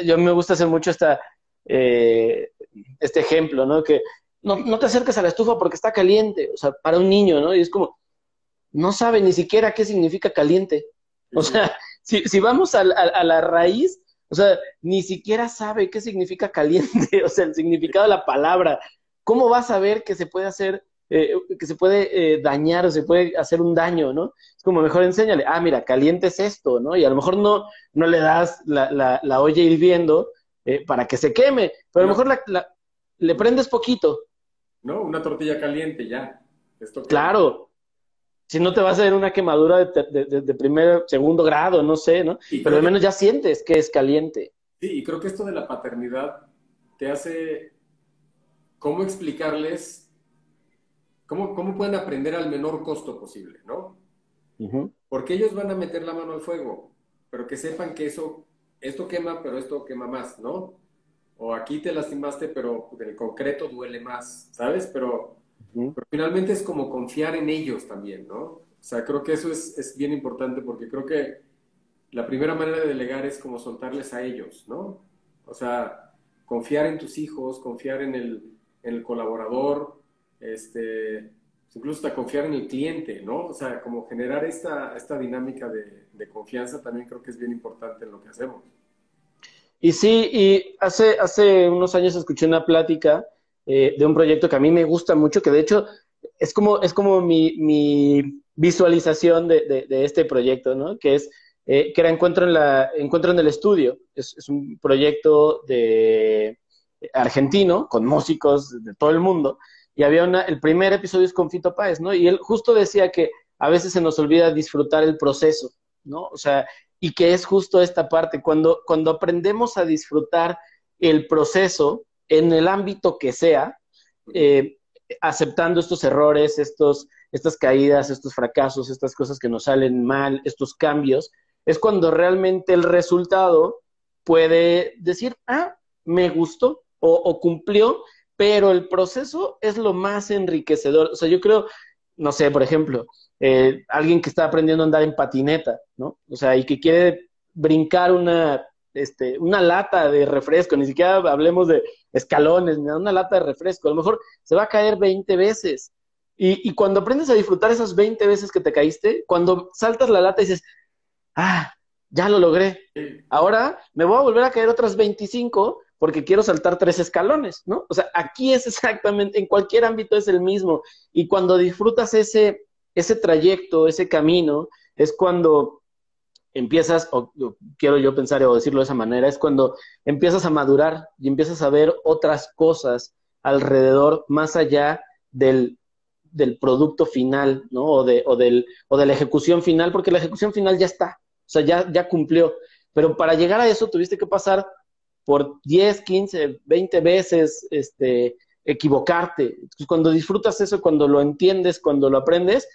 yo me gusta hacer mucho esta, este ejemplo, ¿no? Que no, no, te acerques a la estufa porque está caliente, o sea, para un niño, ¿no? Y es como, no sabe ni siquiera qué significa caliente. O sea, [laughs] si, si vamos a, a, la raíz, o sea, ni siquiera sabe qué significa caliente, [laughs] o sea, el significado de la palabra. ¿Cómo vas a ver que se puede hacer eh, que se puede eh, dañar o se puede hacer un daño, ¿no? Es como mejor enséñale, ah, mira, caliente es esto, ¿no? Y a lo mejor no, no le das la, la, la olla hirviendo eh, para que se queme, pero a lo mejor la, le prendes poquito. No, una tortilla caliente ya. claro. Si no te va a hacer una quemadura de, de, de, primer, segundo grado, no sé, ¿no? pero al menos ya sientes que es caliente. Sí, y creo que esto de la paternidad te hace cómo explicarles ¿Cómo, ¿Cómo pueden aprender al menor costo posible, no? Porque ellos van a meter la mano al fuego, pero que sepan que eso, esto quema, pero esto quema más, ¿no? O aquí te lastimaste, pero en el concreto duele más, ¿sabes? Pero, finalmente es como confiar en ellos también, ¿no? O sea, creo que eso es, es, bien importante porque creo que la primera manera de delegar es como soltarles a ellos, ¿no? O sea, confiar en tus hijos, confiar en el, en el colaborador, este, incluso hasta confiar en el cliente, ¿no? O sea, como generar esta, esta dinámica de, confianza también creo que es bien importante en lo que hacemos. Y sí, y hace, hace unos años escuché una plática eh, de un proyecto que a mí me gusta mucho, que de hecho es como, es como mi, mi visualización de, de, este proyecto, ¿no? Que es, eh, que era Encuentro en, la, Encuentro en el Estudio. Es, es un proyecto de argentino, con músicos de todo el mundo, y había una, el primer episodio es con Fito Páez, ¿no? Y él justo decía que a veces se nos olvida disfrutar el proceso, ¿no? O sea, y que es justo esta parte, cuando, cuando aprendemos a disfrutar el proceso en el ámbito que sea, eh, aceptando estos errores, estos, estas caídas, estos fracasos, estas cosas que nos salen mal, estos cambios, es cuando realmente el resultado puede decir, ah, me gustó o, cumplió, pero el proceso es lo más enriquecedor. O sea, yo creo, no sé, por ejemplo, eh, alguien que está aprendiendo a andar en patineta, ¿no? O sea, y que quiere brincar una, este, una lata de refresco, ni siquiera hablemos de escalones, una lata de refresco, a lo mejor se va a caer 20 veces. Y, y cuando aprendes a disfrutar esas 20 veces que te caíste, cuando saltas la lata y dices, ah, ya lo logré. Ahora me voy a volver a caer otras 25 porque quiero saltar tres escalones, ¿no? O sea, aquí es exactamente, en cualquier ámbito es el mismo. Y cuando disfrutas ese, ese trayecto, ese camino, es cuando empiezas, o, quiero yo pensar o decirlo de esa manera, es cuando empiezas a madurar y empiezas a ver otras cosas alrededor, más allá del, del producto final, ¿no? O de, o, del, o de la ejecución final, porque la ejecución final ya está, o sea, ya, ya cumplió. Pero para llegar a eso tuviste que pasar por 10, 15, 20 veces este, equivocarte. cuando disfrutas eso, cuando lo entiendes, cuando lo aprendes,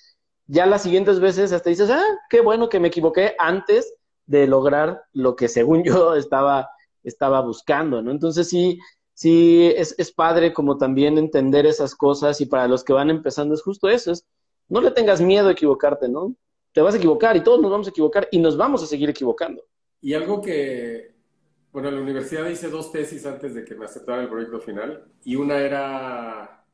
ya las siguientes veces hasta dices, ah, qué bueno que me equivoqué antes de lograr lo que según yo [laughs] estaba, estaba buscando, ¿no? Entonces sí, sí es, es padre como también entender esas cosas y para los que van empezando es justo eso, es no le tengas miedo a equivocarte, ¿no? te vas a equivocar y todos nos vamos a equivocar y nos vamos a seguir equivocando. Y algo que, bueno, en la universidad hice dos tesis antes de que me aceptara el proyecto final y una era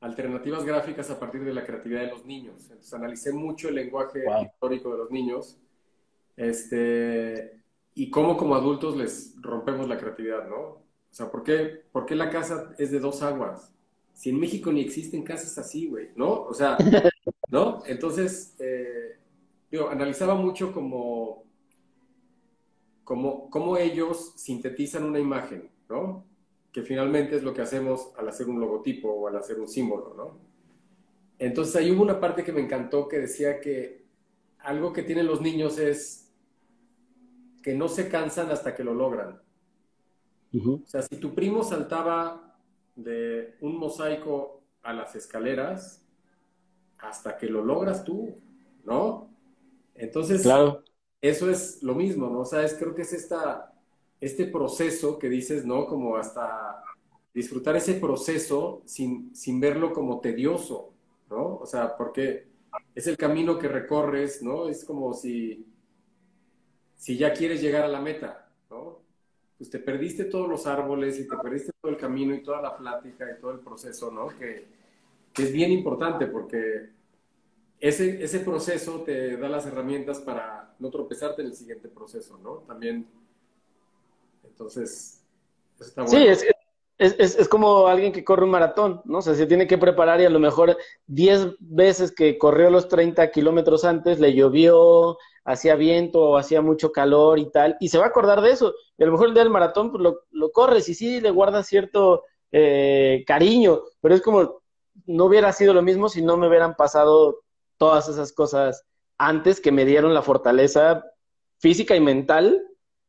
alternativas gráficas a partir de la creatividad de los niños. Entonces analicé mucho el lenguaje histórico de los niños este, y cómo como adultos les rompemos la creatividad, ¿no? O sea, ¿por qué, ¿por qué la casa es de dos aguas? Si en México ni existen casas así, güey, ¿no? O sea, ¿no? Entonces, eh, analizaba mucho como, como, cómo ellos sintetizan una imagen, ¿no? Que finalmente es lo que hacemos al hacer un logotipo o al hacer un símbolo, ¿no? Entonces ahí hubo una parte que me encantó que decía que algo que tienen los niños es que no se cansan hasta que lo logran. O sea, si tu primo saltaba de un mosaico a las escaleras, hasta que lo logras tú, ¿no? Entonces, claro. Eso es lo mismo, ¿no? O sea, es, creo que es esta, este proceso que dices, ¿no? Como hasta disfrutar ese proceso sin, sin verlo como tedioso, ¿no? O sea, porque es el camino que recorres, ¿no? Es como si, si ya quieres llegar a la meta, ¿no? Pues te perdiste todos los árboles y te perdiste todo el camino y toda la plática y todo el proceso, ¿no? Que, que es bien importante porque ese, ese proceso te da las herramientas para no tropezarte en el siguiente proceso, ¿no? También, entonces, está bueno. Sí, es, es, es, como alguien que corre un maratón, ¿no? O sea, se tiene que preparar y a lo mejor 10 veces que corrió los 30 kilómetros antes le llovió, hacía viento o hacía mucho calor y tal, y se va a acordar de eso. Y a lo mejor el día del maratón pues lo, lo corres y sí le guardas cierto eh, cariño, pero es como no hubiera sido lo mismo si no me hubieran pasado todas esas cosas antes que me dieron la fortaleza física y mental,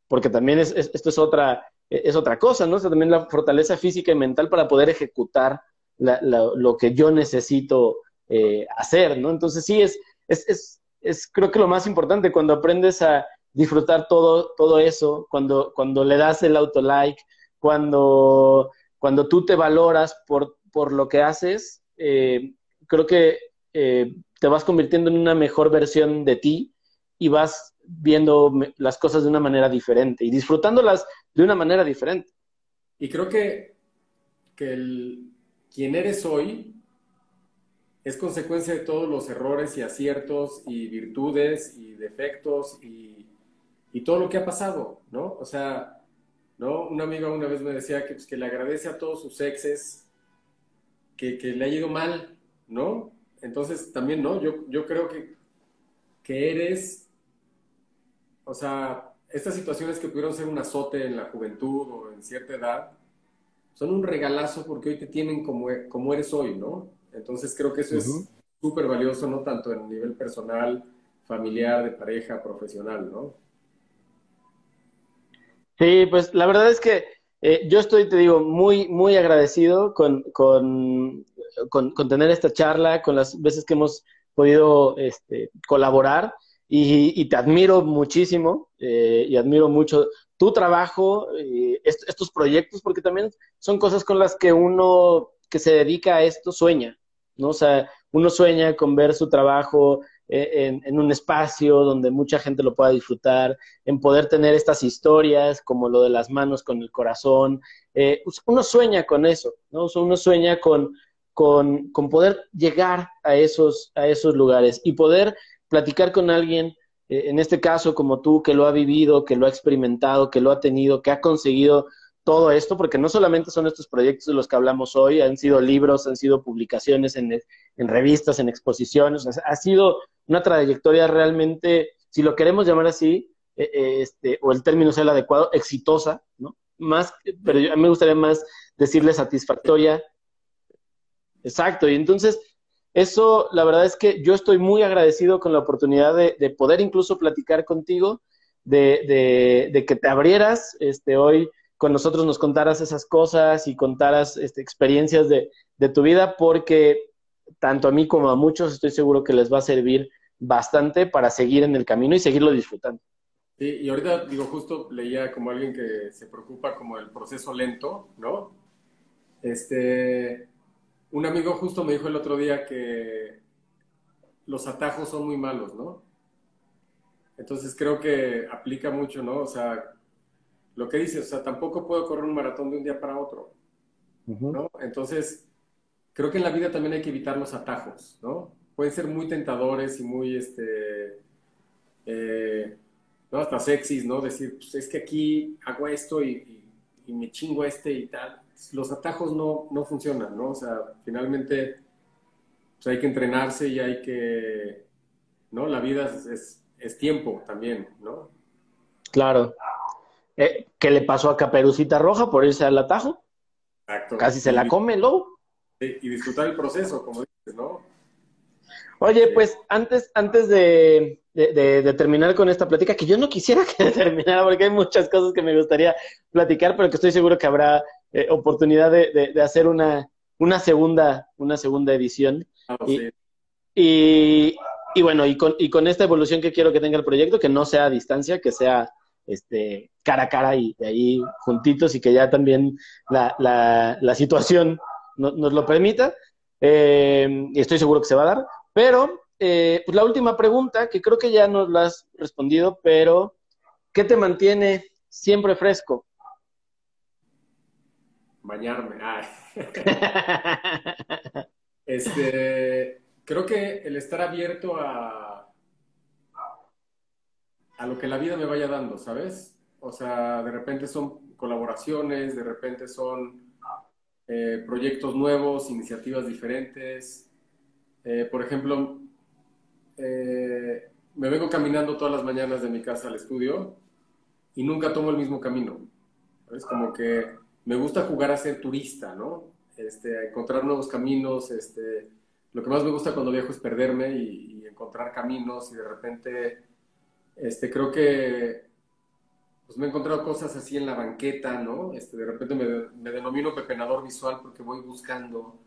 porque también es, esto es otra, es otra cosa, ¿no? también la fortaleza física y mental para poder ejecutar lo que yo necesito eh, hacer, ¿no? Entonces sí, es, es, es, creo que lo más importante cuando aprendes a disfrutar todo, todo eso, cuando, cuando le das el auto-like, cuando, cuando tú te valoras por, por lo que haces, eh, creo que eh, te vas convirtiendo en una mejor versión de ti y vas viendo las cosas de una manera diferente y disfrutándolas de una manera diferente. Y creo que, que el, quien eres hoy es consecuencia de todos los errores y aciertos y virtudes y defectos y, y todo lo que ha pasado, ¿no? O sea, ¿no? Una amiga una vez me decía que, pues, le agradece a todos sus exes que le ha ido mal, ¿no? Entonces, también, ¿no? Yo, yo creo que, que eres, o sea, estas situaciones que pudieron ser un azote en la juventud o en cierta edad, son un regalazo porque hoy te tienen como, como eres hoy, ¿no? Entonces creo que eso es súper valioso, ¿no? Tanto en nivel personal, familiar, de pareja, profesional, ¿no? Sí, pues la verdad es que eh, yo estoy, te digo, muy, muy agradecido con, con, con, tener esta charla, con las veces que hemos podido este, colaborar. y, te admiro muchísimo eh, y admiro mucho tu trabajo, eh, estos proyectos, porque también son cosas con las que uno que se dedica a esto sueña, ¿no? O sea, uno sueña con ver su trabajo eh, en, un espacio donde mucha gente lo pueda disfrutar, en poder tener estas historias como lo de las manos con el corazón. Pues uno sueña con eso, ¿no? uno sueña con, con, poder llegar a esos, a esos lugares y poder platicar con alguien, eh, en este caso como tú, que lo ha vivido, que lo ha experimentado, que lo ha tenido, que ha conseguido todo esto, porque no solamente son estos proyectos de los que hablamos hoy, han sido libros, han sido publicaciones en, revistas, en exposiciones, ha sido una trayectoria realmente, si lo queremos llamar así, eh, eh, este, o el término sea el adecuado, exitosa, ¿no? Más, pero a mí me gustaría más decirle satisfactoria. Exacto, y entonces eso, la verdad es que yo estoy muy agradecido con la oportunidad de, poder incluso platicar contigo, de, que te abrieras este, hoy con nosotros, nos contaras esas cosas y contaras este, experiencias de, tu vida, porque tanto a mí como a muchos estoy seguro que les va a servir bastante para seguir en el camino y seguirlo disfrutando. Sí, y ahorita digo, justo leía como alguien que se preocupa como el proceso lento, ¿no? Este, un amigo justo me dijo el otro día que los atajos son muy malos, ¿no? Entonces creo que aplica mucho, ¿no? O sea, lo que dices, o sea, tampoco puedo correr un maratón de un día para otro, ¿no? Entonces, creo que en la vida también hay que evitar los atajos, ¿no? Pueden ser muy tentadores y muy, este, eh, ¿no? Hasta sexys, ¿no? Decir, pues es que aquí hago esto y, y me chingo este y tal los atajos no, no funcionan, ¿no? O sea, finalmente pues hay que entrenarse y hay que, ¿no? La vida es, es, tiempo también, ¿no? Claro. Eh, ¿Qué le pasó a Caperucita Roja por irse al atajo? Exacto. Casi se la come, ¿no? Y disfrutar el proceso, como dices, ¿no? Oye, pues antes, antes de, de, terminar con esta plática, que yo no quisiera [laughs] que terminara porque hay muchas cosas que me gustaría platicar, pero que estoy seguro que habrá eh, oportunidad de, de, hacer una, una, segunda, una segunda edición. Ah, y, y, bueno, y con, y con esta evolución que quiero que tenga el proyecto, que no sea a distancia, que sea este, cara a cara y, ahí juntitos y que ya también la, la, la situación nos lo permita. Eh, y estoy seguro que se va a dar. Pero, eh, pues la última pregunta, que creo que ya nos la has respondido, pero ¿qué te mantiene siempre fresco? Bañarme. [laughs] este, creo que el estar abierto a, a lo que la vida me vaya dando, ¿sabes? O sea, de repente son colaboraciones, de repente son eh, proyectos nuevos, iniciativas diferentes. Eh, por ejemplo, eh, me vengo caminando todas las mañanas de mi casa al estudio y nunca tomo el mismo camino. Es como que me gusta jugar a ser turista, ¿no? Este, a encontrar nuevos caminos, este, lo que más me gusta cuando viajo es perderme y, encontrar caminos y de repente, este, creo que pues me he encontrado cosas así en la banqueta, ¿no? Este, de repente me, denomino pepenador visual porque voy buscando,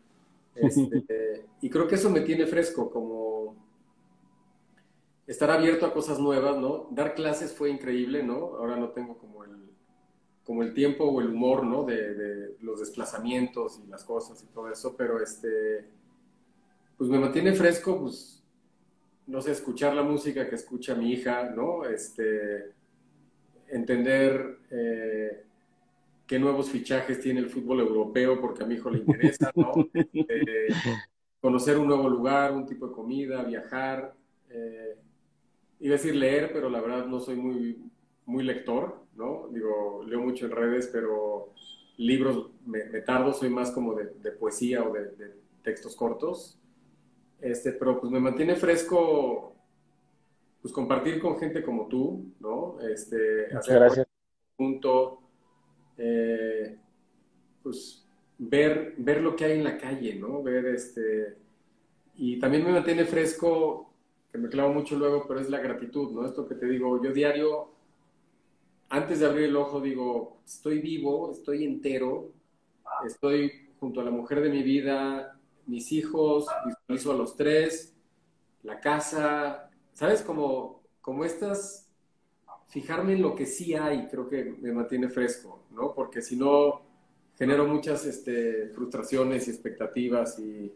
este, [laughs] y creo que eso me tiene fresco, como estar abierto a cosas nuevas, ¿no? Dar clases fue increíble, ¿no? Ahora no tengo como el como el tiempo o el humor, ¿no? De, los desplazamientos y las cosas y todo eso, pero este, pues me mantiene fresco, pues, no sé, escuchar la música que escucha mi hija, ¿no? Este, entender eh, qué nuevos fichajes tiene el fútbol europeo, porque a mi hijo le interesa, ¿no? [laughs] Eh, conocer un nuevo lugar, un tipo de comida, viajar. Eh, iba a decir leer, pero la verdad no soy muy, muy lector, ¿no? Digo, leo mucho en redes, pero libros me, tardo, soy más como de, poesía o de, textos cortos. Este, pero pues me mantiene fresco pues compartir con gente como tú, ¿no? Este, hacer gracias. Punto, eh, pues ver, ver lo que hay en la calle, ¿no? Ver este, y también me mantiene fresco, que me clavo mucho luego, pero es la gratitud, ¿no? Esto que te digo, yo diario antes de abrir el ojo digo, estoy vivo, estoy entero, estoy junto a la mujer de mi vida, mis hijos, visualizo a los tres, la casa, ¿sabes? Como como estas, fijarme en lo que sí hay, creo que me mantiene fresco, ¿no? Porque si no, genero muchas este, frustraciones y expectativas y,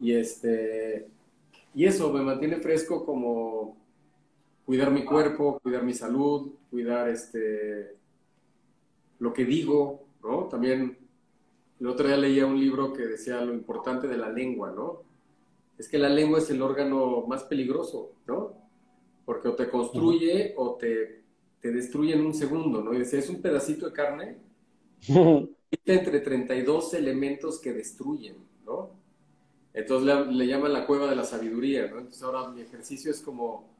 y, este, y eso me mantiene fresco como cuidar mi cuerpo, cuidar mi salud, cuidar este, lo que digo, ¿no? También el otro día leía un libro que decía lo importante de la lengua, ¿no? Es que la lengua es el órgano más peligroso, ¿no? Porque o te construye o te, te destruye en un segundo, ¿no? Y decía, es un pedacito de carne [laughs] entre 32 elementos que destruyen, ¿no? Entonces le, le llaman la cueva de la sabiduría, ¿no? Entonces ahora mi ejercicio es como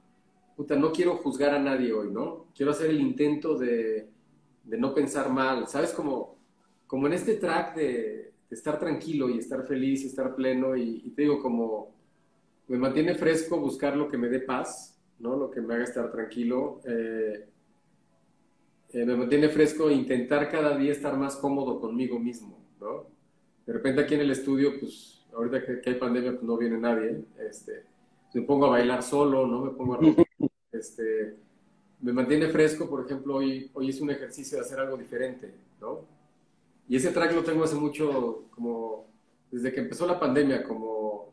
no quiero juzgar a nadie hoy, ¿no? Quiero hacer el intento de, no pensar mal, ¿sabes? Como, como en este track de, estar tranquilo y estar feliz y estar pleno y, te digo, como me mantiene fresco buscar lo que me dé paz, ¿no? Lo que me haga estar tranquilo. Eh, eh, me mantiene fresco intentar cada día estar más cómodo conmigo mismo, ¿no? De repente aquí en el estudio, pues ahorita que, hay pandemia, pues no viene nadie, este, me pongo a bailar solo, ¿no? Me pongo a [laughs] este, me mantiene fresco, por ejemplo, hoy, hoy hice un ejercicio de hacer algo diferente, ¿no? Y ese track lo tengo hace mucho, como desde que empezó la pandemia, como,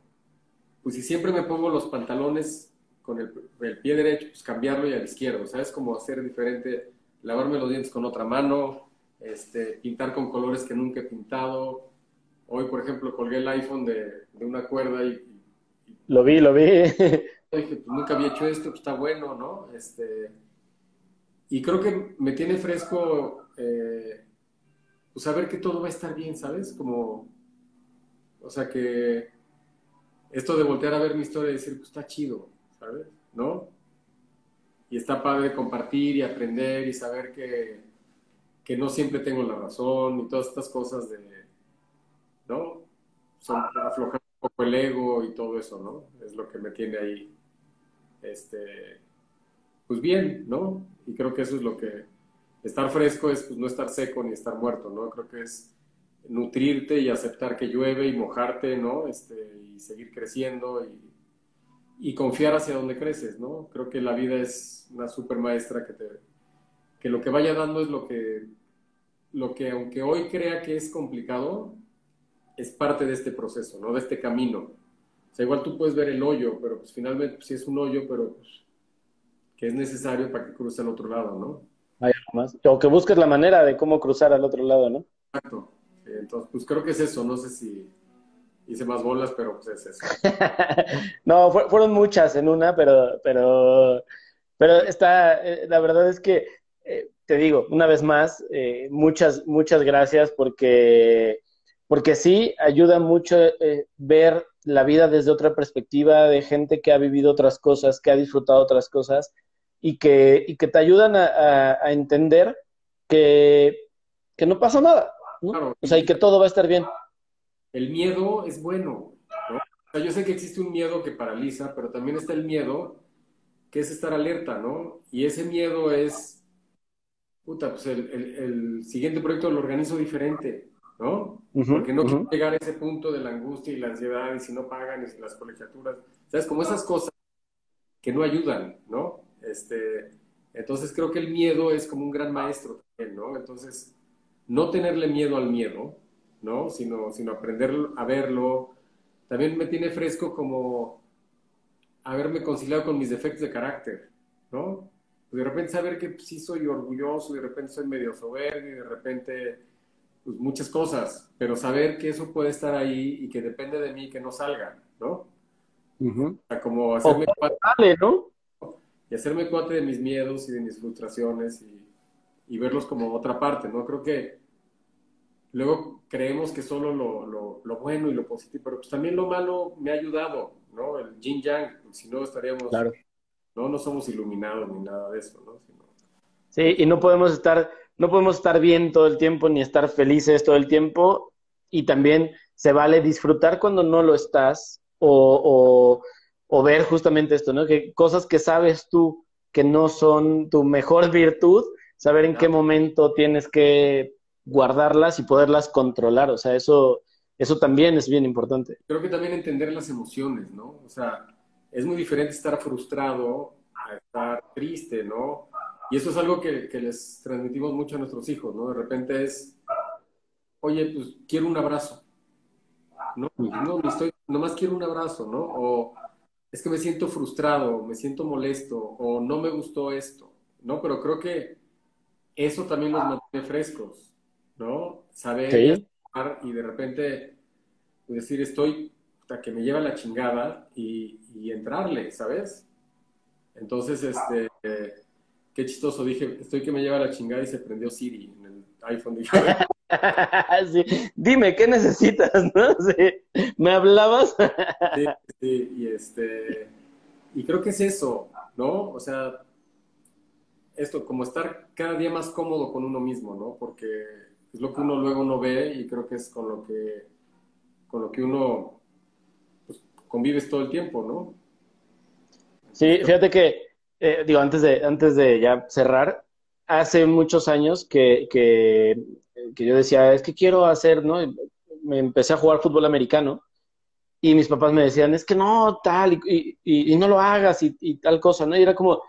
pues si siempre me pongo los pantalones con el, el pie derecho, pues cambiarlo y al izquierdo, ¿sabes? Como hacer diferente, lavarme los dientes con otra mano, este, pintar con colores que nunca he pintado. Hoy, por ejemplo, colgué el iPhone de, de una cuerda y, y... Lo vi, lo vi. [laughs] dije, pues nunca había hecho esto, pues está bueno, ¿no? Este, y creo que me tiene fresco, eh, pues saber que todo va a estar bien, ¿sabes? Como, o sea que esto de voltear a ver mi historia y decir, pues está chido, ¿sabes? ¿No? Y está padre compartir y aprender y saber que, que no siempre tengo la razón y todas estas cosas de, ¿no? Son aflojar un poco el ego y todo eso, ¿no? Es lo que me tiene ahí este, pues bien, ¿no? Y creo que eso es lo que, estar fresco es pues, no estar seco ni estar muerto, ¿no? Creo que es nutrirte y aceptar que llueve y mojarte, ¿no? Este, y seguir creciendo y, y confiar hacia donde creces, ¿no? Creo que la vida es una super maestra que te, que lo que vaya dando es lo que, lo que aunque hoy crea que es complicado, es parte de este proceso, ¿no? De este camino. O sea, igual tú puedes ver el hoyo, pero pues finalmente pues, sí es un hoyo, pero pues, que es necesario para que cruce al otro lado, ¿no? Hay algo más. O que busques la manera de cómo cruzar al otro lado, ¿no? Exacto. entonces, pues creo que es eso. No sé si hice más bolas, pero pues es eso. [laughs] no, fueron muchas en una, pero, pero, pero está, eh, la verdad es que, eh, te digo, una vez más, eh, muchas, muchas gracias porque, porque sí ayuda mucho ver la vida desde otra perspectiva de gente que ha vivido otras cosas, que ha disfrutado otras cosas y que, y que te ayudan a, entender que, que, no pasa nada, ¿no? o sea, y que todo va a estar bien. El miedo es bueno, ¿no? O sea, yo sé que existe un miedo que paraliza, pero también está el miedo que es estar alerta, ¿no? Y ese miedo es, puta, pues el, el, el siguiente proyecto lo organizo diferente, ¿no? Porque no quiero llegar a ese punto de la angustia y la ansiedad y si no pagan y si las colegiaturas, ¿sabes? Como esas cosas que no ayudan, ¿no? Este, entonces creo que el miedo es como un gran maestro también, ¿no? Entonces, no tenerle miedo al miedo, ¿no? Sino, sino aprender a verlo. También me tiene fresco como haberme conciliado con mis defectos de carácter, ¿no? de repente saber que sí soy orgulloso, de repente soy medio soberbio, y de repente pues, muchas cosas, pero saber que eso puede estar ahí y que depende de mí que no salga, ¿no? o sea, como hacerme cuate, ¿no? Y hacerme cuate de mis miedos y de mis frustraciones y, y, verlos como otra parte, ¿no? Creo que luego creemos que solo lo, lo, lo, bueno y lo positivo, pero pues también lo malo me ha ayudado, ¿no? El yin yang, pues, si no estaríamos, claro. no, no somos iluminados ni nada de eso, ¿no? Sí, y no podemos estar no podemos estar bien todo el tiempo ni estar felices todo el tiempo y también se vale disfrutar cuando no lo estás o, o, ver justamente esto, ¿no? Que cosas que sabes tú que no son tu mejor virtud, saber en qué momento tienes que guardarlas y poderlas controlar, o sea, eso, eso también es bien importante. Creo que también entender las emociones, ¿no? O sea, es muy diferente estar frustrado a estar triste, ¿no? Y eso es algo que, que, les transmitimos mucho a nuestros hijos, ¿no? De repente es, oye, pues quiero un abrazo. No, no, estoy, nomás quiero un abrazo, ¿no? O es que me siento frustrado, me siento molesto, o no me gustó esto, ¿no? Pero creo que eso también los mantiene frescos, ¿no? Saber y de repente decir, estoy, hasta que me lleva la chingada y, y entrarle, ¿sabes? Entonces, este, qué chistoso, dije, estoy que me lleva la chingada y se prendió Siri en el iPhone. [laughs] Dime, ¿qué necesitas? [laughs] ¿no? ¿Me hablabas? sí, sí, y este, y creo que es eso, ¿no? O sea, esto, como estar cada día más cómodo con uno mismo, ¿no? Porque es lo que uno luego no ve y creo que es con lo que, con lo que uno pues, convives todo el tiempo, ¿no? Sí, fíjate que, eh, digo, antes de, antes de ya cerrar, hace muchos años que, que, que, yo decía, es que quiero hacer, ¿no? Me empecé a jugar fútbol americano y mis papás me decían, es que no, tal, y, y, y no lo hagas y, y, tal cosa, ¿no? Y era como,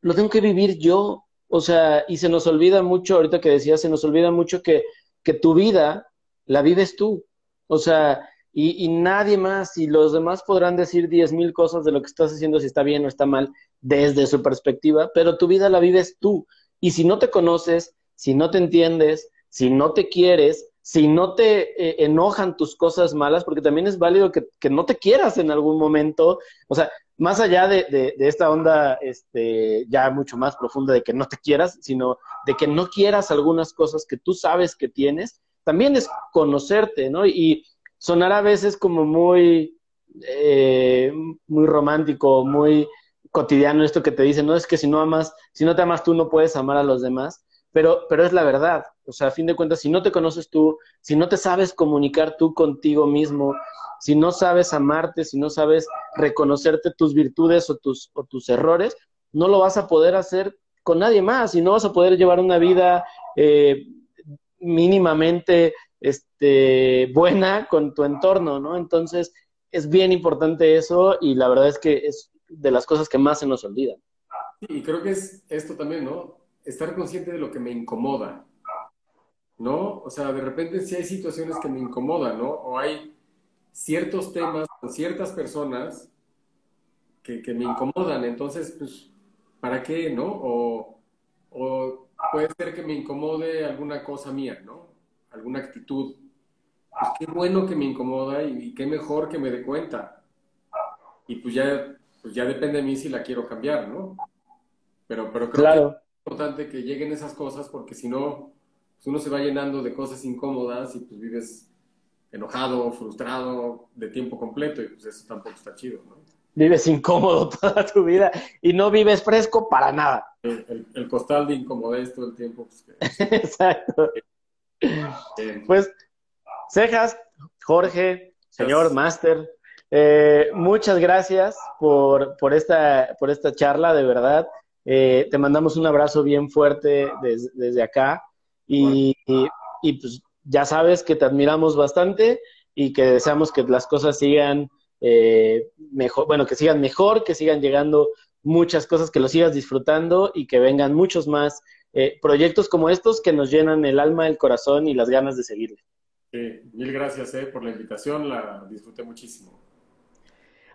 lo tengo que vivir yo, o sea, y se nos olvida mucho, ahorita que decía, se nos olvida mucho que, que tu vida la vives tú, o sea, y, nadie más, y los demás podrán decir diez mil cosas de lo que estás haciendo, si está bien o está mal, desde su perspectiva, pero tu vida la vives tú. Y si no te conoces, si no te entiendes, si no te quieres, si no te eh, enojan tus cosas malas, porque también es válido que, que, no te quieras en algún momento, o sea, más allá de, de, de, esta onda este, ya mucho más profunda de que no te quieras, sino de que no quieras algunas cosas que tú sabes que tienes, también es conocerte, ¿no? Y, sonará a veces como muy, eh, muy romántico, muy cotidiano esto que te dicen, no es que si no amas, si no te amas tú no puedes amar a los demás, pero, pero es la verdad, o sea, a fin de cuentas, si no te conoces tú, si no te sabes comunicar tú contigo mismo, si no sabes amarte, si no sabes reconocerte tus virtudes o tus, o tus errores, no lo vas a poder hacer con nadie más y no vas a poder llevar una vida eh, mínimamente este, buena con tu entorno, ¿no? Entonces, es bien importante eso y la verdad es que es de las cosas que más se nos olvidan. Sí, y creo que es esto también, ¿no? Estar consciente de lo que me incomoda, ¿no? O sea, de repente si hay situaciones que me incomodan, ¿no? O hay ciertos temas con ciertas personas que, que me incomodan, entonces, pues, ¿para qué, no? O, o puede ser que me incomode alguna cosa mía, ¿no? Alguna actitud, pues qué bueno que me incomoda y, qué mejor que me dé cuenta. Y pues ya, pues ya depende de mí si la quiero cambiar, ¿no? Pero, pero creo que es importante que lleguen esas cosas porque si no, pues uno se va llenando de cosas incómodas y pues vives enojado, frustrado de tiempo completo y pues eso tampoco está chido, ¿no? Vives incómodo [laughs] toda tu vida y no vives fresco para nada. El, el, costal de incomodez todo el tiempo. Pues, [laughs] Exacto. Pues, Cejas, Jorge, señor Master, eh, muchas gracias por, por, esta, por esta charla, de verdad. Eh, te mandamos un abrazo bien fuerte desde, desde acá. Y, y, y, pues ya sabes que te admiramos bastante y que deseamos que las cosas sigan eh, mejor, bueno, que sigan mejor, que sigan llegando muchas cosas, que lo sigas disfrutando y que vengan muchos más eh, proyectos como estos que nos llenan el alma, el corazón y las ganas de seguirle. Sí, mil gracias eh, por la invitación, la disfruté muchísimo.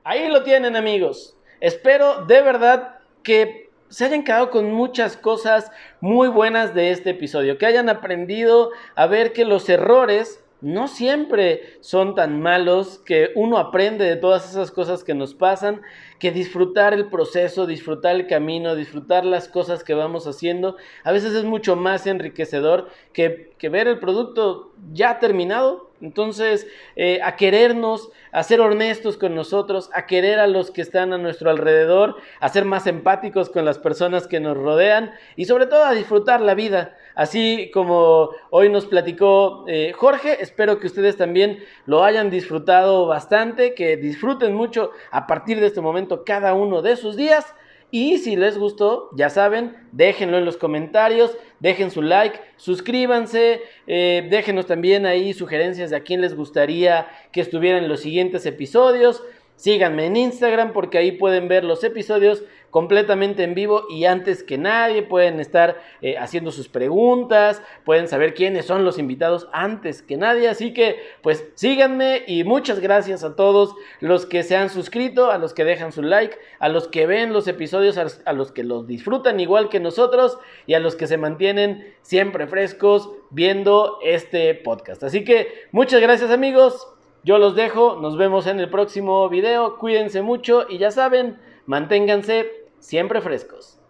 Ahí lo tienen amigos. Espero de verdad que se hayan quedado con muchas cosas muy buenas de este episodio, que hayan aprendido a ver que los errores no siempre son tan malos, que uno aprende de todas esas cosas que nos pasan, que disfrutar el proceso, disfrutar el camino, disfrutar las cosas que vamos haciendo, a veces es mucho más enriquecedor que, que ver el producto ya terminado. Entonces, eh, a querernos, a ser honestos con nosotros, a querer a los que están a nuestro alrededor, a ser más empáticos con las personas que nos rodean y sobre todo a disfrutar la vida. Así como hoy nos platicó eh, Jorge, espero que ustedes también lo hayan disfrutado bastante, que disfruten mucho a partir de este momento cada uno de sus días. Y si les gustó, ya saben, déjenlo en los comentarios, dejen su like, suscríbanse, eh, déjenos también ahí sugerencias de a quién les gustaría que estuviera en los siguientes episodios. Síganme en Instagram porque ahí pueden ver los episodios completamente en vivo y antes que nadie pueden estar eh, haciendo sus preguntas, pueden saber quiénes son los invitados antes que nadie. Así que pues síganme y muchas gracias a todos los que se han suscrito, a los que dejan su like, a los que ven los episodios, a los que los disfrutan igual que nosotros y a los que se mantienen siempre frescos viendo este podcast. Así que muchas gracias amigos. Yo los dejo, nos vemos en el próximo video, cuídense mucho y ya saben, manténganse siempre frescos.